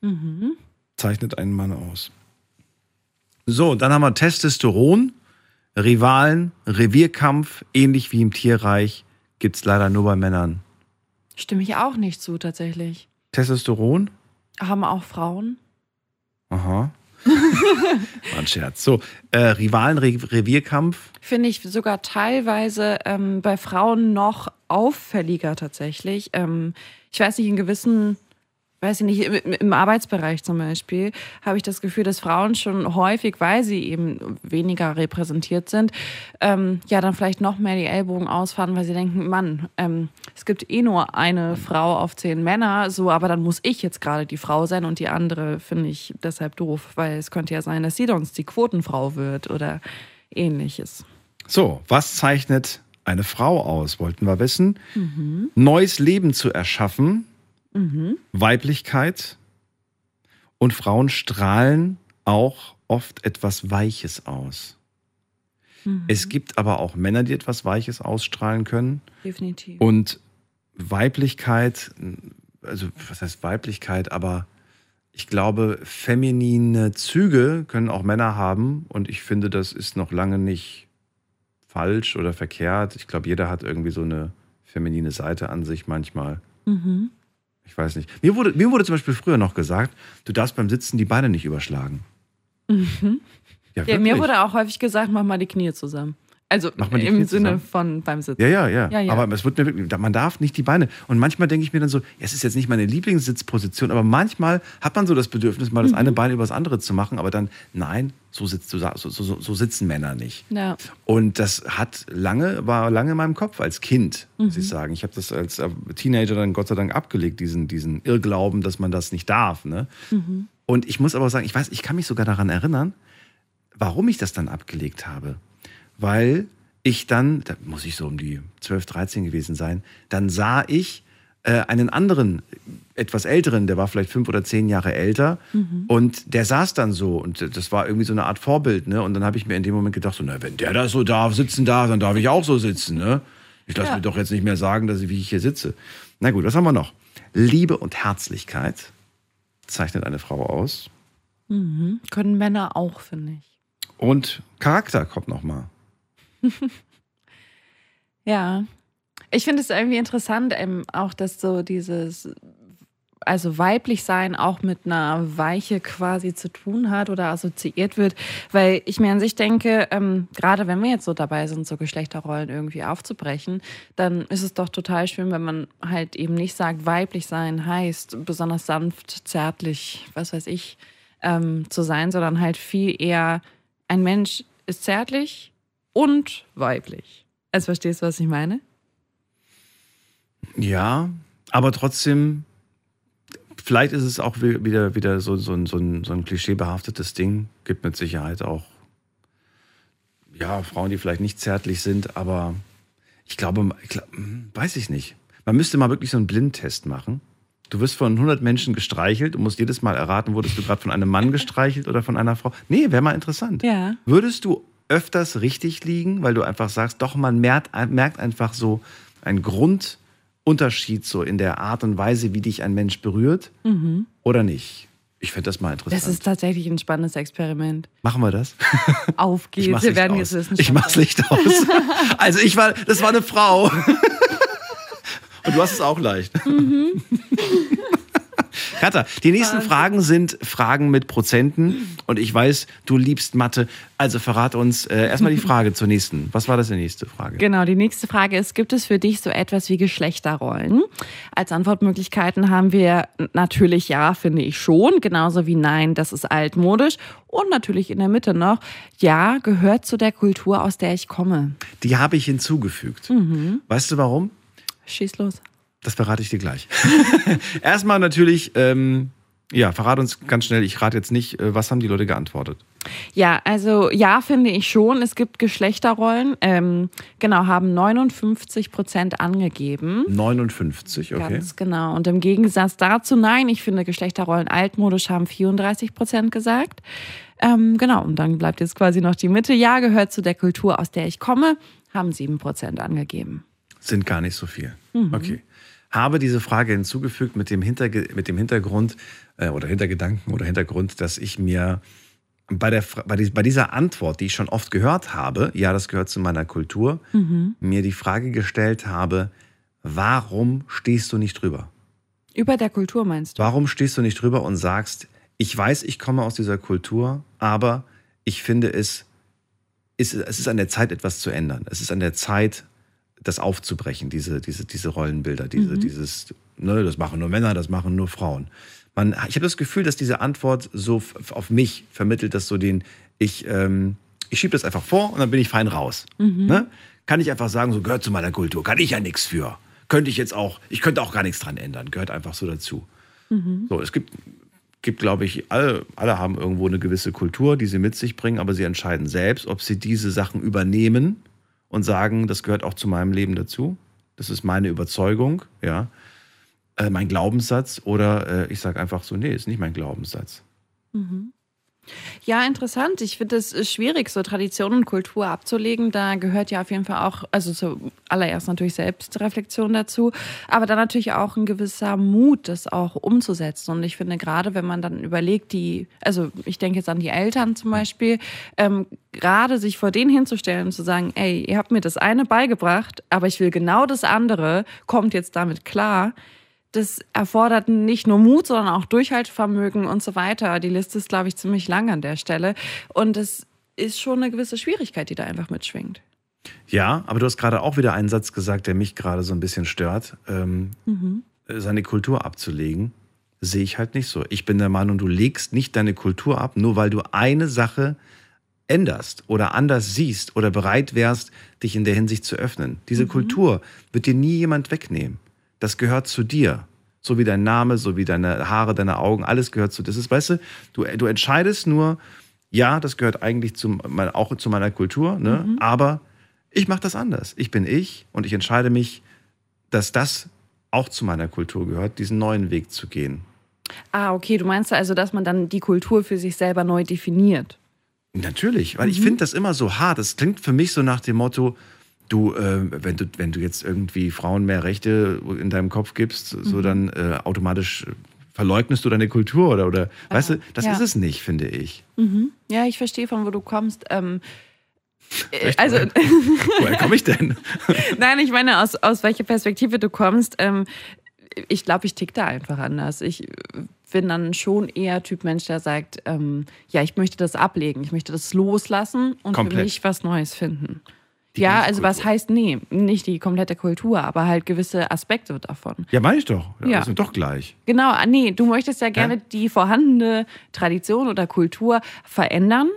Mhm. zeichnet einen Mann aus. So, dann haben wir Testosteron, Rivalen, Revierkampf, ähnlich wie im Tierreich, gibt es leider nur bei Männern. Stimme ich auch nicht zu, tatsächlich. Testosteron? Haben auch Frauen? Aha. War ein Scherz. So, äh, Rivalen, Re Revierkampf. Finde ich sogar teilweise ähm, bei Frauen noch auffälliger tatsächlich. Ähm, ich weiß nicht, in gewissen, weiß ich nicht, im, im Arbeitsbereich zum Beispiel, habe ich das Gefühl, dass Frauen schon häufig, weil sie eben weniger repräsentiert sind, ähm, ja, dann vielleicht noch mehr die Ellbogen ausfahren, weil sie denken, Mann, ähm, es gibt eh nur eine Frau auf zehn Männer, so, aber dann muss ich jetzt gerade die Frau sein und die andere finde ich deshalb doof, weil es könnte ja sein, dass sie sonst die Quotenfrau wird oder ähnliches. So, was zeichnet eine Frau aus, wollten wir wissen. Mhm. Neues Leben zu erschaffen, Mhm. Weiblichkeit und Frauen strahlen auch oft etwas Weiches aus. Mhm. Es gibt aber auch Männer, die etwas Weiches ausstrahlen können. Definitiv. Und Weiblichkeit, also was heißt Weiblichkeit, aber ich glaube, feminine Züge können auch Männer haben und ich finde, das ist noch lange nicht falsch oder verkehrt. Ich glaube, jeder hat irgendwie so eine feminine Seite an sich manchmal. Mhm. Ich weiß nicht. Mir wurde, mir wurde zum Beispiel früher noch gesagt, du darfst beim Sitzen die Beine nicht überschlagen. Mhm. Ja, Ja, mir wurde auch häufig gesagt, mach mal die Knie zusammen. Also im Sinne zusammen. von beim Sitzen. Ja, ja, ja, ja, ja. Aber es wird mir wirklich, man darf nicht die Beine. Und manchmal denke ich mir dann so, es ist jetzt nicht meine Lieblingssitzposition, aber manchmal hat man so das Bedürfnis, mal das Mhm. eine Bein über das andere zu machen, aber dann, nein, so, sitzt, so, so, so, so sitzen Männer nicht. Ja. Und das hat lange, war lange in meinem Kopf als Kind, muss Mhm. ich sagen. Ich habe das als äh, Teenager dann Gott sei Dank abgelegt, diesen, diesen Irrglauben, dass man das nicht darf. Ne? Mhm. Und ich muss aber sagen, ich weiß, ich kann mich sogar daran erinnern, warum ich das dann abgelegt habe. Weil ich dann, da muss ich so um die 12, 13 gewesen sein, dann sah ich äh, einen anderen, etwas älteren, der war vielleicht fünf oder zehn Jahre älter Mhm. und der saß dann so und das war irgendwie so eine Art Vorbild, ne? Und dann habe ich mir in dem Moment gedacht, so, na, wenn der da so darf, sitzen darf, dann darf ich auch so sitzen, ne? Ich lasse Ja. mir doch jetzt nicht mehr sagen, dass ich, wie ich hier sitze. Na gut, was haben wir noch? Liebe und Herzlichkeit zeichnet eine Frau aus. Mhm. Können Männer auch, finde ich. Und Charakter kommt noch mal. Ja. Ich finde es irgendwie interessant, ähm, auch, dass so dieses, also weiblich sein auch mit einer Weiche quasi zu tun hat oder assoziiert wird, weil ich mir an sich denke, ähm, gerade wenn wir jetzt so dabei sind, so Geschlechterrollen irgendwie aufzubrechen, dann ist es doch total schön, wenn man halt eben nicht sagt, weiblich sein heißt besonders sanft, zärtlich, was weiß ich, ähm, zu sein, sondern halt viel eher ein Mensch ist zärtlich und weiblich. Also verstehst du, was ich meine? Ja, aber trotzdem vielleicht ist es auch wi- wieder, wieder so, so, ein- so, ein, so ein klischeebehaftetes Ding. Gibt mit Sicherheit auch ja, Frauen, die vielleicht nicht zärtlich sind, aber ich glaube, ich glaub, hm, weiß ich nicht. Man müsste mal wirklich so einen Blindtest machen. Du wirst von 100 Menschen gestreichelt und musst jedes Mal erraten, wurdest du gerade von einem Mann gestreichelt oder von einer Frau. Nee, wäre mal interessant. Ja. Würdest du öfters richtig liegen, weil du einfach sagst, doch, man merkt, merkt einfach so einen Grundunterschied so in der Art und Weise, wie dich ein Mensch berührt Mhm. oder nicht? Ich fände das mal interessant. Das ist tatsächlich ein spannendes Experiment. Machen wir das? Auf geht's. Wir werden jetzt wissen. Ich mach's Licht aus. Also ich war, das war eine Frau. Und du hast es auch leicht. Mhm. Katha, die nächsten Fragen sind Fragen mit Prozenten. Und ich weiß, du liebst Mathe. Also verrat uns äh, erstmal die Frage zur nächsten. Was war das die nächste Frage? Genau, die nächste Frage ist, gibt es für dich so etwas wie Geschlechterrollen? Als Antwortmöglichkeiten haben wir natürlich ja, finde ich schon, genauso wie nein, das ist altmodisch. Und natürlich in der Mitte noch, ja, gehört zu der Kultur, aus der ich komme. Die habe ich hinzugefügt. Mhm. Weißt du warum? Schieß los. Das verrate ich dir gleich. Erstmal natürlich, ähm, ja, verrate uns ganz schnell, ich rate jetzt nicht, äh, was haben die Leute geantwortet? Ja, also ja, finde ich schon. Es gibt Geschlechterrollen. Ähm, genau, haben 59 Prozent angegeben. 59, okay. Ganz genau. Und im Gegensatz dazu, nein, ich finde Geschlechterrollen altmodisch, haben 34 Prozent gesagt. Ähm, genau, und dann bleibt jetzt quasi noch die Mitte. Ja, gehört zu der Kultur, aus der ich komme, haben 7 Prozent angegeben. Sind gar nicht so viel. Mhm. Okay. Habe diese Frage hinzugefügt mit dem, Hinterge mit dem Hintergrund äh, oder Hintergedanken oder Hintergrund, dass ich mir bei, der, bei, dies- bei dieser Antwort, die ich schon oft gehört habe, ja, das gehört zu meiner Kultur, Mhm. mir die Frage gestellt habe, warum stehst du nicht drüber? Über der Kultur meinst du? Warum stehst du nicht drüber und sagst, ich weiß, ich komme aus dieser Kultur, aber ich finde es, ist, es ist an der Zeit, etwas zu ändern. Es ist an der Zeit, das aufzubrechen, diese, diese, diese Rollenbilder, diese, Mhm. dieses, ne, das machen nur Männer, das machen nur Frauen. Man, ich habe das Gefühl, dass diese Antwort so auf mich vermittelt, dass so den, ich, ähm, ich schiebe das einfach vor und dann bin ich fein raus. Mhm. Ne? Kann ich einfach sagen, so gehört zu meiner Kultur, kann ich ja nichts für. Könnte ich jetzt auch, ich könnte auch gar nichts dran ändern, gehört einfach so dazu. Mhm. So, es gibt, gibt glaube ich, alle, alle haben irgendwo eine gewisse Kultur, die sie mit sich bringen, aber sie entscheiden selbst, ob sie diese Sachen übernehmen und sagen, das gehört auch zu meinem Leben dazu. Das ist meine Überzeugung, ja, äh, mein Glaubenssatz. Oder äh, ich sage einfach so, nee, ist nicht mein Glaubenssatz. Mhm. Ja, interessant. Ich finde es ist schwierig, so Tradition und Kultur abzulegen. Da gehört ja auf jeden Fall auch, also zuallererst natürlich Selbstreflexion dazu, aber dann natürlich auch ein gewisser Mut, das auch umzusetzen. Und ich finde gerade, wenn man dann überlegt, die, also ich denke jetzt an die Eltern zum Beispiel, ähm, gerade sich vor denen hinzustellen und zu sagen, ey, ihr habt mir das eine beigebracht, aber ich will genau das andere, kommt jetzt damit klar das erfordert nicht nur Mut, sondern auch Durchhaltevermögen und so weiter. Die Liste ist, glaube ich, ziemlich lang an der Stelle. Und es ist schon eine gewisse Schwierigkeit, die da einfach mitschwingt. Ja, aber du hast gerade auch wieder einen Satz gesagt, der mich gerade so ein bisschen stört. Ähm, Mhm. seine Kultur abzulegen, sehe ich halt nicht so. Ich bin der Meinung, du legst nicht deine Kultur ab, nur weil du eine Sache änderst oder anders siehst oder bereit wärst, dich in der Hinsicht zu öffnen. Diese Kultur wird dir nie jemand wegnehmen. Das gehört zu dir. So wie dein Name, so wie deine Haare, deine Augen, alles gehört zu dir. Das ist, weißt du, du, du entscheidest nur, ja, das gehört eigentlich zum, auch zu meiner Kultur, ne? Mhm. aber ich mache das anders. Ich bin ich und ich entscheide mich, dass das auch zu meiner Kultur gehört, diesen neuen Weg zu gehen. Ah, okay. Du meinst also, dass man dann die Kultur für sich selber neu definiert? Natürlich, weil ich Mhm. finde das immer so hart. Das klingt für mich so nach dem Motto, du, äh, wenn du, wenn du jetzt irgendwie Frauen mehr Rechte in deinem Kopf gibst, so Mhm. dann äh, automatisch verleugnest du deine Kultur oder, oder weißt du, das ja. ist es nicht, finde ich. Mhm. Ja, ich verstehe, von wo du kommst. Ähm, äh, Echt? also, Woher komme ich denn? Nein, ich meine, aus, aus welcher Perspektive du kommst. Ähm, ich glaube, ich tick da einfach anders. Ich bin dann schon eher Typ Mensch, der sagt, ähm, ja, ich möchte das ablegen, ich möchte das loslassen und Komplett. für mich was Neues finden. Ja, also was heißt, nee, nicht die komplette Kultur, aber halt gewisse Aspekte davon. Ja, meine ich doch. Ja, Ja. Das sind doch gleich. Genau, ah, nee, du möchtest ja gerne Ja. die vorhandene Tradition oder Kultur verändern.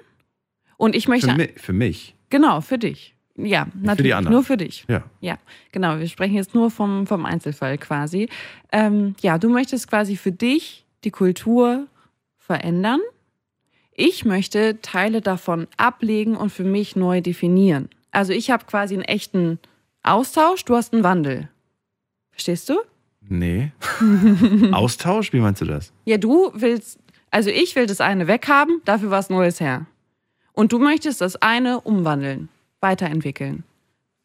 Und ich möchte. Für, mi für mich. Genau, für dich. Ja, natürlich. die anderen. Nur für dich. Ja. Ja, genau. Wir sprechen jetzt nur vom, vom Einzelfall quasi. Ähm, ja, du möchtest quasi für dich die Kultur verändern. Ich möchte Teile davon ablegen und für mich neu definieren. Also ich habe quasi einen echten Austausch, du hast einen Wandel. Verstehst du? Nee. Austausch? Wie meinst du das? Ja, du willst, also ich will das eine weghaben, dafür was Neues her. Und du möchtest das eine umwandeln, weiterentwickeln.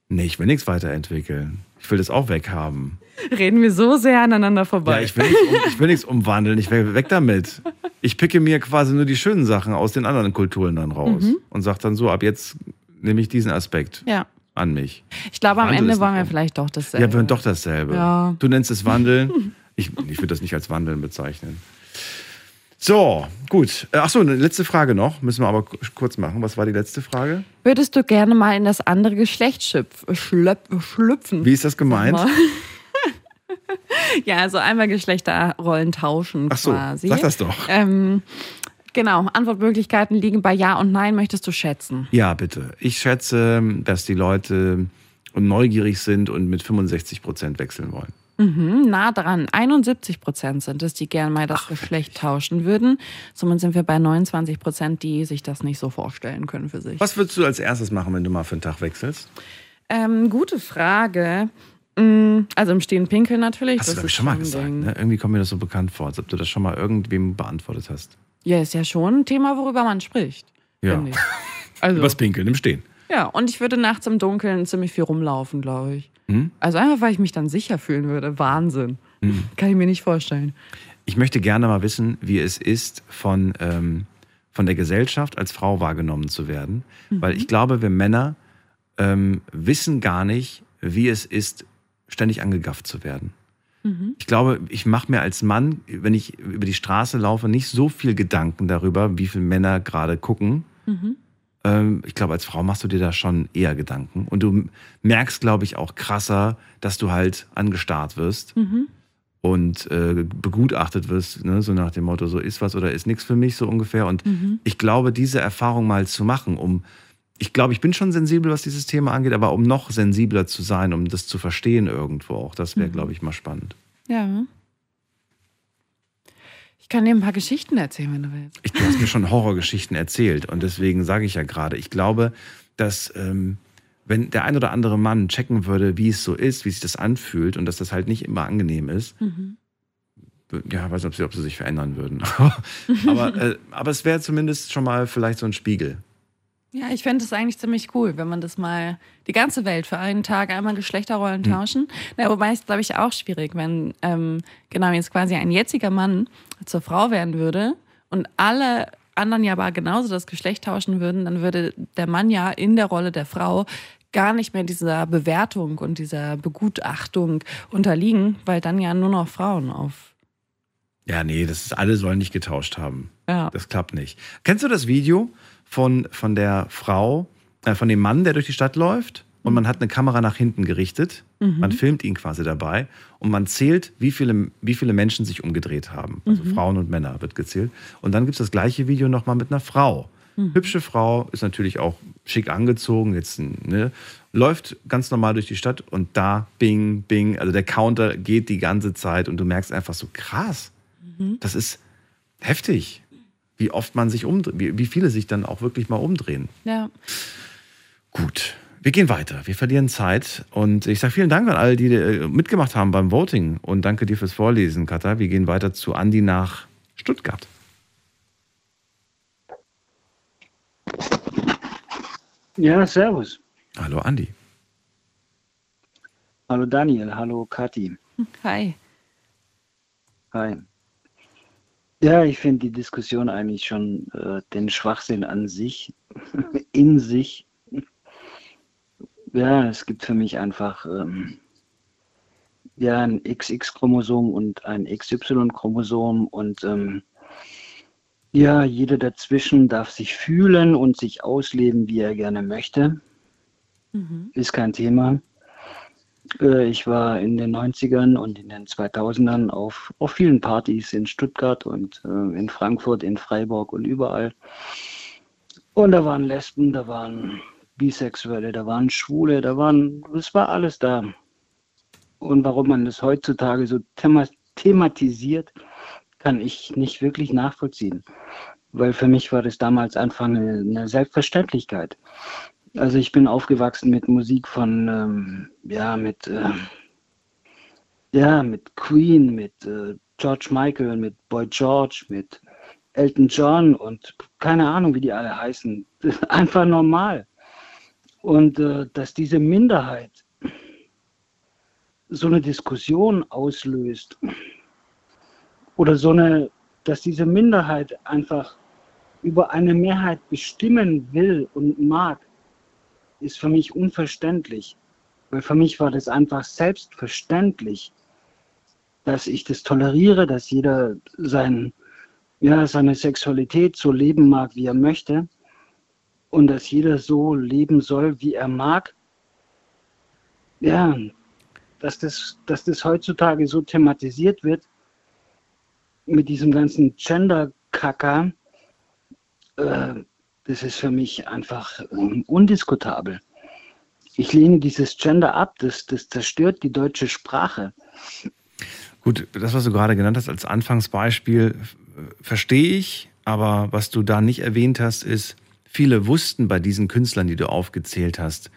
Nee, ich will nichts weiterentwickeln. Ich will das auch weghaben. Reden wir so sehr aneinander vorbei. Ja, ich will, nichts um, ich will nichts umwandeln. Ich will weg damit. Ich picke mir quasi nur die schönen Sachen aus den anderen Kulturen dann raus Mhm. und sage dann so, ab jetzt nehme ich diesen Aspekt Ja. an mich. Ich glaube, am Wandel Ende wollen wir vielleicht doch dasselbe. Ja, wir wollen doch dasselbe. Ja. Du nennst es Wandeln. Ich, ich würde das nicht als Wandeln bezeichnen. So, gut. Äh, Ach so, eine letzte Frage noch. Müssen wir aber kurz machen. Was war die letzte Frage? Würdest du gerne mal in das andere Geschlecht schlüpfen? Wie ist das gemeint? Ja, also einmal Geschlechterrollen tauschen Ach so, quasi. sag das doch. Ähm, genau, Antwortmöglichkeiten liegen bei Ja und Nein. Möchtest du schätzen? Ja, bitte. Ich schätze, dass die Leute neugierig sind und mit 65 Prozent wechseln wollen. Mhm, nah dran. 71 Prozent sind es, die gerne mal das Geschlecht tauschen würden. Somit sind wir bei 29 Prozent, die sich das nicht so vorstellen können für sich. Was würdest du als erstes machen, wenn du mal für einen Tag wechselst? Ähm, gute Frage. Mm, Also im Stehen pinkeln natürlich. Hast du, das glaube ich, schon mal gesagt. Ne? Irgendwie kommt mir das so bekannt vor, als ob du das schon mal irgendwem beantwortet hast. Ja, ist ja schon ein Thema, worüber man spricht. Ja. Also, Übers Pinkeln im Stehen. ja, und ich würde nachts im Dunkeln ziemlich viel rumlaufen, glaube ich. Hm? Also einfach, weil ich mich dann sicher fühlen würde. Wahnsinn. Hm. Kann ich mir nicht vorstellen. Ich möchte gerne mal wissen, wie es ist, von, ähm, von der Gesellschaft als Frau wahrgenommen zu werden. Mhm. Weil ich glaube, wir Männer ähm, wissen gar nicht, wie es ist, ständig angegafft zu werden. Mhm. Ich glaube, ich mache mir als Mann, wenn ich über die Straße laufe, nicht so viel Gedanken darüber, wie viele Männer gerade gucken. Mhm. Ähm, ich glaube, als Frau machst du dir da schon eher Gedanken. Und du merkst, glaube ich, auch krasser, dass du halt angestarrt wirst Mhm. und äh, begutachtet wirst, ne? so nach dem Motto, so ist was oder ist nichts für mich, so ungefähr. Und Mhm. ich glaube, diese Erfahrung mal zu machen, um, ich glaube, ich bin schon sensibel, was dieses Thema angeht, aber um noch sensibler zu sein, um das zu verstehen irgendwo auch, das wäre, Mhm. glaube ich, mal spannend. Ja. Ich kann dir ein paar Geschichten erzählen, wenn du willst. Ich, du hast mir schon Horrorgeschichten erzählt und deswegen sage ich ja gerade, ich glaube, dass ähm, wenn der ein oder andere Mann checken würde, wie es so ist, wie sich das anfühlt und dass das halt nicht immer angenehm ist, Mhm. ja, weiß nicht, ob sie, ob sie sich verändern würden. aber, äh, aber es wäre zumindest schon mal vielleicht so ein Spiegel. Ja, ich fände es eigentlich ziemlich cool, wenn man das mal die ganze Welt für einen Tag einmal Geschlechterrollen Hm. tauschen. Na, wobei es, glaube ich, auch schwierig, wenn ähm, genau jetzt quasi ein jetziger Mann zur Frau werden würde und alle anderen ja aber genauso das Geschlecht tauschen würden, dann würde der Mann ja in der Rolle der Frau gar nicht mehr dieser Bewertung und dieser Begutachtung unterliegen, weil dann ja nur noch Frauen auf. Ja, nee, das ist, alle sollen nicht getauscht haben. Ja. Das klappt nicht. Kennst du das Video von, von der Frau, äh, von dem Mann, der durch die Stadt läuft? Und man hat eine Kamera nach hinten gerichtet. Mhm. Man filmt ihn quasi dabei. Und man zählt, wie viele, wie viele Menschen sich umgedreht haben. Also Mhm. Frauen und Männer wird gezählt. Und dann gibt es das gleiche Video nochmal mit einer Frau. Mhm. Hübsche Frau, ist natürlich auch schick angezogen, jetzt ne, läuft ganz normal durch die Stadt und da bing, bing, also der Counter geht die ganze Zeit und du merkst einfach so krass. Mhm. Das ist heftig, wie oft man sich umdreht, wie, wie viele sich dann auch wirklich mal umdrehen. Ja. Gut, wir gehen weiter. Wir verlieren Zeit und ich sage vielen Dank an alle, die äh, mitgemacht haben beim Voting und danke dir fürs Vorlesen, Katha. Wir gehen weiter zu Andi nach Stuttgart. Ja, servus. Hallo Andi. Hallo Daniel, hallo Kathi. Hi. Hi. Ja, ich finde die Diskussion eigentlich schon äh, den Schwachsinn an sich, in sich. Ja, es gibt für mich einfach ähm, ja, ein XX-Chromosom und ein XY-Chromosom und ähm, ja, jeder dazwischen darf sich fühlen und sich ausleben, wie er gerne möchte. Mhm. Ist kein Thema. Äh, Ich war in den 90ern und in den 2000ern auf, auf vielen Partys in Stuttgart und äh, in Frankfurt, in Freiburg und überall. Und da waren Lesben, da waren Bisexuelle, da waren Schwule, da waren, es war alles da. Und warum man das heutzutage so thema thematisiert, kann ich nicht wirklich nachvollziehen. Weil für mich war das damals einfach eine, eine Selbstverständlichkeit. Also ich bin aufgewachsen mit Musik von, ähm, ja, mit, äh, ja, mit Queen, mit äh, George Michael, mit Boy George, mit Elton John und keine Ahnung, wie die alle heißen. Einfach normal. Und äh, dass diese Minderheit so eine Diskussion auslöst oder so eine, dass diese Minderheit einfach über eine Mehrheit bestimmen will und mag, ist für mich unverständlich. Weil für mich war das einfach selbstverständlich, dass ich das toleriere, dass jeder sein, ja, seine Sexualität so leben mag, wie er möchte. Und dass jeder so leben soll, wie er mag. Ja, dass das, dass das heutzutage so thematisiert wird, mit diesem ganzen Gender-Kacker, äh, das ist für mich einfach äh, undiskutabel. Ich lehne dieses Gender ab, das, das zerstört die deutsche Sprache. Gut, das, was du gerade genannt hast als Anfangsbeispiel, verstehe ich, aber was du da nicht erwähnt hast, ist, viele wussten bei diesen Künstlern, die du aufgezählt hast,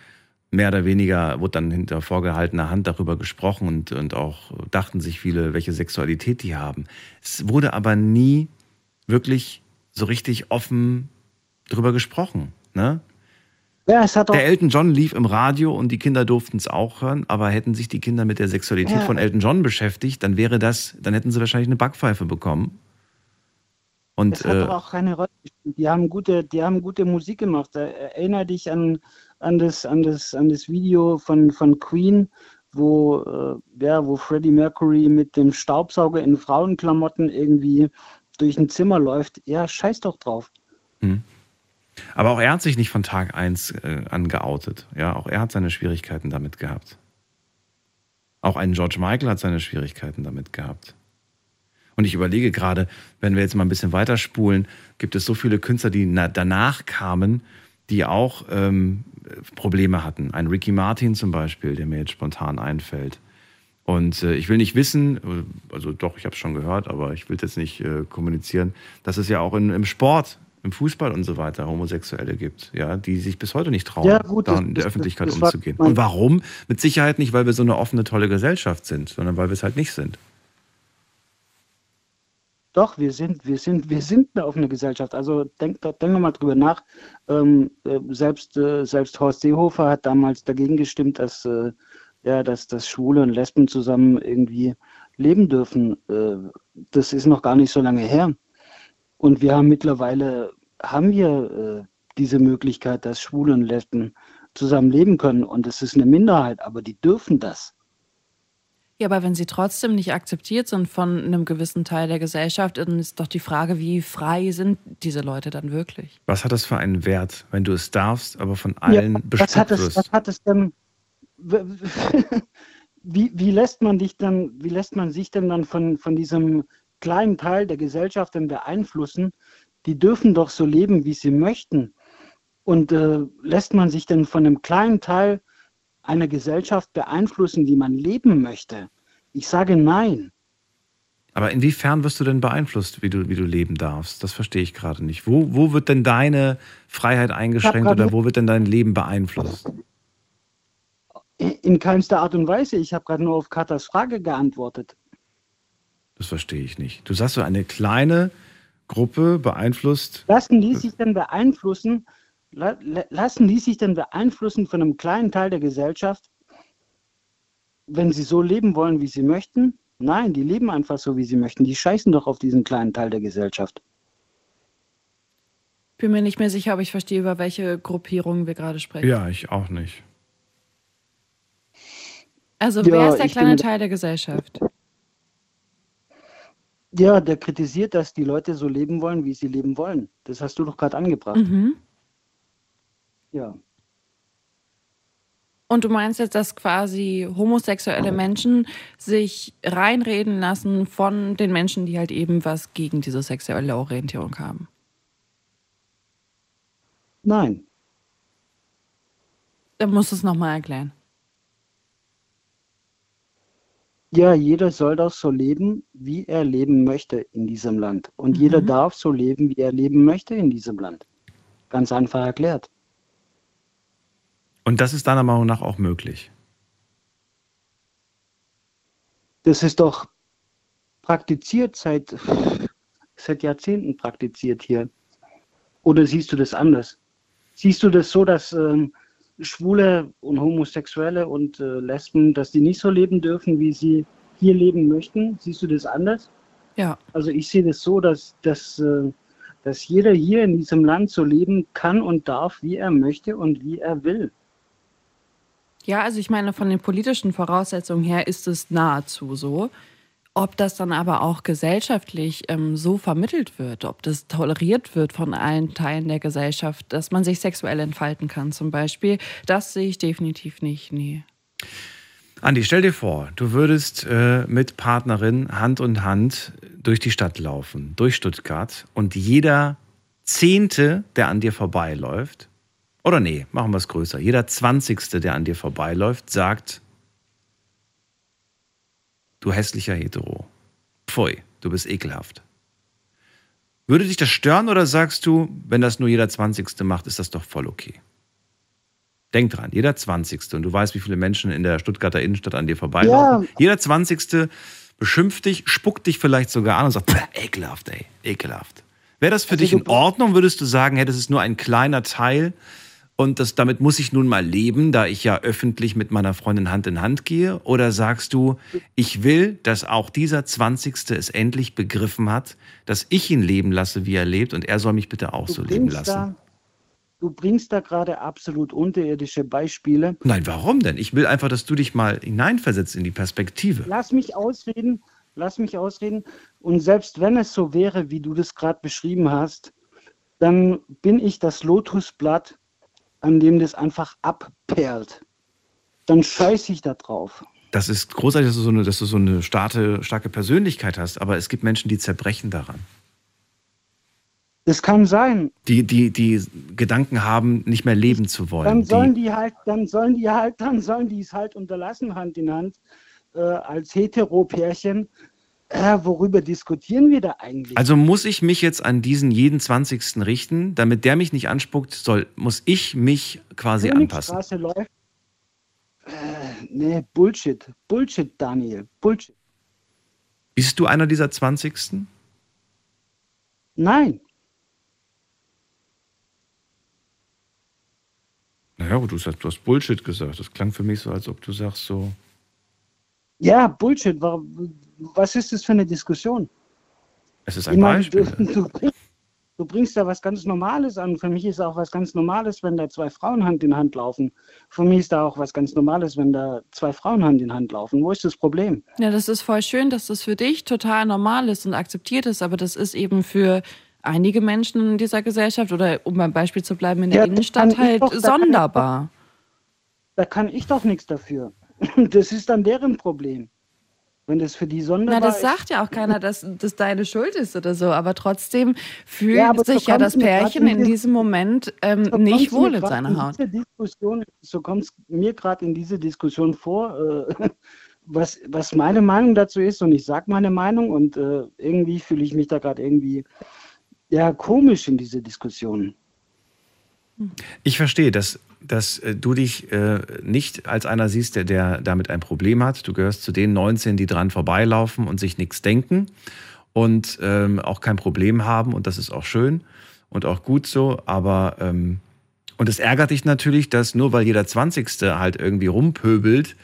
mehr oder weniger wurde dann hinter vorgehaltener Hand darüber gesprochen und, und auch dachten sich viele, welche Sexualität die haben. Es wurde aber nie wirklich so richtig offen drüber gesprochen. Ne? Ja, es hat der Elton John lief im Radio und die Kinder durften es auch hören, aber hätten sich die Kinder mit der Sexualität Ja. von Elton John beschäftigt, dann wäre das, dann hätten sie wahrscheinlich eine Backpfeife bekommen. Und Es hat äh, auch keine Rolle gespielt. Die haben gute, die haben gute Musik gemacht. Erinnere dich an, an, das, an, das, an das Video von, von Queen, wo, äh, ja, wo Freddie Mercury mit dem Staubsauger in Frauenklamotten irgendwie durch ein Zimmer läuft. Ja, scheiß doch drauf. Hm. Aber auch er hat sich nicht von Tag 1 äh, an geoutet. Ja, auch er hat seine Schwierigkeiten damit gehabt. Auch ein George Michael hat seine Schwierigkeiten damit gehabt. Und ich überlege gerade, wenn wir jetzt mal ein bisschen weiterspulen, gibt es so viele Künstler, die na, danach kamen, die auch ähm, Probleme hatten. Ein Ricky Martin zum Beispiel, der mir jetzt spontan einfällt. Und äh, ich will nicht wissen, äh, also doch, ich habe es schon gehört, aber ich will jetzt nicht äh, kommunizieren, dass es ja auch in, im Sport, im Fußball und so weiter Homosexuelle gibt, ja, die sich bis heute nicht trauen, Ja, gut, da das- in der das- Öffentlichkeit das umzugehen. Und warum? Mit Sicherheit nicht, weil wir so eine offene, tolle Gesellschaft sind, sondern weil wir es halt nicht sind. Doch, wir sind, wir sind, wir sind eine offene Gesellschaft. Also denk, doch- denk mal drüber nach. Ähm, äh, selbst, äh, selbst Horst Seehofer hat damals dagegen gestimmt, dass, äh, ja, dass, dass Schwule und Lesben zusammen irgendwie leben dürfen. Äh, das ist noch gar nicht so lange her. Und wir haben mittlerweile, haben wir äh, diese Möglichkeit, dass Schwule und Lesben zusammen leben können. Und es ist eine Minderheit, aber die dürfen das. Ja, aber wenn sie trotzdem nicht akzeptiert sind von einem gewissen Teil der Gesellschaft, dann ist doch die Frage, wie frei sind diese Leute dann wirklich? Was hat das für einen Wert, wenn du es darfst, aber von allen Ja, was bespuckt hat es, wirst? was hat es denn? Wie, wie lässt man dich dann, wie lässt man sich denn dann von, von diesem kleinen Teil der Gesellschaft dann beeinflussen? Die dürfen doch so leben, wie sie möchten. Und äh, lässt man sich denn von einem kleinen Teil einer Gesellschaft beeinflussen, wie man leben möchte? Ich sage nein. Aber inwiefern wirst du denn beeinflusst, wie du, wie du leben darfst? Das verstehe ich gerade nicht. Wo, wo wird denn deine Freiheit eingeschränkt oder wo wird denn dein Leben beeinflusst? In keinster Art und Weise. Ich habe gerade nur auf Katas Frage geantwortet. Das verstehe ich nicht. Du sagst so, eine kleine Gruppe beeinflusst. Lassen die sich denn beeinflussen? la- la- Lassen die sich denn beeinflussen von einem kleinen Teil der Gesellschaft, wenn sie so leben wollen, wie sie möchten? Nein, die leben einfach so, wie sie möchten. Die scheißen doch auf diesen kleinen Teil der Gesellschaft. Bin mir nicht mehr sicher, ob ich verstehe, über welche Gruppierungen wir gerade sprechen. Ja, ich auch nicht. Also Ja, wer ist der ich kleine Teil der Gesellschaft? Ja, der kritisiert, dass die Leute so leben wollen, wie sie leben wollen. Das hast du doch gerade angebracht. Mhm. Ja. Und du meinst jetzt, dass quasi homosexuelle Menschen sich reinreden lassen von den Menschen, die halt eben was gegen diese sexuelle Orientierung haben? Nein. Dann musst du es nochmal erklären. Ja, jeder soll doch so leben, wie er leben möchte in diesem Land. Und jeder Mhm. darf so leben, wie er leben möchte in diesem Land. Ganz einfach erklärt. Und das ist deiner Meinung nach auch möglich. Das ist doch praktiziert seit, seit Jahrzehnten praktiziert hier. Oder siehst du das anders? Siehst du das so, dass ähm, Schwule und Homosexuelle und äh, Lesben, dass die nicht so leben dürfen, wie sie hier leben möchten? Siehst du das anders? Ja. Also ich sehe das so, dass, dass, äh, dass jeder hier in diesem Land so leben kann und darf, wie er möchte und wie er will. Ja, also ich meine, von den politischen Voraussetzungen her ist es nahezu so. Ob das dann aber auch gesellschaftlich ähm, so vermittelt wird, ob das toleriert wird von allen Teilen der Gesellschaft, dass man sich sexuell entfalten kann zum Beispiel, das sehe ich definitiv nicht, nee. Andi, stell dir vor, du würdest äh, mit Partnerin Hand in Hand durch die Stadt laufen, durch Stuttgart und jeder Zehnte, der an dir vorbeiläuft, oder nee, machen wir es größer, jeder Zwanzigste, der an dir vorbeiläuft, sagt, du hässlicher Hetero. Pfui, du bist ekelhaft. Würde dich das stören oder sagst du, wenn das nur jeder Zwanzigste macht, ist das doch voll okay? Denk dran, jeder Zwanzigste, und du weißt, wie viele Menschen in der Stuttgarter Innenstadt an dir vorbeilaufen. Ja. Jeder Zwanzigste beschimpft dich, spuckt dich vielleicht sogar an und sagt, "Pah, ekelhaft, ey, ekelhaft. Wäre das für dich in Ordnung? Würdest du sagen, hey, das ist nur ein kleiner Teil und das, damit muss ich nun mal leben, da ich ja öffentlich mit meiner Freundin Hand in Hand gehe? Oder sagst du, ich will, dass auch dieser Zwanzigste es endlich begriffen hat, dass ich ihn leben lasse, wie er lebt und er soll mich bitte auch so leben lassen? Da, du bringst da gerade absolut unterirdische Beispiele. Nein, warum denn? Ich will einfach, dass du dich mal hineinversetzt in die Perspektive. Lass mich ausreden, lass mich ausreden. Und selbst wenn es so wäre, wie du das gerade beschrieben hast, dann bin ich das Lotusblatt, an dem das einfach abperlt. Dann scheiße ich da drauf. Das ist großartig, dass du so eine, dass du so eine starke, starke Persönlichkeit hast, aber es gibt Menschen, die zerbrechen daran. Das kann sein. Die, die, die Gedanken haben, nicht mehr leben zu wollen. Dann sollen die, die halt, dann sollen die halt, dann sollen die es halt unterlassen, Hand in Hand, äh, als Hetero-Pärchen. Äh, worüber diskutieren wir da eigentlich? also muss ich mich jetzt an diesen jeden 20. richten, damit der mich nicht anspuckt, soll, muss ich mich quasi anpassen. Königstraße läuft. Äh, nee, Bullshit. Bullshit, Daniel. Bullshit. Bist du einer dieser 20.? Nein. Naja, aber du, sagst, du hast Bullshit gesagt. Das klang für mich so, als ob du sagst so. Ja, Bullshit. Wa- Was ist das für eine Diskussion? Es ist ein meine, Beispiel. Du, du, bringst, du bringst da was ganz Normales an. Für mich ist auch was ganz Normales, wenn da zwei Frauen Hand in Hand laufen. Für mich ist da auch was ganz Normales, wenn da zwei Frauen Hand in Hand laufen. Wo ist das Problem? Ja, das ist voll schön, dass das für dich total normal ist und akzeptiert ist, aber das ist eben für einige Menschen in dieser Gesellschaft oder um beim Beispiel zu bleiben in der Ja, Innenstadt halt doch- sonderbar. Da kann ich doch nichts dafür. Das ist dann deren Problem. Wenn das für die sonderbar Na, das ist. sagt ja auch keiner, dass das deine Schuld ist oder so, aber trotzdem fühlt Ja, aber so sich ja das Pärchen in in die- diesem Moment ähm, So nicht wohl in seiner Haut. So kommt es mir gerade in diese Diskussion vor, äh, was, was meine Meinung dazu ist. Und ich sage meine Meinung und äh, irgendwie fühle ich mich da gerade irgendwie ja, komisch in diese Diskussion. Ich verstehe, dass, dass äh, du dich äh, nicht als einer siehst, der, der damit ein Problem hat. Du gehörst zu den 19, die dran vorbeilaufen und sich nichts denken und ähm, auch kein Problem haben. Und das ist auch schön und auch gut so. Aber ähm, und es ärgert dich natürlich, dass nur weil jeder 20. halt irgendwie rumpöbelt,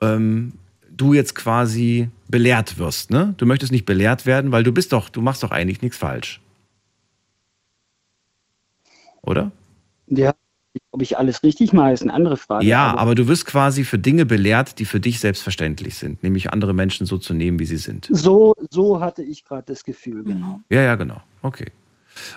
ähm, du jetzt quasi belehrt wirst. Ne? Du möchtest nicht belehrt werden, weil du bist doch, du machst doch eigentlich nichts falsch. Oder? Ja, ob ich alles richtig mache, ist eine andere Frage. Ja, aber du wirst quasi für Dinge belehrt, die für dich selbstverständlich sind, nämlich andere Menschen so zu nehmen, wie sie sind. So, so hatte ich gerade das Gefühl, genau. Ja, ja, genau. Okay.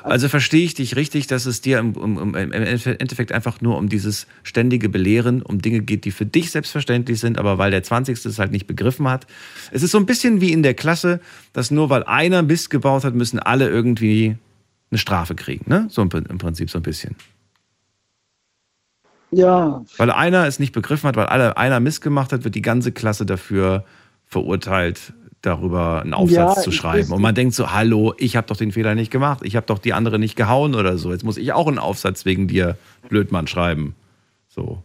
Also verstehe ich dich richtig, dass es dir im, im, im im Endeffekt einfach nur um dieses ständige Belehren, um Dinge geht, die für dich selbstverständlich sind, aber weil der 20. es halt nicht begriffen hat. Es ist so ein bisschen wie in der Klasse, dass nur weil einer Mist gebaut hat, müssen alle irgendwie eine Strafe kriegen. Ne? So im, im Prinzip so ein bisschen. Ja. Weil einer es nicht begriffen hat, weil alle, einer missgemacht hat, wird die ganze Klasse dafür verurteilt, darüber einen Aufsatz Ja, zu schreiben. Und man denkt so, hallo, ich habe doch den Fehler nicht gemacht, ich habe doch die andere nicht gehauen oder so. Jetzt muss ich auch einen Aufsatz wegen dir, Blödmann, schreiben. So.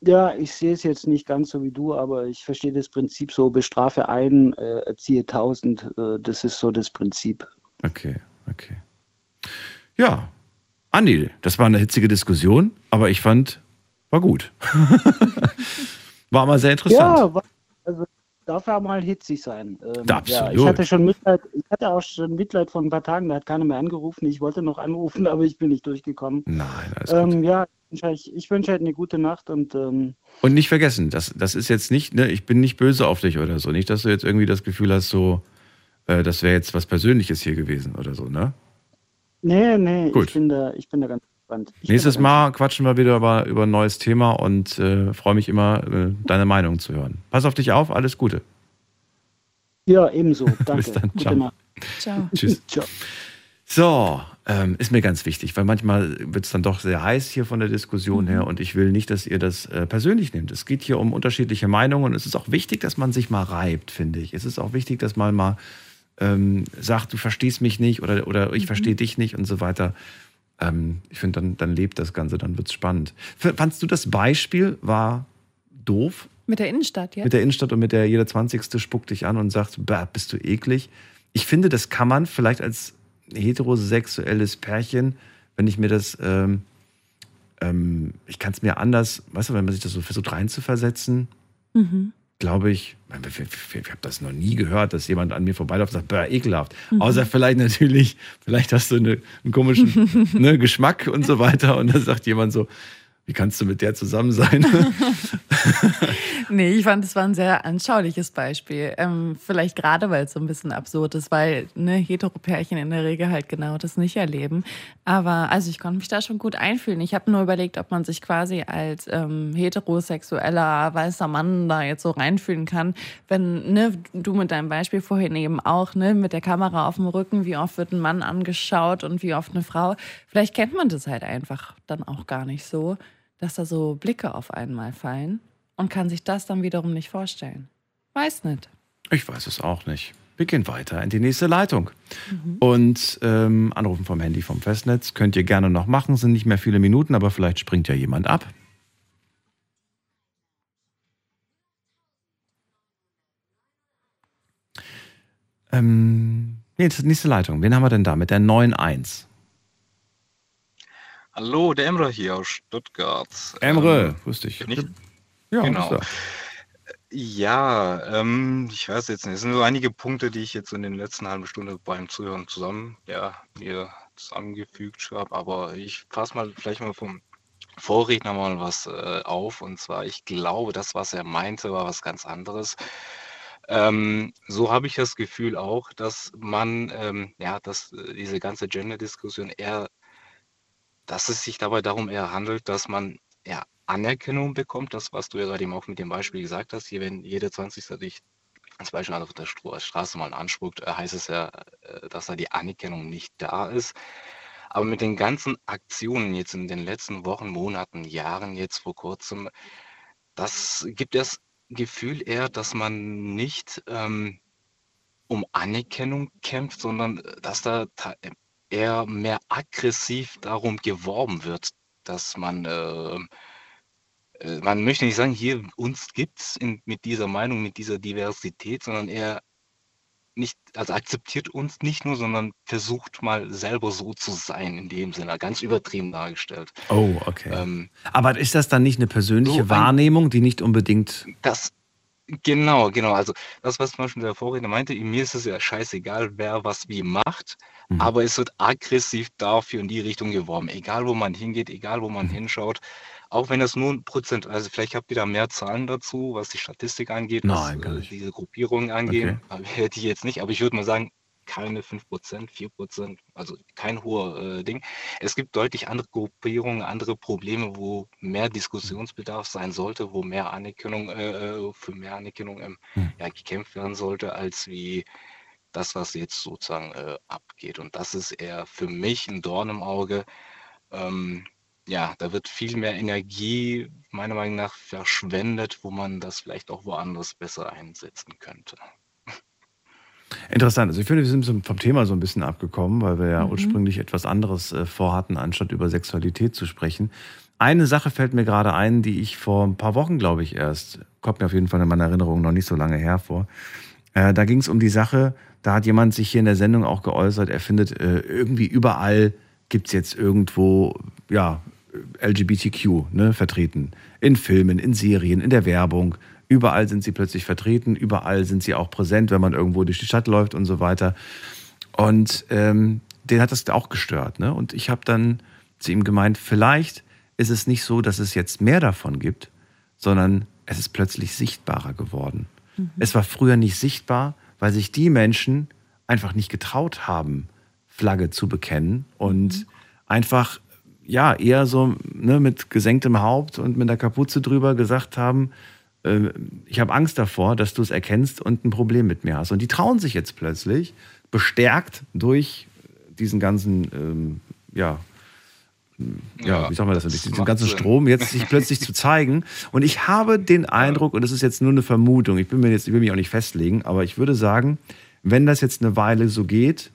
Ja, ich sehe es jetzt nicht ganz so wie du, aber ich verstehe das Prinzip so, bestrafe einen, äh, erziehe tausend. Äh, das ist so das Prinzip. Okay, okay. Ja, Andi, das war eine hitzige Diskussion, aber ich fand, war gut. war mal sehr interessant. Ja, wa- also darf ja mal hitzig sein. Ähm, Ja, ich Absolut. hatte schon Mitleid, ich hatte auch schon Mitleid vor ein paar Tagen, da hat keiner mehr angerufen. Ich wollte noch anrufen, aber ich bin nicht durchgekommen. Nein, alles ähm, Ja, ich wünsche euch, ich wünsche euch eine gute Nacht und ähm, Und nicht vergessen, das, das ist jetzt nicht, ne, ich bin nicht böse auf dich oder so. Nicht, dass du jetzt irgendwie das Gefühl hast, so, äh, das wäre jetzt was Persönliches hier gewesen oder so, ne? nee, nee, Gut. ich bin da, ich bin da ganz Nächstes Mal quatschen wir wieder über, über ein neues Thema und äh, freue mich immer, äh, deine Meinung zu hören. Pass auf dich auf, alles Gute. Ja, ebenso. Danke. Bis dann, ciao. Ciao. Tschüss. Ciao. So, ähm, ist mir ganz wichtig, weil manchmal wird es dann doch sehr heiß hier von der Diskussion Mhm. her und ich will nicht, dass ihr das äh, persönlich nehmt. Es geht hier um unterschiedliche Meinungen und es ist auch wichtig, dass man sich mal reibt, finde ich. Es ist auch wichtig, dass man mal ähm, sagt, du verstehst mich nicht oder, oder ich Mhm. verstehe dich nicht und so weiter. Ähm, ich finde, dann, dann lebt das Ganze, dann wird es spannend. Fandst du das Beispiel war doof? Mit der Innenstadt jetzt? mit der Innenstadt und mit der jeder 20. spuckt dich an und sagt, bah, bist du eklig. Ich finde, das kann man vielleicht als heterosexuelles Pärchen, wenn ich mir das, ähm, ähm, ich kann es mir anders, weißt du, wenn man sich das so versucht reinzuversetzen, Mhm. Glaube ich, ich, habe das noch nie gehört, dass jemand an mir vorbeiläuft und sagt, bah, ekelhaft. Mhm. Außer vielleicht natürlich, vielleicht hast du eine, einen komischen ne, Geschmack und so weiter und dann sagt jemand so, wie kannst du mit der zusammen sein? Nee, ich fand, es war ein sehr anschauliches Beispiel. Ähm, vielleicht gerade, weil es so ein bisschen absurd ist, weil ne, Heteropärchen in der Regel halt genau das nicht erleben. Aber also ich konnte mich da schon gut einfühlen. Ich habe nur überlegt, ob man sich quasi als ähm, heterosexueller weißer Mann da jetzt so reinfühlen kann, wenn ne, du mit deinem Beispiel vorhin eben auch ne, mit der Kamera auf dem Rücken, wie oft wird ein Mann angeschaut und wie oft eine Frau. Vielleicht kennt man das halt einfach dann auch gar nicht so, dass da so Blicke auf einmal fallen und kann sich das dann wiederum nicht vorstellen. Weiß nicht. Ich weiß es auch nicht. Wir gehen weiter in die nächste Leitung. Und ähm, anrufen vom Handy vom Festnetz könnt ihr gerne noch machen. Sind nicht mehr viele Minuten, aber vielleicht springt ja jemand ab. Ähm, nee, nächste Leitung. Wen haben wir denn da mit der 9.1? Hallo, der Emre hier aus Stuttgart. Emre, Ähm, dich. bin ich? Ja, genau. Ja, ähm, ich weiß jetzt nicht. Es sind so einige Punkte, die ich jetzt in den letzten halben Stunde beim Zuhören zusammen, ja, mir zusammengefügt habe. Aber ich fasse mal vielleicht mal vom Vorredner mal was äh, auf. Und zwar, ich glaube, das, was er meinte, war was ganz anderes. Ähm, so habe ich das Gefühl auch, dass man, ähm, ja, dass äh, diese ganze Gender-Diskussion eher, dass es sich dabei darum eher handelt, dass man ja Anerkennung bekommt, das, was du ja gerade eben auch mit dem Beispiel gesagt hast. Hier, wenn jeder 20. dich als Beispiel auf der Straße mal anspuckt, äh, heißt es ja, äh, dass da die Anerkennung nicht da ist. Aber mit den ganzen Aktionen jetzt in den letzten Wochen, Monaten, Jahren, jetzt vor kurzem, das gibt das Gefühl eher, dass man nicht ähm, um Anerkennung kämpft, sondern äh, dass da eher mehr aggressiv darum geworben wird, dass man, äh, äh, man möchte nicht sagen, hier uns gibt es mit dieser Meinung, mit dieser Diversität, sondern eher nicht, also akzeptiert uns nicht nur, sondern versucht mal selber so zu sein, in dem Sinne, ganz übertrieben dargestellt. Oh, okay. Ähm, Aber ist das dann nicht eine persönliche so ein- Wahrnehmung, die nicht unbedingt. Das, genau, genau. Also das, was zum Beispiel der Vorredner meinte, mir ist es ja scheißegal, wer was wie macht, Mhm. aber es wird aggressiv dafür in die Richtung geworben. Egal, wo man hingeht, egal, wo Mhm. man hinschaut. Auch wenn das nur ein Prozent, also vielleicht habt ihr da mehr Zahlen dazu, was die Statistik angeht, Nein, was äh, diese Gruppierungen angeht, hätte ich jetzt nicht, aber ich würde mal sagen, keine 5%, 4%, also kein hoher äh, Ding. Es gibt deutlich andere Gruppierungen, andere Probleme, wo mehr Diskussionsbedarf sein sollte, wo mehr Anerkennung, äh, äh, für mehr Anerkennung ähm, ja, gekämpft werden sollte, als wie das, was jetzt sozusagen äh, abgeht. Und das ist eher für mich ein Dorn im Auge. Ähm, ja, da wird viel mehr Energie meiner Meinung nach verschwendet, wo man das vielleicht auch woanders besser einsetzen könnte. Interessant. Also ich finde, wir sind vom Thema so ein bisschen abgekommen, weil wir ja Mhm. ursprünglich etwas anderes äh, vorhatten, anstatt über Sexualität zu sprechen. Eine Sache fällt mir gerade ein, die ich vor ein paar Wochen, glaube ich, erst, kommt mir auf jeden Fall in meiner Erinnerung noch nicht so lange her vor. Äh, da ging es um die Sache, da hat jemand sich hier in der Sendung auch geäußert, er findet äh, irgendwie überall gibt es jetzt irgendwo, ja, LGBTQ ne, vertreten. In Filmen, in Serien, in der Werbung. Überall sind sie plötzlich vertreten, überall sind sie auch präsent, wenn man irgendwo durch die Stadt läuft und so weiter. Und ähm, den hat das auch gestört. Ne? Und ich habe dann zu ihm gemeint, vielleicht ist es nicht so, dass es jetzt mehr davon gibt, sondern es ist plötzlich sichtbarer geworden. Mhm. Es war früher nicht sichtbar, weil sich die Menschen einfach nicht getraut haben, Flagge zu bekennen und einfach ja eher so ne, mit gesenktem Haupt und mit der Kapuze drüber gesagt haben, äh, ich habe Angst davor, dass du es erkennst und ein Problem mit mir hast. Und die trauen sich jetzt plötzlich, bestärkt durch diesen ganzen, ähm, ja, ja, Ja, wie sagen wir das, das diesen ganzen Sinn. Strom jetzt sich plötzlich zu zeigen. Und ich habe den Eindruck, und das ist jetzt nur eine Vermutung, ich bin mir jetzt, ich will mich auch nicht festlegen, aber ich würde sagen, wenn das jetzt eine Weile so geht,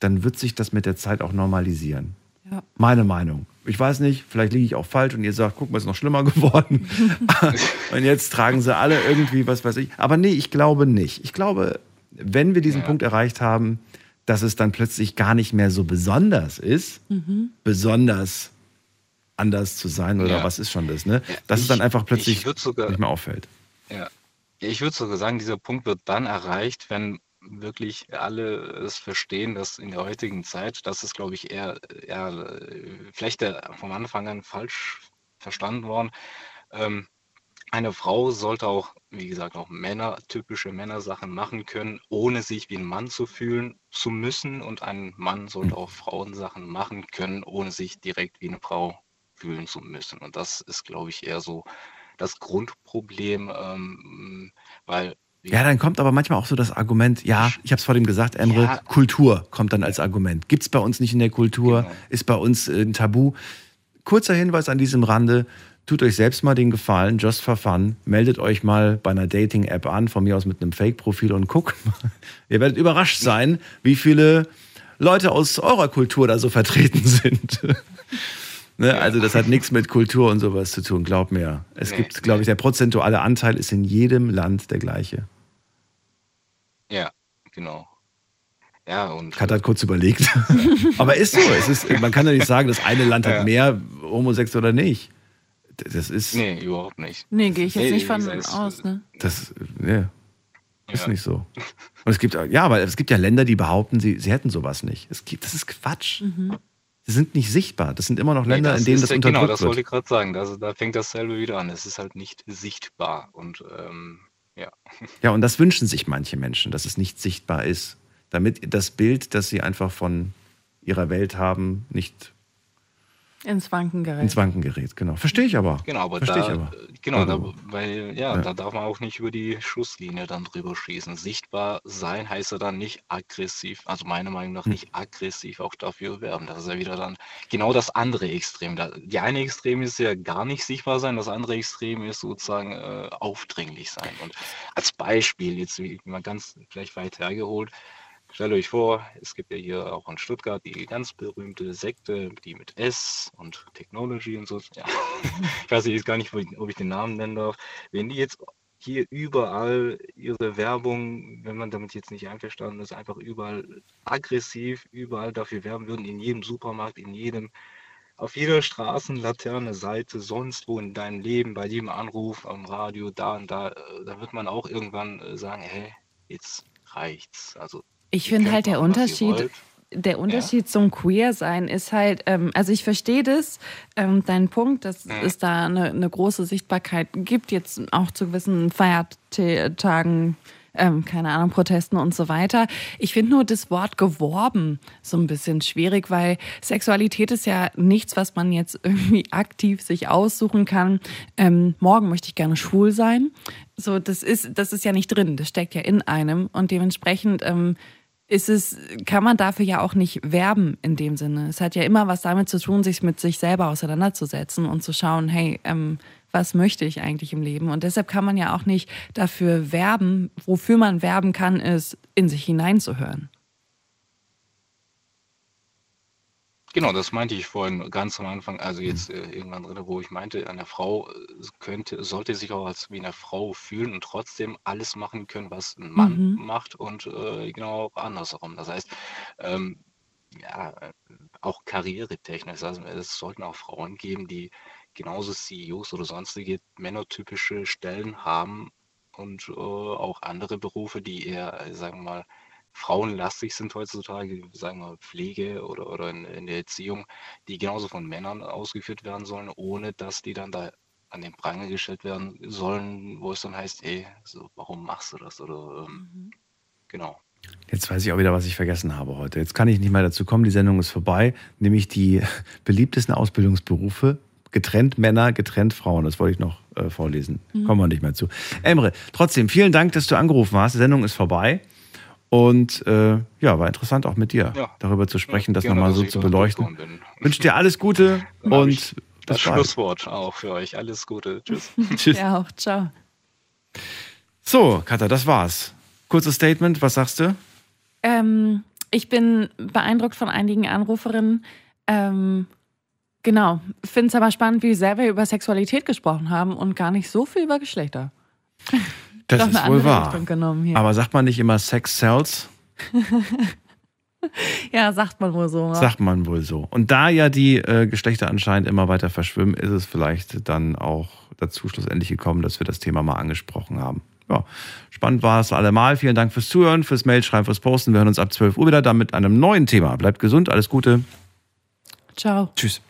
dann wird sich das mit der Zeit auch normalisieren. Ja. Meine Meinung. Ich weiß nicht, vielleicht liege ich auch falsch und ihr sagt, guck mal, ist noch schlimmer geworden. und jetzt tragen sie alle irgendwie, was weiß ich. Aber nee, ich glaube nicht. Ich glaube, wenn wir diesen Punkt erreicht haben, dass es dann plötzlich gar nicht mehr so besonders ist, Mhm. besonders anders zu sein oder Ja. was ist schon das, ne? Dass es ich- dann einfach ich plötzlich sogar- nicht mehr auffällt. Ja. Ich würde sogar sagen, dieser Punkt wird dann erreicht, wenn wirklich alle es verstehen, dass in der heutigen Zeit, das ist, glaube ich, eher, eher äh, vielleicht vom Anfang an falsch verstanden worden. Ähm, eine Frau sollte auch, wie gesagt, auch Männer, typische Männersachen machen können, ohne sich wie ein Mann zu fühlen zu müssen. Und ein Mann sollte auch Frauensachen machen können, ohne sich direkt wie eine Frau fühlen zu müssen. Und das ist, glaube ich, eher so das Grundproblem, ähm, weil Ja, dann kommt aber manchmal auch so das Argument, ja, ich habe es vor dem gesagt, Emre, Ja. Kultur kommt dann als Argument. Gibt es bei uns nicht in der Kultur, Genau. ist bei uns äh, ein Tabu. Kurzer Hinweis an diesem Rande, tut euch selbst mal den Gefallen, just for fun, meldet euch mal bei einer Dating-App an, von mir aus mit einem Fake-Profil und guckt mal. Ihr werdet überrascht sein, wie viele Leute aus eurer Kultur da so vertreten sind. Ne? Also das hat nichts mit Kultur und sowas zu tun, glaub mir. Es Nee, gibt, glaube ich, der prozentuale Anteil ist in jedem Land der gleiche. Ja, genau. Ja, und Kat hat kurz überlegt. Aber ist so. Es ist, man kann ja nicht sagen, das eine Land hat Ja. mehr Homosex oder nicht. Das ist. Nee, überhaupt nicht. Nee, gehe ich jetzt Nee, nicht von gesagt, es- aus. Ne? Das nee, ist Ja. nicht so. Und es gibt ja, aber es gibt ja Länder, die behaupten, sie, sie hätten sowas nicht. Es gibt, das ist Quatsch. Mhm. Sind nicht sichtbar. Das sind immer noch Nee, Länder, das in denen ist das ja- unterdrückt Genau, das wollte wird. ich gerade sagen. Also, da fängt dasselbe wieder an. Es ist halt nicht sichtbar. Und ähm, ja. Ja, und das wünschen sich manche Menschen, dass es nicht sichtbar ist. Damit das Bild, das sie einfach von ihrer Welt haben, nicht Ins Wanken gerät. ins Wanken gerät. Genau. Verstehe ich aber. Genau, aber Verstehe da, ich aber. genau, da, Also, weil, ja, Ja. da darf man auch nicht über die Schusslinie dann drüber schießen. Sichtbar sein heißt ja dann nicht aggressiv, also meiner Meinung nach Hm. nicht aggressiv auch dafür werben. Das ist ja wieder dann genau das andere Extrem. Da, die eine Extrem ist ja gar nicht sichtbar sein, das andere Extrem ist sozusagen äh, aufdringlich sein. Und als Beispiel, jetzt wie mal ganz vielleicht weit hergeholt, Stellt euch vor, es gibt ja hier auch in Stuttgart die ganz berühmte Sekte, die mit S und Technology und so. Ja. Ich weiß jetzt gar nicht, ob ich- den Namen nennen darf. Wenn die jetzt hier überall ihre Werbung, wenn man damit jetzt nicht einverstanden ist, einfach überall aggressiv, überall dafür werben würden, in jedem Supermarkt, in jedem, auf jeder Straßenlaterne, Seite, sonst wo in deinem Leben, bei jedem Anruf am Radio, da und da, äh, da wird man auch irgendwann äh, sagen, hey, jetzt reicht's. Also Ich finde halt der Unterschied, der Unterschied zum Queer-Sein ist halt, ähm, also ich verstehe das, ähm, deinen Punkt, dass Mhm. es da eine, eine große Sichtbarkeit gibt, jetzt auch zu gewissen Feiertagen, ähm, keine Ahnung, Protesten und so weiter. Ich finde nur das Wort geworben so ein bisschen schwierig, weil Sexualität ist ja nichts, was man jetzt irgendwie aktiv sich aussuchen kann. Ähm, morgen möchte ich gerne schwul sein. So, das ist, das ist ja nicht drin, das steckt ja in einem und dementsprechend ähm, ist es, kann man dafür ja auch nicht werben in dem Sinne. Es hat ja immer was damit zu tun, sich mit sich selber auseinanderzusetzen und zu schauen, hey, ähm, was möchte ich eigentlich im Leben? Und deshalb kann man ja auch nicht dafür werben. Wofür man werben kann, ist, in sich hineinzuhören. Genau, das meinte ich vorhin ganz am Anfang, also jetzt äh, irgendwann drin, wo ich meinte, eine Frau äh, könnte, sollte sich auch als wie eine Frau fühlen und trotzdem alles machen können, was ein Mann Mhm. macht und äh, genau auch andersherum. Das heißt, ähm, ja, äh, auch karrieretechnisch, also es sollten auch Frauen geben, die genauso CEOs oder sonstige männertypische Stellen haben und äh, auch andere Berufe, die eher, äh, sagen wir mal, frauenlastig sind heutzutage, sagen wir Pflege oder, oder in, in der Erziehung, die genauso von Männern ausgeführt werden sollen, ohne dass die dann da an den Pranger gestellt werden sollen, wo es dann heißt, ey, so, warum machst du das? Oder ähm, genau. Jetzt weiß ich auch wieder, was ich vergessen habe heute. Jetzt kann ich nicht mehr dazu kommen, die Sendung ist vorbei. Nämlich die beliebtesten Ausbildungsberufe. Getrennt Männer, getrennt Frauen. Das wollte ich noch äh, vorlesen. Mhm. Kommen wir nicht mehr zu. Emre, trotzdem, vielen Dank, dass du angerufen hast. Die Sendung ist vorbei. Und äh, ja, war interessant auch mit dir Ja. darüber zu sprechen, das gerne, nochmal so zu beleuchten. Wünsche dir alles Gute Dann und Das bald. Schlusswort auch für euch. Alles Gute. Tschüss. Tschüss. Ja, auch. Ciao. So, Katha, das war's. Kurzes Statement, was sagst du? Ähm, ich bin beeindruckt von einigen Anruferinnen. Ähm, genau. Finde es aber spannend, wie sehr wir über Sexualität gesprochen haben und gar nicht so viel über Geschlechter. Das Doch ist wohl wahr. Richtung genommen hier. Aber sagt man nicht immer Sex sells? ja, sagt man wohl so. Sagt man wohl so. Und da ja die äh, Geschlechter anscheinend immer weiter verschwimmen, ist es vielleicht dann auch dazu schlussendlich gekommen, dass wir das Thema mal angesprochen haben. Ja, spannend war es allemal. Vielen Dank fürs Zuhören, fürs Mailschreiben, fürs Posten. Wir hören uns ab 12 Uhr wieder dann mit einem neuen Thema. Bleibt gesund, alles Gute. Ciao. Tschüss.